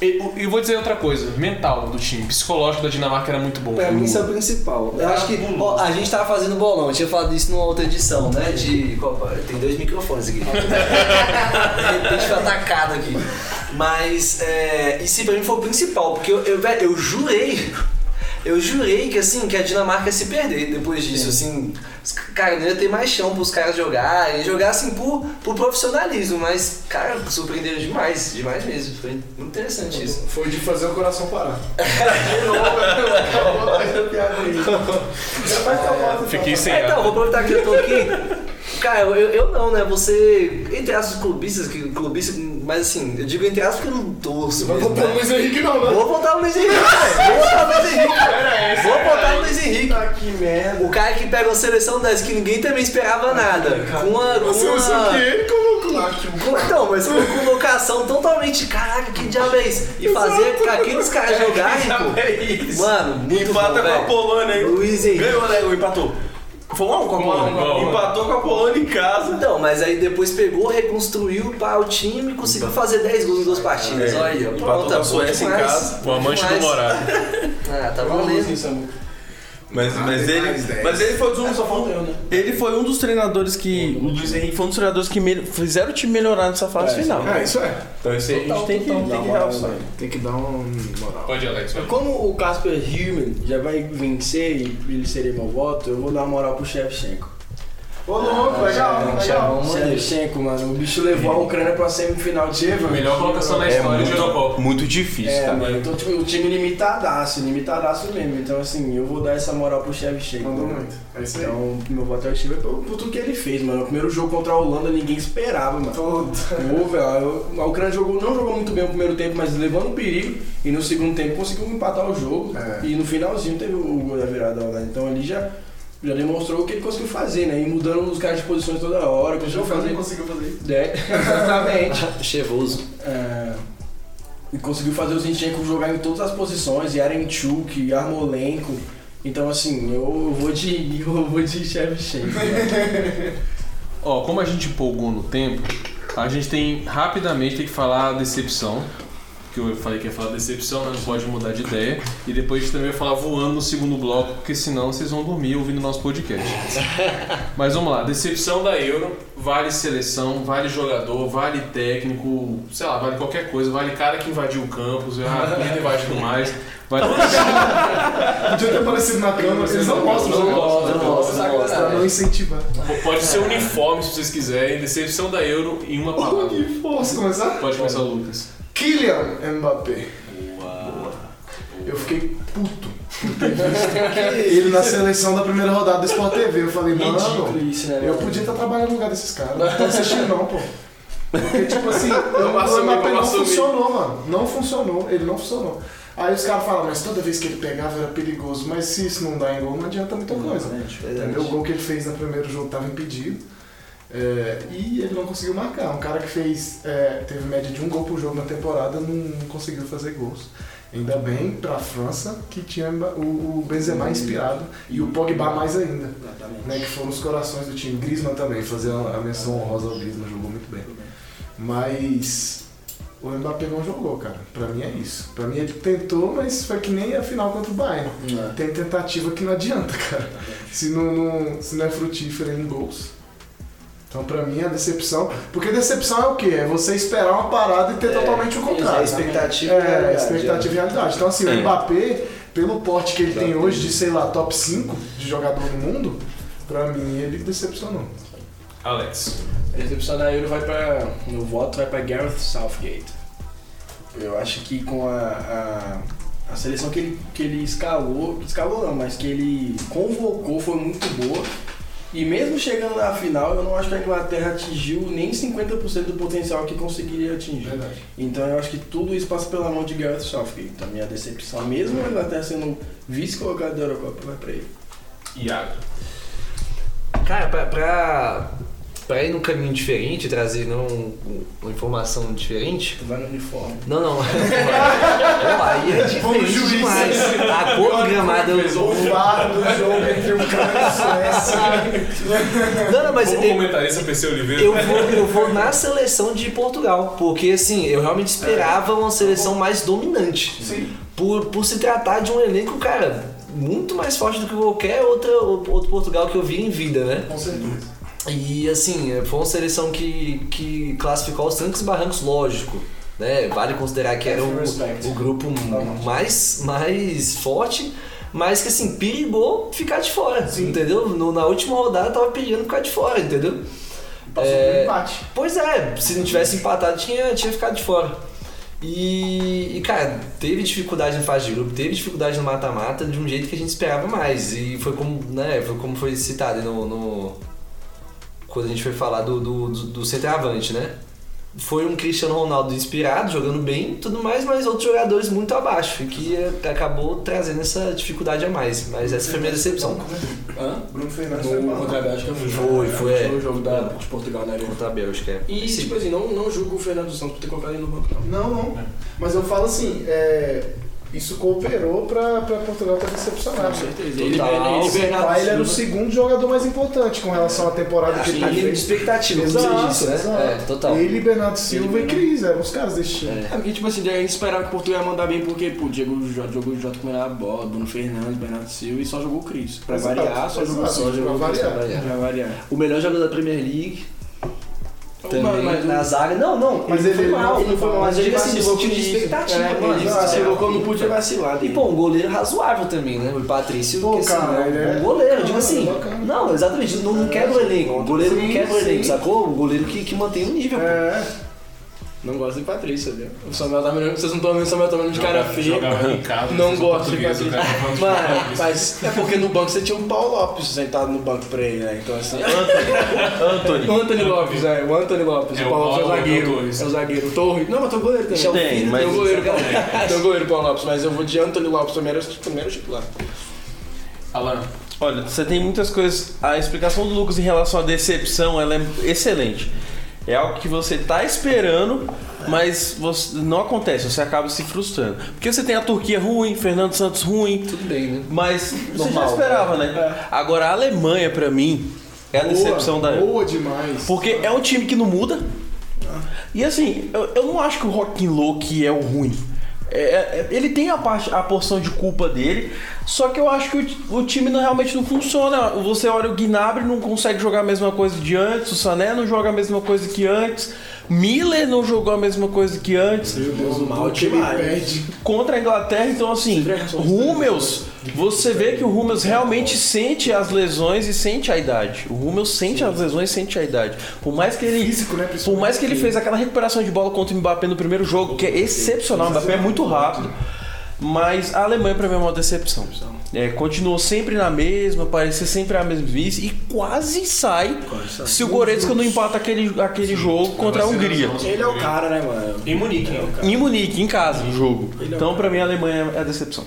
E e vou dizer outra coisa, mental do time, psicológico da Dinamarca era muito bom. Pra mim isso é o principal. Eu acho que ó, a gente tava fazendo bolão, eu tinha falado isso numa outra edição, né? De. Opa, tem dois microfones aqui. De repente foi atacado aqui. Mas é, isso pra mim foi o principal, porque eu, eu, eu jurei. Eu jurei que assim, que a Dinamarca ia se perder depois disso, assim. Cara, não ia ter mais chão pros caras jogarem, jogar assim por, por profissionalismo, mas, cara, surpreenderam demais, demais mesmo. Foi muito interessante isso. Foi de fazer o coração parar. Fiquei sem É, então, vou aproveitar que eu tô aqui. Cara, eu, eu não, né? Você, entre aspas, clubistas, que, clubista, mas assim, eu digo entre aspas porque eu não torço. Vai mesmo, botar o né? Luiz Henrique não, né? Vou botar o Luiz Henrique, velho. Vou botar o Luiz Henrique. Vou botar o Luiz Henrique. Tá que merda. O cara que pega uma seleção dessa que ninguém também esperava nada. Com uma. Com Você usa o que uma... ele colocou. com- Então, mas com uma convocação totalmente. Caraca, que diabo é isso? E fazer com aqueles caras jogarem, pô. É isso. Mano, muito Empata bom, com a. Polônia, hein? Luiz Henrique. Ganhou, né? Ou empatou? Foi um a um com a Polônia. a. Empatou com a Polônia em casa. Então, mas aí depois pegou, reconstruiu pá, o time e conseguiu fazer 10 gols em duas partidas. É, Olha aí, ó. empatou Pronto, com a Suécia em casa. O amante do Demais. Morado. Ah, tá valendo. Mas, mas, tem ele, mas ele foi um É, só falta eu, né? Ele foi um dos treinadores que. O Luiz Henrique foi um dos treinadores que me- fizeram o time melhorar nessa fase É, final. É, isso é. Então isso aí a gente tem que, tem que Dá uma realçar. moral, Tem que dar um moral. Pode, Alex. vai. Como o Casper Hillman já vai vencer e ele seria meu voto, eu vou dar uma moral pro Shevchenko. Ô, louco, legal, legal. Shevchenko, mano, o bicho levou a Ucrânia pra semifinal de A melhor colocação na É história de muito, Eurocopa. muito difícil, É, cara. mano, então tipo, o time limitadaço, limitadaço mesmo. Então assim, eu vou dar essa moral pro Shevchenko. Mandou muito. É isso aí. Então, meu voto é o Steve por, por tudo que ele fez, mano. O primeiro jogo contra a Holanda ninguém esperava, mano. Todo. Pô, velho, a Ucrânia jogou, não jogou muito bem no primeiro tempo, mas levando um perigo. E no segundo tempo conseguiu empatar o jogo. É. E no finalzinho teve o gol da virada da Holanda. Então ali já, já demonstrou o que ele conseguiu fazer, né? E mudando os caras de posições toda hora. Conseguiu fazer. conseguiu fazer. É, exatamente. Chevoso. É, e conseguiu fazer o Zinchenko jogar em todas as posições, Yarenchuk, Yarmolenko. Então assim, eu vou de. Eu vou de Shevchenko. Ó, como a gente empolgou no tempo, a gente tem rapidamente tem que falar a decepção. Que eu falei que ia falar decepção, mas não pode mudar de ideia. E depois a gente também vai falar voando no segundo bloco, porque senão vocês vão dormir ouvindo nosso podcast. Mas vamos lá, decepção da Euro, vale seleção, vale jogador, vale técnico, sei lá, vale qualquer coisa, vale cara que invadiu o campus, ah, ter invadido mais. Vale... Podia ter aparecido na câmera, eles não mostram. Não né? mostram, não mostram, não Pra não incentivar. Pode ser uniforme se vocês quiserem. Decepção da Euro em uma palavra. Posso começar? Pode começar o Lucas. Kylian Mbappé. Eu fiquei puto por ter visto ele na seleção da primeira rodada do Sport TV. Eu falei, mano, isso, né? eu mano? podia estar trabalhando no lugar desses caras. Não tô assistindo não, pô. Porque, tipo assim, o assumir, Mbappé não assumir. funcionou, mano. Não funcionou, ele não funcionou. Aí os caras falam, mas toda vez que ele pegava era perigoso. Mas se isso não dá em gol, não adianta muita coisa. Entendeu? O gol que ele fez no primeiro jogo estava impedido. É, e ele não conseguiu marcar. Um cara que fez é, teve média de um gol por jogo na temporada não, conseguiu fazer gols. Ainda bem para a França que tinha o, o Benzema inspirado e o Pogba mais ainda, né, que foram os corações do time. Griezmann também, fazer a, a menção honrosa ao Griezmann, jogou muito bem. Mas o Mbappé não jogou, cara. Pra mim é isso. Pra mim ele tentou, mas foi que nem a final contra o Bayern. É. Tem tentativa que não adianta, cara. Se não, não- se não é frutífera em gols. Então, pra mim, a decepção. Porque decepção é o quê? É você esperar uma parada e ter totalmente o A contrário. expectativa É, realidade, expectativa e realidade. Então, assim, É. o Mbappé, pelo porte que ele tem hoje de, sei lá, top 5 de jogador no mundo, pra mim ele decepcionou. Alex. A decepção da Euro vai pra. No voto vai pra Gareth Southgate. Eu acho que com a, a, a seleção que ele, que ele escalou, escalou não, mas que ele convocou foi muito boa. E mesmo chegando na final, eu não acho que a Inglaterra atingiu nem 50% do potencial que conseguiria atingir. Verdade. Então eu acho que tudo isso passa pela mão de Gareth Southgate. Então a minha decepção, mesmo a Inglaterra sendo vice-colocado da Eurocopa, vai pra ele. Iago. Cara, pra, pra, pra ir num caminho diferente, trazer não uma informação diferente. Vai no uniforme. Não, não. Pô, aí é diferente demais. A cor do gramado. O do jogo entre o França e a Suécia. Não, não, mas Como eu, comentarista PC Oliveira. eu vou, eu vou na seleção de Portugal. Porque assim, eu realmente esperava uma seleção mais dominante. Sim. Por, por se tratar de um elenco, cara, muito mais forte do que qualquer outra, outro Portugal que eu vi em vida, né? Com certeza. E assim, foi uma seleção que, que classificou aos trancos e barrancos, lógico. Né? Vale considerar que era o, Respect. o grupo mais, mais forte, mas que assim, perigou ficar de fora, entendeu? No- na última rodada tava perigando ficar de fora, entendeu? Passou É, empate. Pois é, se não tivesse empatado, tinha, tinha ficado de fora. E, e, cara, teve dificuldade em fase de grupo, teve dificuldade no mata-mata de um jeito que a gente esperava mais. E foi como, né, foi como foi citado no, no- quando a gente foi falar do, do, do, do centroavante, né? Foi um Cristiano Ronaldo inspirado, jogando bem e tudo mais, mas outros jogadores muito abaixo, e que eh, acabou trazendo essa dificuldade a mais. Mas essa foi a minha decepção. Hã? Bruno Fernandes foi No mal. contra a Bélgica foi. Foi, foi, é. Foi o jogo da, de Portugal na Euro. Contra a Bélgica. é. E, Esse- tipo assim, não, não julgo o Fernando Santos por ter colocado ele no banco, não. Não, não. Mas eu falo assim, é, isso cooperou pra, pra Portugal estar decepcionado. Com certeza. Ele, Total. ele, Esse Bernardo pai, ele era o segundo jogador mais importante com relação à temporada que ele de fez. expectativa, Exato, disse, né? exato. É, total. Ele, Bernardo Silva Ele, e Cris, eram os caras desse time. É. É porque, tipo assim, a gente esperava que o Portugal ia mandar bem porque, pô, Diego Jota jogou o Jota com a bola, Bruno Fernandes, Bernardo Silva e só jogou o Cris. Pra Exato, variar, só jogou o Cris. o variar. Pra variar. O melhor jogador da Premier League também Mas- na zaga. Não, não, Mas ele, ele foi mal, ele foi mal. Mas ele diga assim, vacilou de com isso. expectativa, É, mano. ele vacilou quando podia vacilar. E pô, um goleiro razoável também, né? O Patrício, Pô, assim, cara, é ele um é- bom goleiro, Não, digo assim. bacana. Não, exatamente, não, não quebra o elenco. O goleiro não quebra o elenco, sacou? O goleiro que, que mantém o nível, pô. É, Não gosto de Patrícia, viu? O Samuel tá mirando, vocês não estão vendo o Samuel tá mirando de cara feia. Não gosto de o cara falando de Mas, Patrícia. mas é porque no banco você tinha o Paulo Lopes sentado no banco pra ele, né? Então assim. Anthony. O Anthony Lopes, é, o Anthony Lopes. É, o Paulo o Lopes é o zagueiro. É o zagueiro. O Torres. Não, mas tem o goleiro também. Tem, Tem mas- o goleiro, tem o goleiro Paulo Lopes, mas eu vou de Anthony Lopes primeiro, primeiro titular. Alan, Olha, você tem muitas coisas. A explicação do Lucas em relação à decepção ela é excelente. É algo que você tá esperando, mas você, não acontece, você acaba se frustrando. Porque você tem a Turquia ruim, Fernando Santos ruim, Tudo bem, né? mas você Normal. já esperava, né? Agora a Alemanha, pra mim, é a decepção boa, da. Boa demais. Porque é um time que não muda. E assim, eu, eu não acho que o Joaquim Low que é o ruim. É, é- ele tem a, parte, a porção de culpa dele, só que eu acho que o, o time não, realmente não funciona. Você olha o Gnabry não consegue jogar a mesma coisa de antes, o Sané não joga a mesma coisa que antes, Miller não jogou a mesma coisa que antes Meu Deus, o Mal demais. perde. contra a Inglaterra, então assim, Hummels, você vê que o Hummels realmente sente as lesões e sente a idade. O Hummels sente as lesões e sente a idade. Por mais que ele né, por mais que ele fez aquela recuperação de bola contra o Mbappé no primeiro jogo, que é excepcional, o Mbappé é muito rápido. Mas a Alemanha pra mim é uma decepção. É, continuou sempre na mesma, parecia sempre a mesma vice e quase sai se o Goretzka não empata aquele, aquele jogo contra a Hungria. Ele é o cara, né, mano? em Munique. É cara. Em Munique, em casa, o jogo. É Então pra mim a Alemanha é a decepção.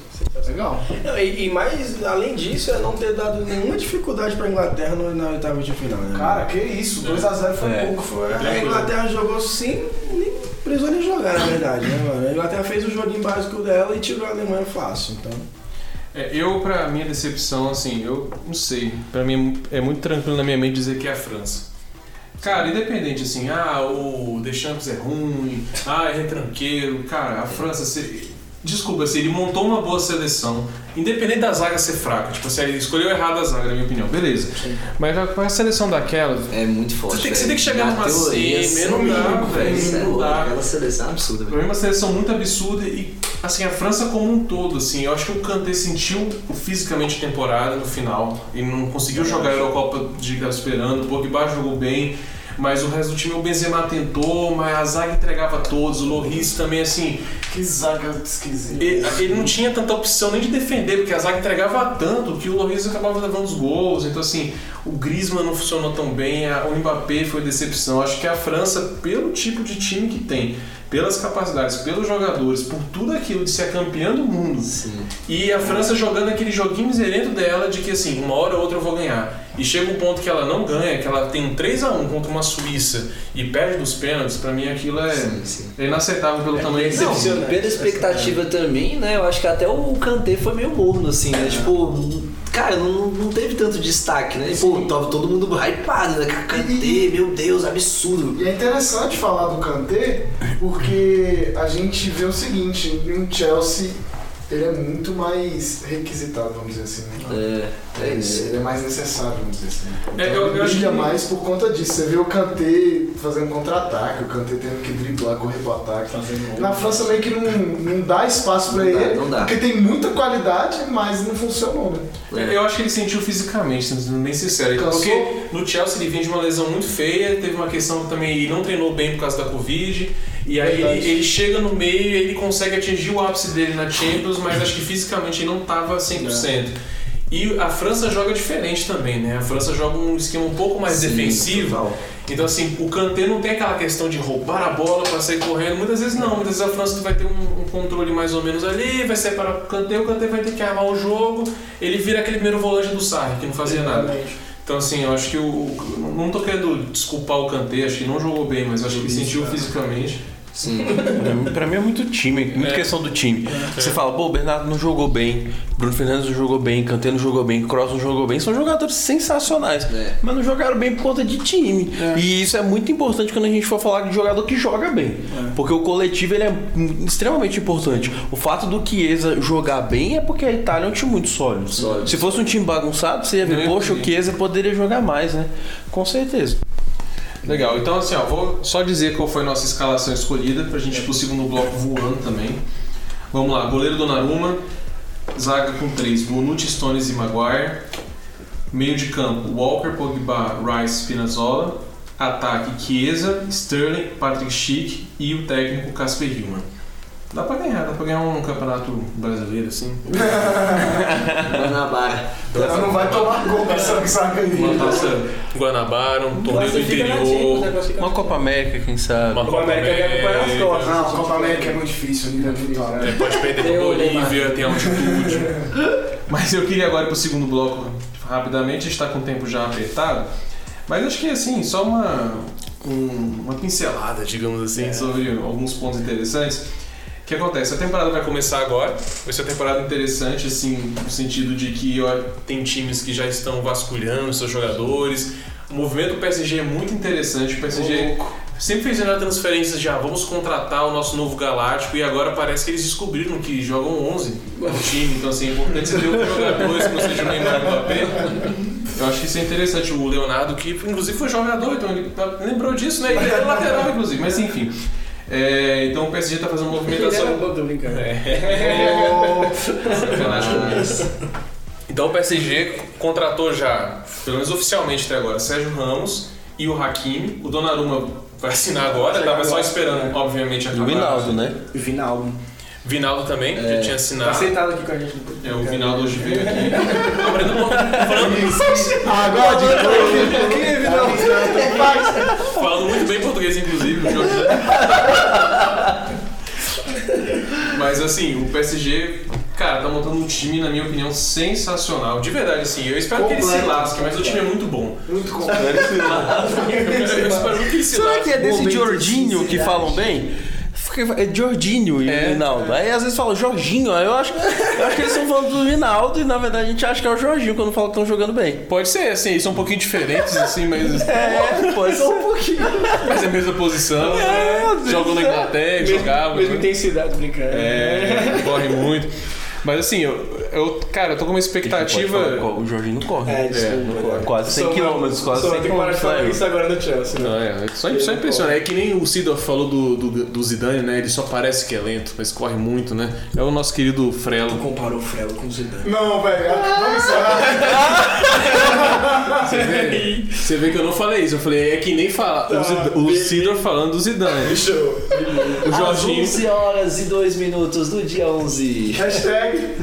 Legal. E, e mais, além disso, é não ter dado nenhuma dificuldade pra Inglaterra no- na oitava de final, né? Cara, que isso, 2x0 foi É. pouco. Foi, a Inglaterra jogou sem nem precisou nem jogar, na verdade, né, mano? A Inglaterra fez o joguinho básico dela e tirou a Alemanha fácil, então. É, eu, pra minha decepção, assim, eu não sei. Pra mim é muito tranquilo na minha mente dizer que é a França. Cara, independente assim, ah, o Deschamps é ruim, ah, é retranqueiro. Cara, a França, se- desculpa, assim, ele montou uma boa seleção, independente da zaga ser fraca. Tipo assim, ele escolheu errado a zaga, na minha opinião, beleza. Mas com a seleção daquela, É muito forte. Você tem que- você velho. tem que chegar Na numa teoria, semi, não dá, velho, é louco, dá. Aquela seleção é absurda, Pra velho. mim, uma seleção muito absurda e, assim, a França como um todo, assim, eu acho que o Kanté sentiu fisicamente a temporada no final e não conseguiu jogar a Eurocopa jeito que estava esperando, o Pogba jogou bem, mas o resto do time, o Benzema tentou, mas a zaga entregava todos, o Loris também, assim, Que zaga esquisita. ele, ele não tinha tanta opção nem de defender, porque a zaga entregava tanto que o Loris acabava levando os gols. Então, assim, o Griezmann não funcionou tão bem, a- o Mbappé foi decepção. Acho que a França, pelo tipo de time que tem, pelas capacidades, pelos jogadores, por tudo aquilo de ser campeã do mundo, Sim. e a França jogando aquele joguinho miserento dela de que, assim, uma hora ou outra eu vou ganhar. E chega um ponto que ela não ganha, que ela tem um 3 a 1 contra uma Suíça e perde dos pênaltis, pra mim aquilo é, Sim, sim. é inaceitável pelo tamanho que Não, pela expectativa também, né? Eu acho que até o Kanté foi meio morno, assim, né? Tipo, cara, não, não teve tanto destaque, né? Pô, tava todo mundo hypado, né? Kanté, meu Deus, absurdo. E é interessante falar do Kanté, porque a gente vê o seguinte, em um Chelsea ele é muito mais requisitado, vamos dizer assim. né? É, é isso. Ele é mais necessário, vamos dizer assim. Então, É, eu- eu ele acho brilha que- mais por conta disso. Você vê o Kanté fazendo contra-ataque, o Kanté tendo que driblar, correr pro ataque. Na França meio que não, não dá espaço dá, ele, não dá. porque tem muita qualidade, mas não funcionou, né? É, Eu acho que ele sentiu fisicamente, sendo bem sincero. Cansou? Porque no Chelsea ele vinha de uma lesão muito feia, teve uma questão que também ele não treinou bem por causa da Covid. E aí ele, ele chega no meio e ele consegue atingir o ápice dele na Champions, mas acho que fisicamente ele não estava 100%. E a França joga diferente também, né? A França joga um esquema um pouco mais Sim, defensivo. total. Então, assim, o Kanté não tem aquela questão de roubar a bola para sair correndo. Muitas vezes não. Muitas vezes a França vai ter um, um controle mais ou menos ali, vai separar o Kanté, o Kanté vai ter que armar o jogo. Ele vira aquele primeiro volante do Sarri, que não fazia nada. Então, assim, eu acho que o. Não tô querendo desculpar o Kanté, acho que não jogou bem, mas acho que ele sentiu fisicamente. Sim. Pra mim é muito time, muita É. questão do time. Você fala, pô, o Bernardo não jogou bem, Bruno Fernandes não jogou bem, Kanté não jogou bem, Kroos não jogou bem. São jogadores sensacionais, É. mas não jogaram bem por conta de time. E isso é muito importante quando a gente for falar de jogador que joga bem. Porque o coletivo ele é extremamente importante. O fato do Chiesa jogar bem é porque a Itália é um time muito sólido. Sólido. Se fosse um time bagunçado, você ia ver, poxa, o. Chiesa poderia jogar mais, né? Com certeza. Legal, então assim, ó, vou só dizer qual foi a nossa escalação escolhida pra gente ir pro segundo bloco voando também. Vamos lá, goleiro Donnarumma, zaga com três, Bonucci, Stones e Maguire. Meio de campo, Walker, Pogba, Rice, Spinazzola. Ataque, Chiesa, Sterling, Patrick Schick e o técnico Casper Hillman. Dá pra ganhar, dá pra ganhar um campeonato brasileiro assim. Guanabara. Ela não vai tomar gol com essa zaga aí. Uma taça Guanabara, um torneio do interior. né? Uma Copa América, quem sabe. Uma Copa América vai acompanhar as costas. Não, a Copa América é muito difícil, de vitória. É, pode perder pra. Bolívia, tem altitude. Mas eu queria agora ir pro segundo bloco rapidamente, a gente tá com o tempo já apertado. Mas acho que assim, só uma, um- uma pincelada, digamos assim, sobre alguns pontos interessantes. O que acontece? A temporada vai começar agora, vai ser uma temporada interessante, assim, no sentido de que ó, tem times que já estão vasculhando seus jogadores. O movimento do PSG é muito interessante. O PSG sempre fez transferências de ah, vamos contratar o nosso novo Galáctico e agora parece que eles descobriram que jogam 11 no time. Então, assim, é importante você ter outros jogadores que não seja o Neymar e Mbappé. Eu acho que isso é interessante. O Leonardo, que inclusive foi jogador, então ele tá- lembrou disso, né? Ele era lateral, inclusive. Mas enfim. É, então o PSG está fazendo uma movimentação. bom, tô brincando. Sacanagem com isso. Então o PSG contratou já, pelo menos oficialmente até agora, Sérgio Ramos e o Hakimi. O Donnarumma vai assinar agora, tava só esperando, obviamente, O acabar. Vinaldo, né? Vinaldo. Vinaldo também, já tinha Tá assinado. aceitado aqui com a gente. É, o Vinaldo hoje veio aqui. Não, mas não falando, Agora de novo. falando muito bem português, inclusive, o Jorge. Mas assim, o PSG, cara, tá montando um time, na minha opinião, sensacional. De verdade, assim, eu espero que ele se Completo. lasque, mas o time é muito bom. Muito complexo. Eu espero muito que ele se Será lasque. que é desse Jorginho que falam bem? Fica- É Jorginho e É. o Rinaldo. Aí às vezes fala Jorginho, aí eu acho, eu acho que eles estão falando do Rinaldo e na verdade a gente acha que é o Jorginho quando fala que estão jogando bem. Pode ser, assim, eles são um pouquinho diferentes, assim, mas, É, pode ser. um pouquinho. mas é a mesma posição. É, vezes Jogam na Inglaterra, jogavam. Mesma intensidade, brincando. É, corre muito. Mas assim, eu, eu- cara, eu tô com uma expectativa. O Jorginho não corre. É, É, desculpa. não corre. Quase 100 Só- km, quase Só 100 tem que parar km. de falar isso agora no Chelsea, Não, né? é, só, só impressiona. É que nem o Sidor falou do, do, do Zidane, né? Ele só parece que é lento, mas corre muito, né? É o nosso querido Frelo. Comparou o Frelo com o Zidane. Não, velho, vamos encerrar. Você vê, você vê que eu não falei isso. Eu falei, é que nem fala, o, Zid- o beleza. Sidor falando do Zidane. Show. O Jorginho. 11 horas e 2 minutos do dia 11. Hashtag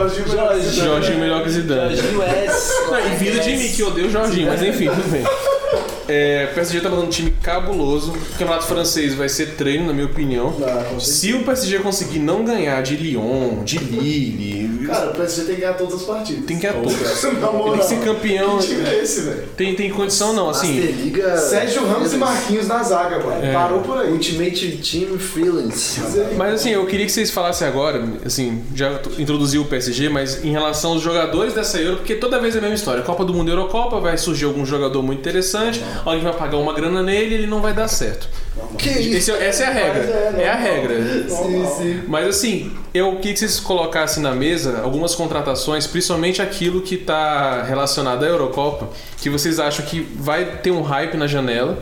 Jorginho. Jorginho melhor que Zidane. Jorginho S. Não, e vindo de mim, que eu odeio o Jorginho, mas enfim, tudo bem. É, o PSG tá mandando um time cabuloso. O campeonato francês vai ser treino, na minha opinião. Ah. Se o PSG conseguir não ganhar de Lyon, de Lille, Cara, o PSG tem que ganhar todas as partidas. tem que ganhar todas. Tem que ser campeão. Que time é esse, velho? Tem, tem condição não, assim. Liga. Sérgio Ramos e Marquinhos na zaga, mano. É. Parou por aí. Ultimate Team Freelance. Mas assim, eu queria que vocês falassem agora, assim, já introduziu o PSG, mas em relação aos jogadores dessa Euro, porque toda vez é a mesma história. Copa do Mundo e Eurocopa, vai surgir algum jogador muito interessante, alguém vai pagar uma grana nele e ele não vai dar certo. Que Esse- essa é a regra. É É a regra. Sim, sim. Mas assim, eu queria que vocês colocassem na mesa algumas contratações, principalmente aquilo que está relacionado à Eurocopa, que vocês acham que vai ter um hype na janela.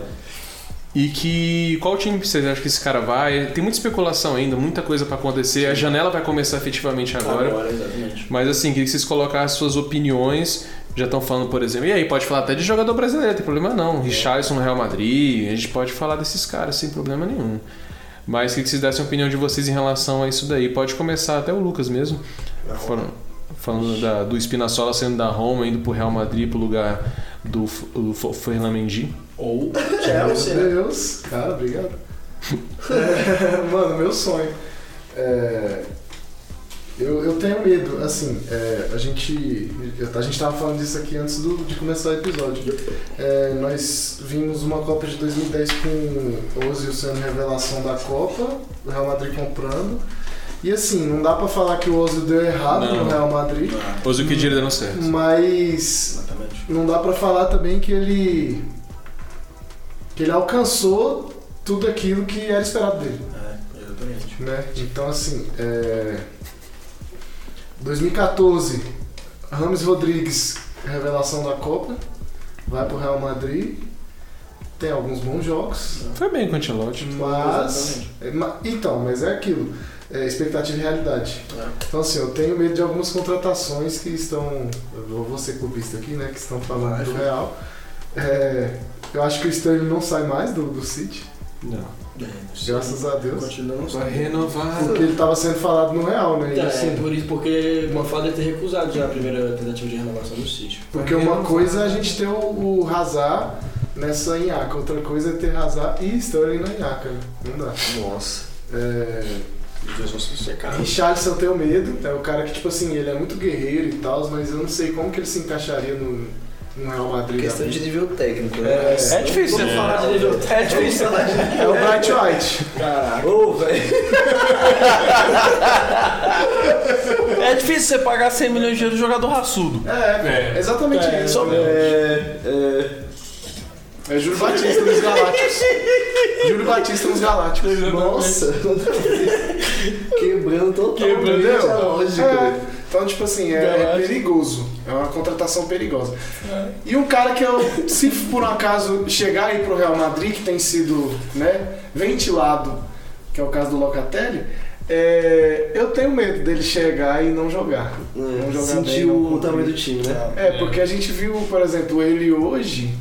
E que. Qual time vocês acham que esse cara vai? Tem muita especulação ainda, muita coisa para acontecer. A janela vai começar efetivamente agora. Agora, exatamente. Mas assim, queria que vocês colocassem suas opiniões. Já estão falando, por exemplo, e aí, pode falar até de jogador brasileiro, tem problema não. Richarlison no Real Madrid, a gente pode falar desses caras sem problema nenhum. Mas queria que vocês dessem a opinião de vocês em relação a isso daí. Pode começar até o Lucas mesmo. Falando, falando da- do Spinazzola saindo da Roma, indo pro Real Madrid pro lugar do, do Fernando Mendy. Ou Meu Chelsea, né? Deus. Cara, obrigado. É, mano, meu sonho. É, eu, eu tenho medo, assim, é, a gente. A gente tava falando disso aqui antes do- de começar o episódio. É, nós vimos uma Copa de 2010 com o Ozil sendo revelação da Copa, o Real Madrid comprando. E assim, não dá pra falar que o Ozil deu errado Não. no Real Madrid, Hoje o que deu certo. mas Exatamente. não dá pra falar também que ele que ele alcançou tudo aquilo que era esperado dele, É, exatamente. né? Então assim, é... 2014, Rames Rodrigues, revelação da Copa, vai pro Real Madrid, tem alguns bons jogos, Foi bem com o Ancelotti. mas é, então, mas é aquilo, é expectativa e realidade. É. Então assim, eu tenho medo de algumas contratações que estão, eu vou ser clubista aqui, né, que estão falando do. Real. É, eu acho que o Sterling não sai mais do, do City, Não. Graças a Deus. Continua não Vai renovar. Porque ele estava sendo falado no Real, né? E, É, assim, por isso, porque uma falta de ter recusado já a primeira tentativa de renovação do sítio. porque uma coisa é a gente ter o, o Hazard nessa Inhaca, outra coisa é ter Hazard e Sterling na Inhaca. né? Não dá. Nossa. É, Os dois vão se secar. Richarlison eu tenho medo, é o cara que, tipo assim, ele é muito guerreiro e tal, mas eu não sei como que ele se encaixaria no, no Real Madrid. Questão de nível técnico, né? É, É difícil você falar de nível É difícil. É o Bright White. Caraca. Ô, velho. É difícil você pagar 100 milhões de euros no jogador raçudo. É, exatamente É, isso. É, é. É Júlio Batista nos Galácticos. Júlio Batista nos Galácticos. Nossa. Quebrando totalmente Entendeu? a lógica. É. Então, tipo assim, é, é perigoso. É uma contratação perigosa. E um cara que eu, se por um acaso chegar aí pro Real Madrid, que tem sido né, ventilado, que é o caso do Locatelli, é, eu tenho medo dele chegar e não jogar. Não jogar bem, Sentiu não o tamanho do time, né? É, porque a gente viu, por exemplo, ele hoje.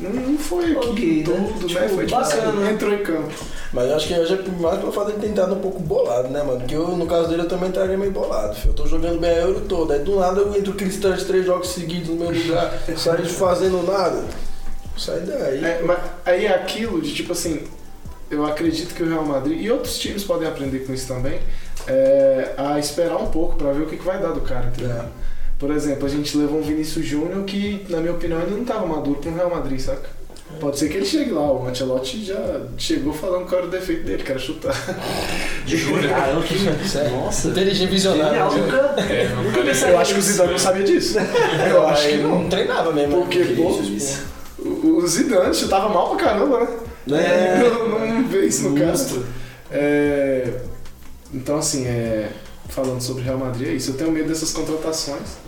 Não não foi aqui Ok, né? tudo, né? Tipo, Foi tipo bacana, né? entrou em campo. Mas eu acho que hoje é mais pelo fato de ter entrado um pouco bolado, né, mano? Porque eu, no caso dele, eu também estaria meio bolado, filho. Eu tô jogando bem a Euro toda. Aí do nada eu entro Cristãs três jogos seguidos no meu lugar, saio fazendo nada. Sai daí. É, mas aí é aquilo de tipo assim, eu acredito que o Real Madrid e outros times podem aprender com isso também, é, a esperar um pouco pra ver o que, que vai dar do cara, entendeu? É. Por exemplo, a gente levou um Vinícius Júnior que, na minha opinião, ainda não estava maduro pro Real Madrid, saca? Pode ser que ele chegue lá, o Ancelotti já chegou falando qual era o defeito dele, que era chutar. Caramba, que Nossa. Inteligente visionário. Genial, né? nunca, É, nunca pensei Eu acho que o Zidane não sabia disso. Eu acho que Ele não. não treinava mesmo. Porque, né? pô, Isso, o o Zidane chutava mal pra caramba, né? É. Não, não vê isso no caso. É, então, assim, é, falando sobre Real Madrid é isso. Eu tenho medo dessas contratações.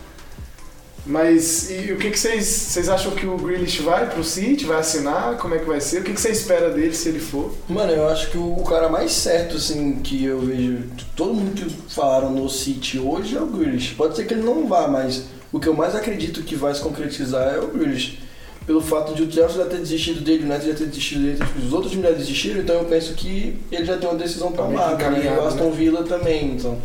Mas e o que, que vocês, vocês acham que o Grealish vai pro City? Vai assinar? Como é que vai ser? O que, que você espera dele se ele for? Mano, eu acho que o, cara mais certo, assim, que eu vejo, todo mundo que falaram no City hoje é o Grealish. Pode ser que ele não vá, mas o que eu mais acredito que vai se concretizar é o Grealish. Pelo fato de o Chelsea já ter desistido dele, o United já ter desistido dele, os outros times já desistiram, então eu penso que ele já tem uma decisão Tá tomada. que né? E o Aston Villa também, então...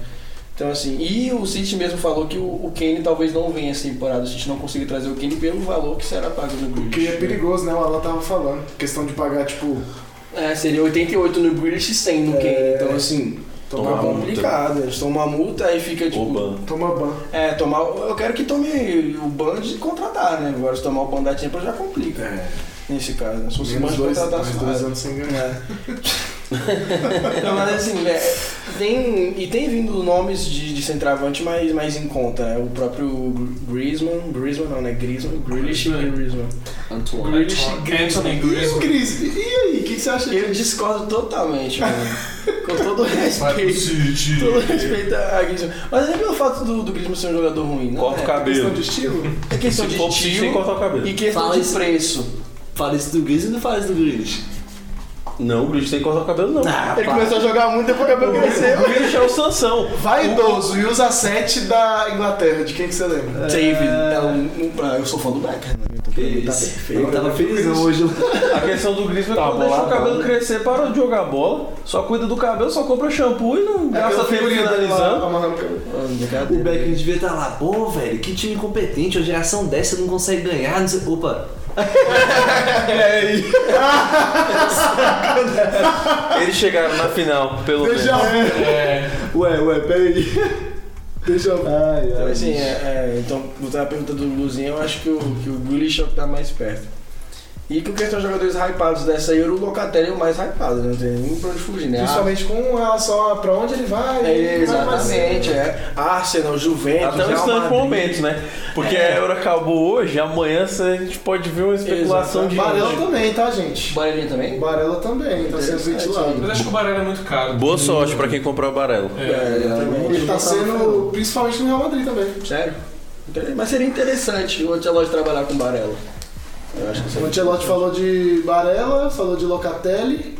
Então assim, e o City mesmo falou que o, o Kane talvez não venha essa temporada, o City não consiga trazer o Kane pelo valor que será pago no Grealish. Que é perigoso, né? O Alan tava falando. Questão de pagar, tipo, É, seria 88 no Grealish e 100 no É. Kane, então assim... Toma É ban. complicado, eles tomam uma multa aí fica tipo. Oba. Toma ban. É, tomar. Eu quero que tome o ban de contratar, né? Agora se tomar o ban da Champions já complica. É. Nesse caso, né? Se fosse Menos ban de dois, mais dois anos sem ganhar. Não, mas assim, é, tem, e tem vindo nomes de, de centroavante mais, mais em conta, né? O próprio Griezmann, Griezmann não, né? Griezmann, Grealish e Griezmann. Antoine. Grealish, Anthony E Griezmann. Cris? E aí? O que, que você acha Eu disso? discordo totalmente, mano. Com todo respeito. Todo respeito a Griezmann. Mas nem pelo fato do, do Griezmann ser um jogador ruim, não Corta o é. Questão cabelo. de estilo? É questão Se de for preciso, tem que estilo cortar o cabelo. e questão Fala de isso. preço. Fala isso do Grealish e não fala isso do Grealish. Não, o Grealish tem que cortar o cabelo, não. Ele começou a jogar muito depois que o cabelo cresceu. O Grealish é o Sansão. Vaidoso e usa 7 da Inglaterra. De quem que você lembra? David, é um, um- ah, eu sou fã do Beckham. né? Então, tá perfeito. Ele tava felizão hoje. A questão do Griezmann é Tá quando deixa o cabelo né? crescer, parou de jogar bola, só cuida do cabelo, só compra shampoo e não gasta Aquela tempo finalizando. o. Ah. Beckham devia estar lá, pô, velho, que time incompetente, uma geração dessa não consegue ganhar, não sei. Opa, Eles chegaram na final, pelo menos. Deixa eu É, ué, ué, peraí. Deixa eu Ai, Então, assim, é, é, então, voltando à pergunta do Luzinho, eu acho que o, que o Grealish é o que tá mais perto. E que o questão de jogadores hypados dessa Euro, o Locatelli é o mais hypado, né? não tem nem pra onde fugir, né? Principalmente com relação a pra onde ele vai. É, vai exatamente, é. Arsenal, Juventus, Até um instante momento, né? Porque É. a Euro acabou hoje, amanhã a gente pode ver uma especulação de. Varela também, tá, gente? Barelhinha também? Varela também, tá sendo ventilado. mas acho que o Barella é muito caro. Boa sorte pra quem comprar o Barelo. É, exatamente. Ele tá sendo, principalmente no Real Madrid também. Sério? Mas seria interessante o Ancelotti trabalhar com Barella. Eu acho que O. Ancelotti falou de Varela, falou de Locatelli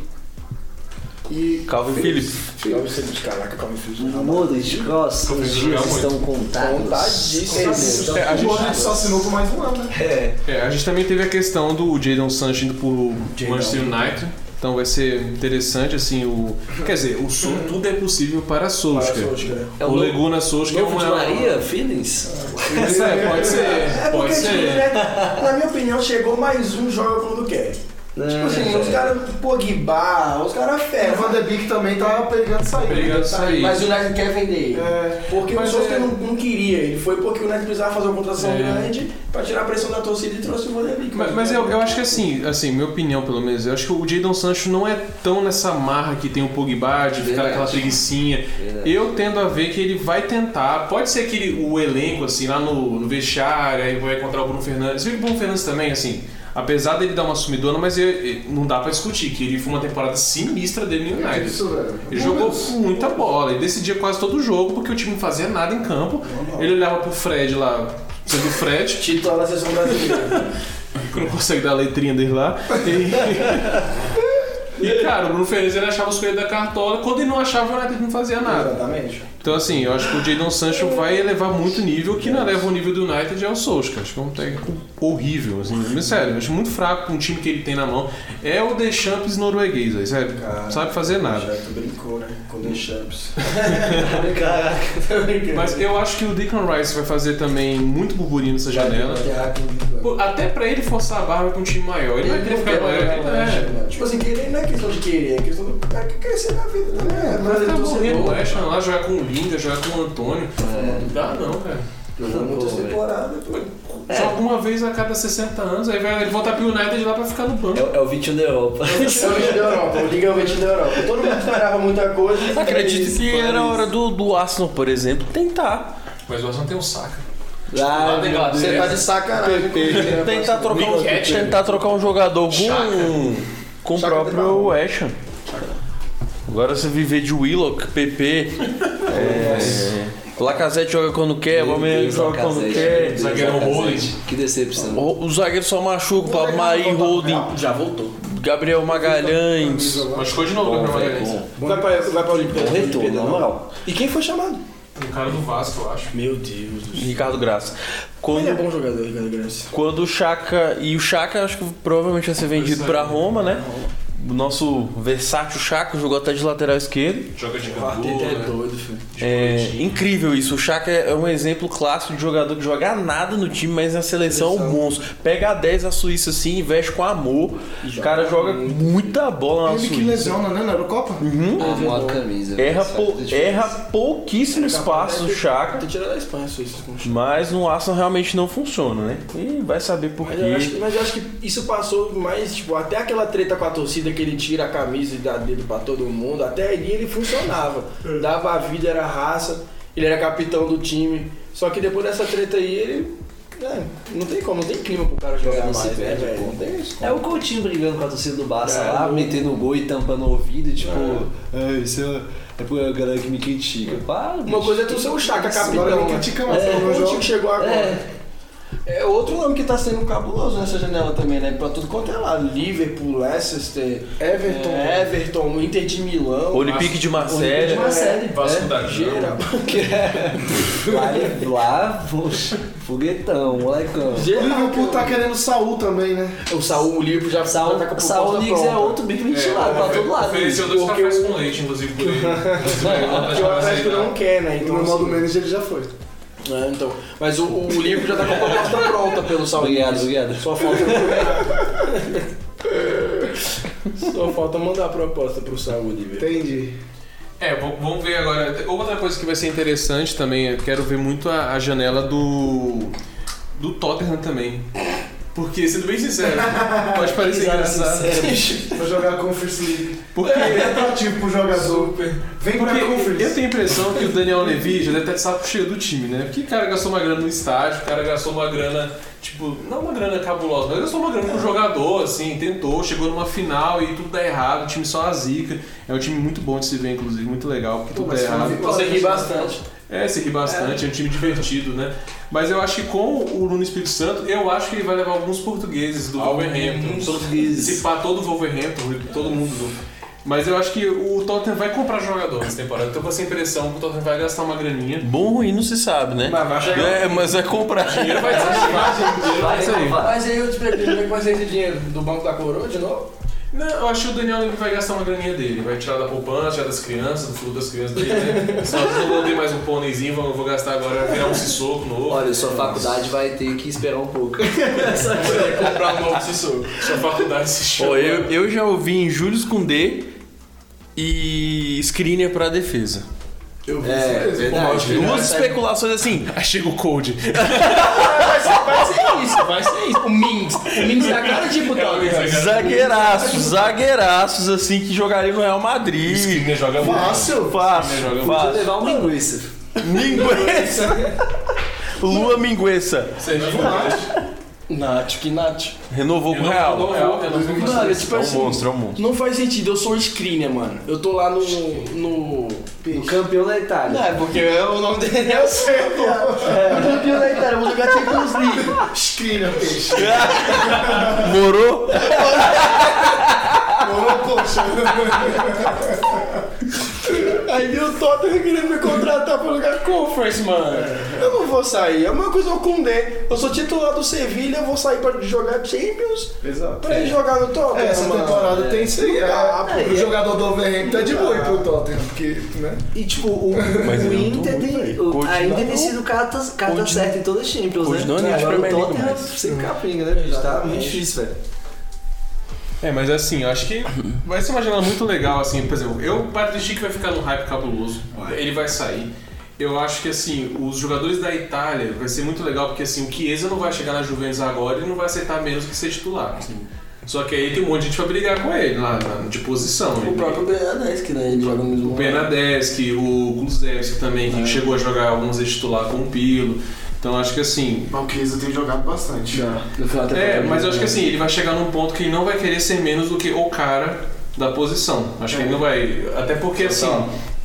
e Calvin Phillips. Calvin Phillips, caraca, Calvin Phillips. Modric, Cross, os dias estão contados. Contadíssimo. É, a o gente- só assinou por mais um ano, né? É. É, a gente também teve a questão do Jadon Sancho indo pro Manchester United. Então vai ser interessante, assim, o... Quer dizer, o Sul, tudo é possível para Solskjaer. É o O novo- Leguna Solskjaer é Novo de uma... Maria, Feelings? Pode ser, pode ser, É pode porque, tipo, ser. né, na minha opinião, chegou mais um joga quando quer. Tipo assim, os caras, Pogba, os caras O Van de Beek também tá perigando sair. Perigando sair. Mas o United quer vender ele. É, Porque Mas o Solskjaer é- não, não queria, ele foi porque o United precisava fazer uma contratação É. grande pra tirar a pressão da torcida e trouxe o Van de Beek. Mas, mas eu, eu acho que assim, assim, minha opinião pelo menos, eu acho que o Jadon Sancho não é tão nessa marra que tem o Pogba de ficar Verdade. aquela preguiçinha. Eu tendo a ver que ele vai tentar. Pode ser que ele- o elenco, assim, lá no, no vestiário, aí vai encontrar o Bruno Fernandes. Você viu que o Bruno Fernandes também, assim, apesar dele dar uma sumidona, mas não dá pra discutir, que ele foi uma temporada sinistra dele no United. isso, velho. Ele jogou muita bola, ele decidia quase todo jogo porque o time não fazia nada em campo. Ele olhava pro Fred lá, sendo o Fred, Titular da seleção brasileira. que não consegue dar a letrinha dele lá. E, e, cara, o Bruno Fernandes ele achava os coelhos da cartola, quando ele não achava, o United não fazia nada. Exatamente. Então, assim, eu acho que o Jadon Sancho vai elevar muito o nível, que não eleva o nível do United é o Solskjaer. Acho que é um técnico horrível, assim, mas sério, acho muito fraco com o time que ele tem na mão. É o Deschamps norueguês, aí, sério, não sabe fazer nada. Já tu brincou, né? Com The Champs. Caraca. Tô brincando. Mas eu acho que o Declan Rice vai fazer também muito burburinho nessa janela. Até pra ele forçar a barra com um time maior. Ele vai querer ficar maior. É. Tipo assim, querer não é questão de querer, é questão do cara que crescer na vida também. É, Vai ficar morrendo torcedor. o West Ham lá, jogar com o Linga, jogar com o Antônio. Não dá não, cara. Jogou muitas temporadas. pô. Joga uma vez a cada 60 anos, aí vai ele voltar pro United lá pra ficar no banco. É, é o 21 da Europa. É o Vinte da Europa, o Liga é o Vinte da Europa. Todo mundo esperava muita coisa. Acredito que era hora do, do Arsenal, por exemplo, tentar. Mas o Arsenal tem um saco. Ah, Inglaterra. Você tá de sacanagem. né, Tentar trocar, um, tentar trocar um jogador com, com o próprio West Ham. Agora você viver de Willock, PP, é, O Lacazette joga quando quer, o Deus, joga quando Lacazette, quer. Zagueiro. Holding. Que decepção. O, o zagueiro só machuca, o Pablo Mari, Holding, Já voltou. Gabriel Magalhães. Machucou de novo o Gabriel Magalhães. Vai pra, vai pra Olimpíada. Retorno, Olimpíada, na moral. E quem foi chamado? O cara do Vasco, eu acho. Meu Deus do céu. Ricardo Graça. Quando, Ele é bom jogador, Ricardo Graça. quando o Chaka. E o Chaka acho que provavelmente vai ser vendido pra Roma, né? O nosso versátil Chaka jogou até de lateral esquerdo. Joga de O Arteta é gol, doido, filho. É incrível isso. O Chaka é um exemplo clássico de jogador que joga nada no time, mas na seleção é um monstro. Pega a 10 a Suíça assim, investe com amor. O cara joga muita bola na Ele que Suíça. lesiona, né? Na Eurocopa? Amou a camisa. Erra, Sabe pou- erra pouquíssimo espaço o. Tem tirado da Espanha, Suíça. com o Chaka. Mas no Arsenal realmente não funciona, né? E vai saber por Mas eu, acho, que- quê. mas eu acho que isso passou mais, tipo, até aquela treta com a torcida que ele tira a camisa e dá dedo pra todo mundo, até ali ele funcionava. Dava a vida, era raça, ele era capitão do time. Só que depois dessa treta aí, ele. é, não tem como, não tem clima pro cara jogar Não mais, né, perde, velho? pô. Não tem isso. É o Coutinho brigando com a torcida do Barça É, lá, o- metendo o gol e tampando o ouvido, tipo, é, isso é, é pra galera que me critica. Para, Uma bicho. coisa é tu ser o Chaka capitão. Agora ele né? critica mais, É, não o que chegou agora. É. É outro nome que tá sendo cabuloso nessa janela também, né? Pra tudo quanto é lado. Liverpool, Leicester, Everton. é, Everton, Inter de Milão. Olympique de Marseille. Uma série. Vasco é. da Geral. Gama. Lá, lá, poxa, foguetão, molecão. O Liverpool tá querendo o Saul também, né? O Saul, o Liverpool já, Saul, já tá com a Saul Leagues é outro bem ventilado pra todo lado. Ofereceu dois cafés o- com leite, inclusive, por ele. Porque o Atlético não quer, né? No Então, normal do assim, manager ele já foi. É, então, mas o, o Liverpool já tá com a proposta pronta pelo Saul. Obrigado, obrigado. Só falta. Só falta mandar a proposta pro Saul, Liverpool. Entendi. É, vamos ver agora. Outra coisa que vai ser interessante também, eu quero ver muito a, a janela do. do Tottenham também. Porque, sendo bem sincero, pode parecer engraçado. Pra jogar a Conference League. Porque, É atrativo pro jogador. Vem pra porque eu Conference. tenho a impressão que o Daniel Levy já deve estar de saco cheio do time, né? Porque o cara gastou uma grana no estádio, o cara gastou uma grana, tipo, não uma grana cabulosa, mas gastou uma grana com o jogador, assim, tentou, chegou numa final e tudo dá errado, o time só a zica. É um time muito bom de se ver, inclusive, muito legal, porque tudo dá errado. Você ri bastante. É, se ri bastante, é. um time divertido, né? Mas eu acho que com o Nuno Espírito Santo, eu acho que ele vai levar alguns portugueses do Wolverhampton. Se pá, todo o Wolverhampton, todo mundo. Mas eu acho que o Tottenham vai comprar jogador nessa temporada. Então com essa impressão que o Tottenham vai gastar uma graninha. Bom ou ruim não se sabe, né? Mas vai chegar. É, mas é comprar. Dinheiro vai vai Vai, sair. vai. Mas aí eu te pergunto, como é que vai ser esse dinheiro? Do Banco da Coroa de novo? Não, eu acho que o Daniel vai gastar uma graninha dele. Vai tirar da poupança, tirar das crianças, do fruto das crianças dele, né? Só que eu mandei mais um pôneizinho, vou, vou gastar agora, virar um sissoco novo. Olha, sua faculdade vai ter que esperar um pouco. Comprar um novo Sissou. Sua faculdade se chama. Ó, eu, eu já ouvi em Júlio Condé e Skriniar pra defesa. Eu vi É, isso mesmo. verdade. Duas especulações assim. Aí chega o Code. Vai ser, vai ser isso, vai ser isso. O Mings. O Mings é a cara de Tottenham. Zagueiraços, zagueiraços assim que jogariam no Real Madrid. Skriniar joga muito. Fácil. Fácil, Joga muito. Vou fácil. levar um linguiça. Mingueça. Lua Mingueça. Serginho Nath, que Nath. Renovou com o Real, renovou com Mano, tipo É um assim, monstro, é um monstro. não faz sentido, eu sou o Skriniar, mano. Eu tô lá no... no... O campeão da Itália. Não, é porque o nome dele é o seu, pô. O campeão da Itália, eu vou jogar Champions League. Esquina, peixe. Morou? Ô, poxa. Aí viu o Tottenham querendo me contratar pra jogar Conference, mano. Eu não vou sair. É uma coisa o Koundé. Eu sou titular do Sevilha, eu vou sair pra jogar Champions Exato. pra ir jogar no Tottenham, É, essa mano. temporada tem isso aí. Ah, É, pô. o jogador do Overhampton é de boi pro Tottenham, porque, né? E tipo, o, Mas o não Inter tem. O, a Inter não- tem sido carta, certa em todas as Champions, né? não é de Agora o Tottenham sem capenga, né? bicho? Tá muito difícil, velho. É, mas assim, eu acho que vai ser uma janela muito legal, assim, por exemplo, eu, o Patrick vai ficar num hype cabuloso, ele vai sair. Eu acho que assim, os jogadores da Itália vai ser muito legal, porque assim, o Chiesa não vai chegar na Juventus agora e não vai aceitar menos que ser titular. assim. Só que aí tem um monte de gente pra brigar com ele lá, na- de posição. O Ele- próprio Bernadette, né? Ele joga no mesmo o Bernadeschi, o Kulusevski também, que chegou a jogar alguns titular com o Pilo. Então acho que assim, O Chiesa tem jogado bastante. No final da É, mas eu acho que assim, ele vai chegar num ponto que ele não vai querer ser menos do que o cara da posição. Acho que ele não vai. Até porque assim,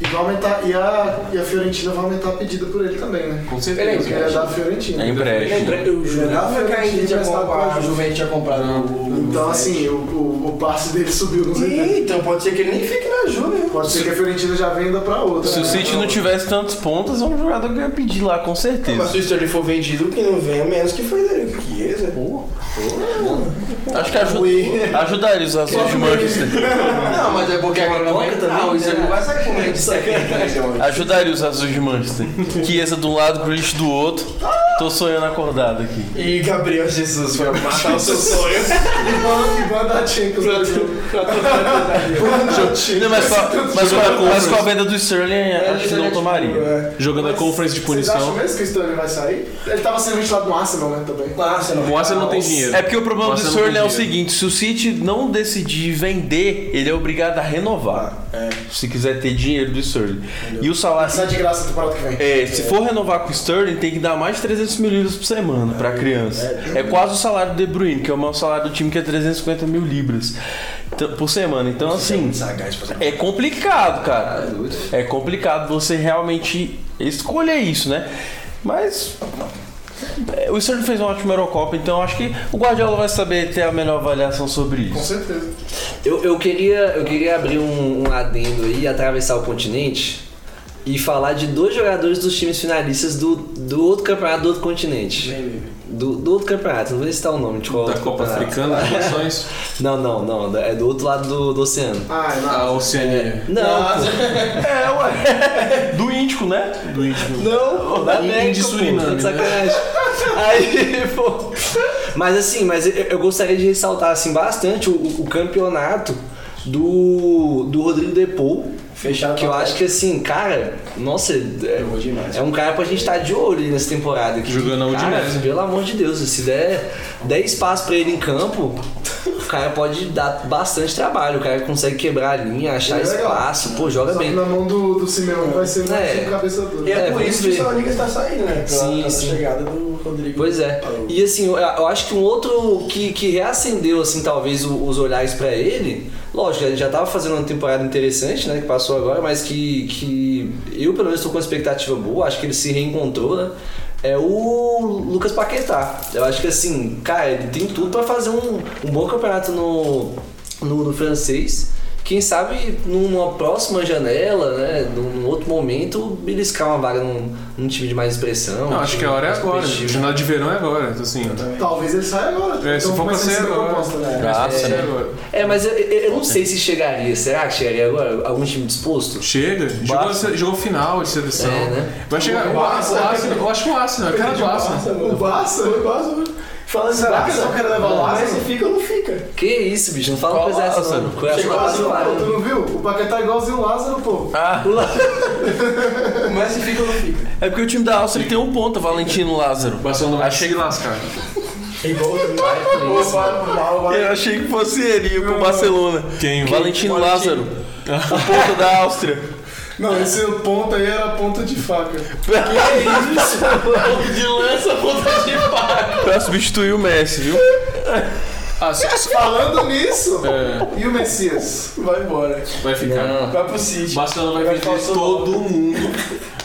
E vai aumentar. E a, e a Fiorentina vai aumentar a pedida por ele também, né? Com certeza. ele é da Fiorentina. É empréstimo. Eu jurava que a Inter tinha comprado, a Juventus tinha comprado o. Então, assim, o, o, o passe dele subiu nos 80. Ih, então pode ser que ele nem fique na Juve. né? Pode ser que a Fiorentina já venda pra outra. Se o né? City não tivesse tantos pontos, é um jogador que ia pedir lá, com Mas se certeza. o Sterling for vendido, que não venha menos que foi dele. Chiesa. Acho que ajuda, ajudaria os azuis de Manchester. Não, mas é porque agora não vai também, Não, o Sterling né? vai sair com. Ajudaria os azuis de Manchester. Chiesa de um lado, Grealish do outro. Tô sonhando acordado aqui. E Gabriel Jesus foi matar o seu sonho. E manda- a Champions no jogo. Não, mas, com a- mas, com a, mas com a venda do Sterling, acho que não tomaria. É. Jogando a Mas conference de Vocês acham punição. mesmo que o Sterling vai sair? Ele tava sendo ventilado no Arsenal, né, também. Nossa, não. O Arsenal não tem dinheiro. É porque o problema do Sterling é o seguinte: se o City não decidir vender, ele é obrigado a renovar. É. Se quiser ter dinheiro do Sterling. E o salário. Sai de graça temporada que vem. É, se for renovar com o Sterling, tem que dar mais de 300 mil libras por semana pra criança. É quase o salário do De Bruyne, que é o maior salário do time, que é 350 mil libras então, por semana. Então, assim, Sagaz pra é complicado, cara. É complicado você realmente escolher isso, né? Mas. É, O Sterling fez uma ótima Eurocopa, então eu acho que o Guardiola vai saber ter a melhor avaliação sobre Com isso. certeza. Eu, eu, queria, eu queria abrir um, um adendo aí, atravessar o continente e falar de dois jogadores dos times finalistas do, do outro campeonato do outro continente. Do, do outro campeonato, não vou citar o nome de qual Da outro Copa campeonato. Africana de Nações. Não, não, não, é do outro lado do, do oceano. Ah, é A nada. Oceania. Não, pô. É, ué. Do Índico, né? Do Índico. Não, da América, de pô, Suriname, de né? sacanagem. Aí, pô. Mas assim, mas eu, eu gostaria de ressaltar assim, bastante o, o campeonato do, do Rodrigo Depou. Fechado Que eu acho que assim, cara, nossa, é, é um cara pra gente estar de olho nessa temporada. aqui. Jogando na cara, Udinese. Pelo amor de Deus, se der, der espaço pra ele em campo, o cara pode dar bastante trabalho. O cara consegue quebrar a linha, achar é espaço, pô, joga Só que bem. na mão do, do Simeone vai ser É. cabeça dura. E é, É, por isso que o. Saloniga está saindo, né? Pela, Sim, pela sim. chegada do Rodrigo. Pois é. E assim, eu, acho que um outro que, que reacendeu, assim, talvez os olhares pra ele, lógico, ele já tava fazendo uma temporada interessante, né, que passou agora, mas que, que eu pelo menos tô com uma expectativa boa, acho que ele se reencontrou, né? É o Lucas Paquetá. Eu acho que assim, cara, ele tem tudo pra fazer um, um bom campeonato no, no, no francês. Quem sabe numa próxima janela, né, num outro momento, beliscar uma vaga num, num time de mais expressão. Não, acho que a hora é agora. Janela de verão é agora. então, Assim, Talvez ele saia agora. Então, É, se for pra ser agora. proposta, né? Ser é. agora. É, mas eu, eu- eu não sei se chegaria. Será que chegaria agora? Algum time disposto? Chega, jogou, jogou final de seleção. É, né? Vai chegar. O Barça. Arsenal, eu acho que o Arsenal, é cara do Arsenal. O Barça? Foi Barça, mano. Fala assim, Será que não quer levar o Mas se fica ou não fica? Que isso, bicho? Não fala Qual coisa dessa, Lázaro? não. Coração Chegou Lázaro, Pô, tu não viu? O Paquetá é igualzinho o Lázaro, pô. Ah, Mas se fica ou não fica? é porque o time da Áustria tem um ponto, Valentino Lázaro. O Barcelona vai Achei se lascar. É igual o. Eu achei que fosse ele ia pro Barcelona. Quem? Valentino Lázaro. O ponto da Áustria. Não, esse ponto aí era ponta de faca. De lança, ponta de faca. Pra substituir o Messi, viu? Ah, Falando nisso, é, e o Messias? Vai embora. vai ficar. Não. Vai pro O City. Barcelona vai Vai vender todo mundo.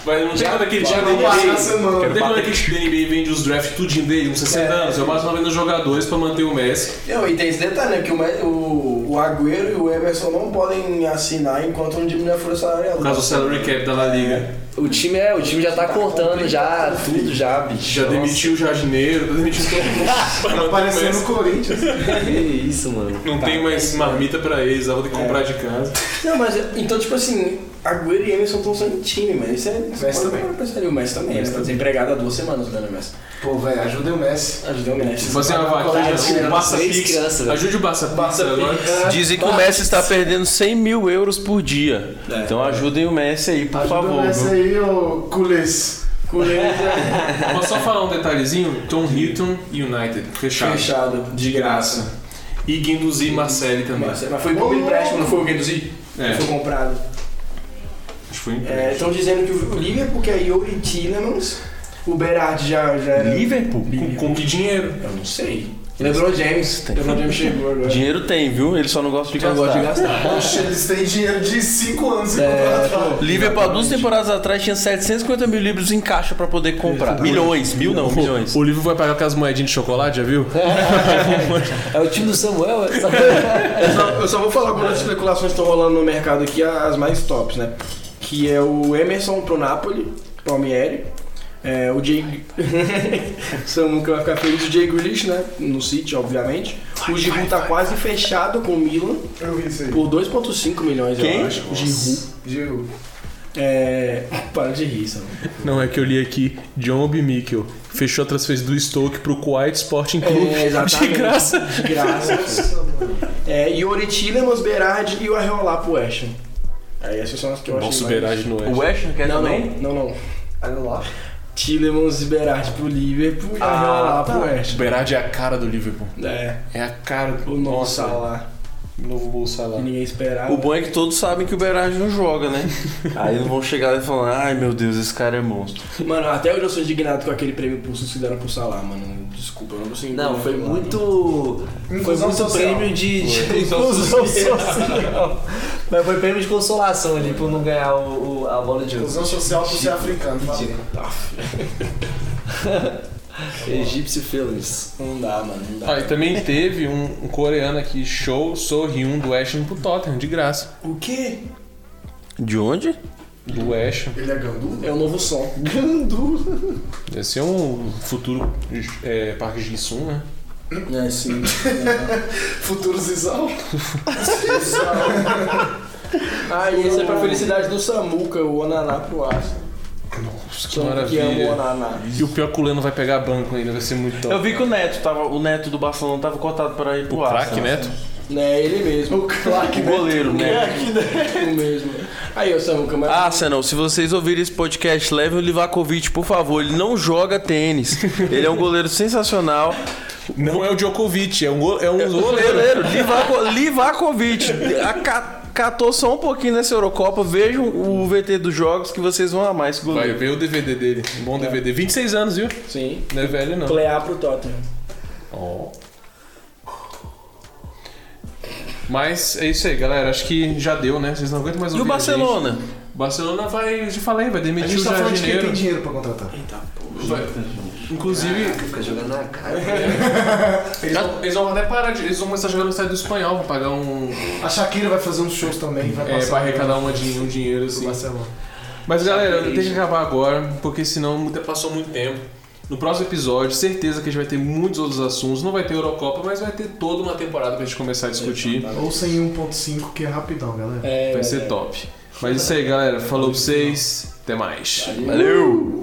Vai, não tem quando aquele time vai da NBA. Não tem quando aquele time da NBA vende os drafts tudinho dele, uns 60 É. anos. É o Barcelona vende os jogadores pra manter o Messi. Não, e tem esse detalhe, né? Que o, o, o Agüero e o Emerson não podem assinar enquanto não diminuir a folha salarial. Por causa do salary cap da La Liga. O time, é, o time já tá cortando já tudo já, bicho. Já Nossa. demitiu o jardineiro, tá demitindo todo mundo. o Aparecendo Messi. no Corinthians. Que isso, mano. Não tem mais marmita pra eles, vou ter que comprar de casa. Não, mas então, tipo assim, Agüero e Emerson estão sem time, mas isso é. Messi também. Pensaria. O Messi também, ele tá desempregado há duas semanas, né, Messi? Pô, velho, ajudem o Messi. Ajudou o Messi. Fazer uma vaquinha, o Barça Três Pix. velho. Ajude o Barça Pix agora. Dizem que o Messi está perdendo 100 mil euros por dia. Então ajudem o Messi aí, por Ajuda favor. o Messi viu? aí, ô culês. Posso só falar um detalhezinho? Tom Hilton United, fechado. Fechado. De graça. E Guendouzi e Marcelli também. Mas, mas foi por empréstimo, não foi o Guendouzi? É, Foi comprado. acho que foi um É, empréstimo. Estão dizendo que o Liverpool quer Yuri Tillemans, o Berardi já, já era... Liverpool? Com, com que dinheiro? Eu não sei. LeBron James. Tem. LeBron James chegou agora. Dinheiro tem, viu? Ele só não gosta de gastar. gosto de gastar. Poxa, eles têm dinheiro de 5 anos em É. Liverpool, há duas temporadas atrás, tinha 750 mil libras em caixa pra poder comprar. Milhões, mil não, milhões. O livro vai pagar com as moedinhas de chocolate, já viu? É o time do Samuel, é? Eu só, eu só vou falar algumas especulações que estão rolando no mercado aqui, as mais tops, né? Que é o Emerson pro Napoli, Palmieri. É, o Jay. Samuca vai ficar feliz. O Jay Grealish, né? No City, obviamente. o Giroud tá quase fechado com o Milan Eu vi isso aí. por 2,5 milhões, Quem? eu acho. Giroud. Giroud. É. Para de rir, Samuca. Não, é que eu li aqui, John Obi Mikkel fechou a transferência do Stoke pro Kuwait Sporting Clube. É, exatamente. de graça. De graça. É, e o Oretilemans, Berardi e o Arreolá pro West Ham. Aí essas são as que eu acho Nossa, mais- Berardi no O Oeste. West Ham quer Não, também? não, não, não. Olha lá. Tillemans e Berardi pro Liverpool e Ah, Arreolá tá. pro West O. Berardi é a cara do Liverpool. É, É a cara do o novo Nossa, Salah, o novo bolsa que lá. ninguém esperava. O bom é que todos sabem que o Berardi não joga, né? Aí não vão chegar lá e falar, ai meu Deus, esse cara é monstro. Mano, até hoje eu sou indignado com aquele prêmio Pulso que deram pro Salah, mano. Desculpa, eu não consigo Não, foi muito. Foi muito social. prêmio de, de inclusão social. Mas foi prêmio de consolação ali por não ganhar o, o- a bola de ouro. Inclusão social por ser africano. fala. Egípcio Feelings. Não dá, mano, não dá. Ah, e também teve um, um coreano aqui, Show Sorryun do West Ham pro Tottenham, de graça. O quê? De onde? Do West Ham. Ele é gandu? É o novo som. Gandu. Deve ser um futuro é, Parque Ji-sung, né? É, sim. Futuro Zizal. ah, e esse é pra felicidade do Samuca, o Onaná pro Arsenal. Nossa, que o maravilha. E o pior é que o Leno vai pegar banco ainda, vai ser muito top. Eu vi que o Neto tava. O Neto do Barcelona tava cotado para ir pro O craque, Arsenal. Neto? É ele mesmo. O claque, O goleiro, né? O mesmo. Aí, ô Samuca, mas... Arsenal, se vocês ouvirem esse podcast, levem o Livakovic, por favor. Ele não joga tênis. Ele é um goleiro sensacional. Não é o Djokovic, é um, é um goleiro. Goleiro, Livako, Livakovic. Aca- Catou só um pouquinho nessa Eurocopa. Vejam o VT dos jogos que vocês vão amar esse Vai goleiro. ver o DVD dele. Um bom DVD. 26 anos, viu? Sim. Não é velho, não. Plear pro Tottenham. Ó. Mas é isso aí, galera. Acho que já deu, né? Vocês não aguentam mais E ouvir o a gente. Barcelona? Barcelona vai, eu já falei, vai A demitir gente o tá falando de quem jardineiro. tem dinheiro pra contratar. Eita, pô. Vai- Inclusive, Fica jogando na cara. eles vão, eles vão até parar de. Eles vão começar a jogar no estádio do espanhol, vão pagar um. A Shakira vai fazer uns shows também. Vai É, passar pra arrecadar uma, din- um dinheiro assim. Barcelona. Mas galera, tem que acabar agora, porque senão muito- passou muito tempo. No próximo episódio, certeza que a gente vai ter muitos outros assuntos. Não vai ter Eurocopa, mas vai ter toda uma temporada pra gente começar a discutir. Ou sem 1.5, que é rapidão, galera. É, Vai ser top. Mas isso aí, galera. Falou pra vocês. Até mais. Valeu!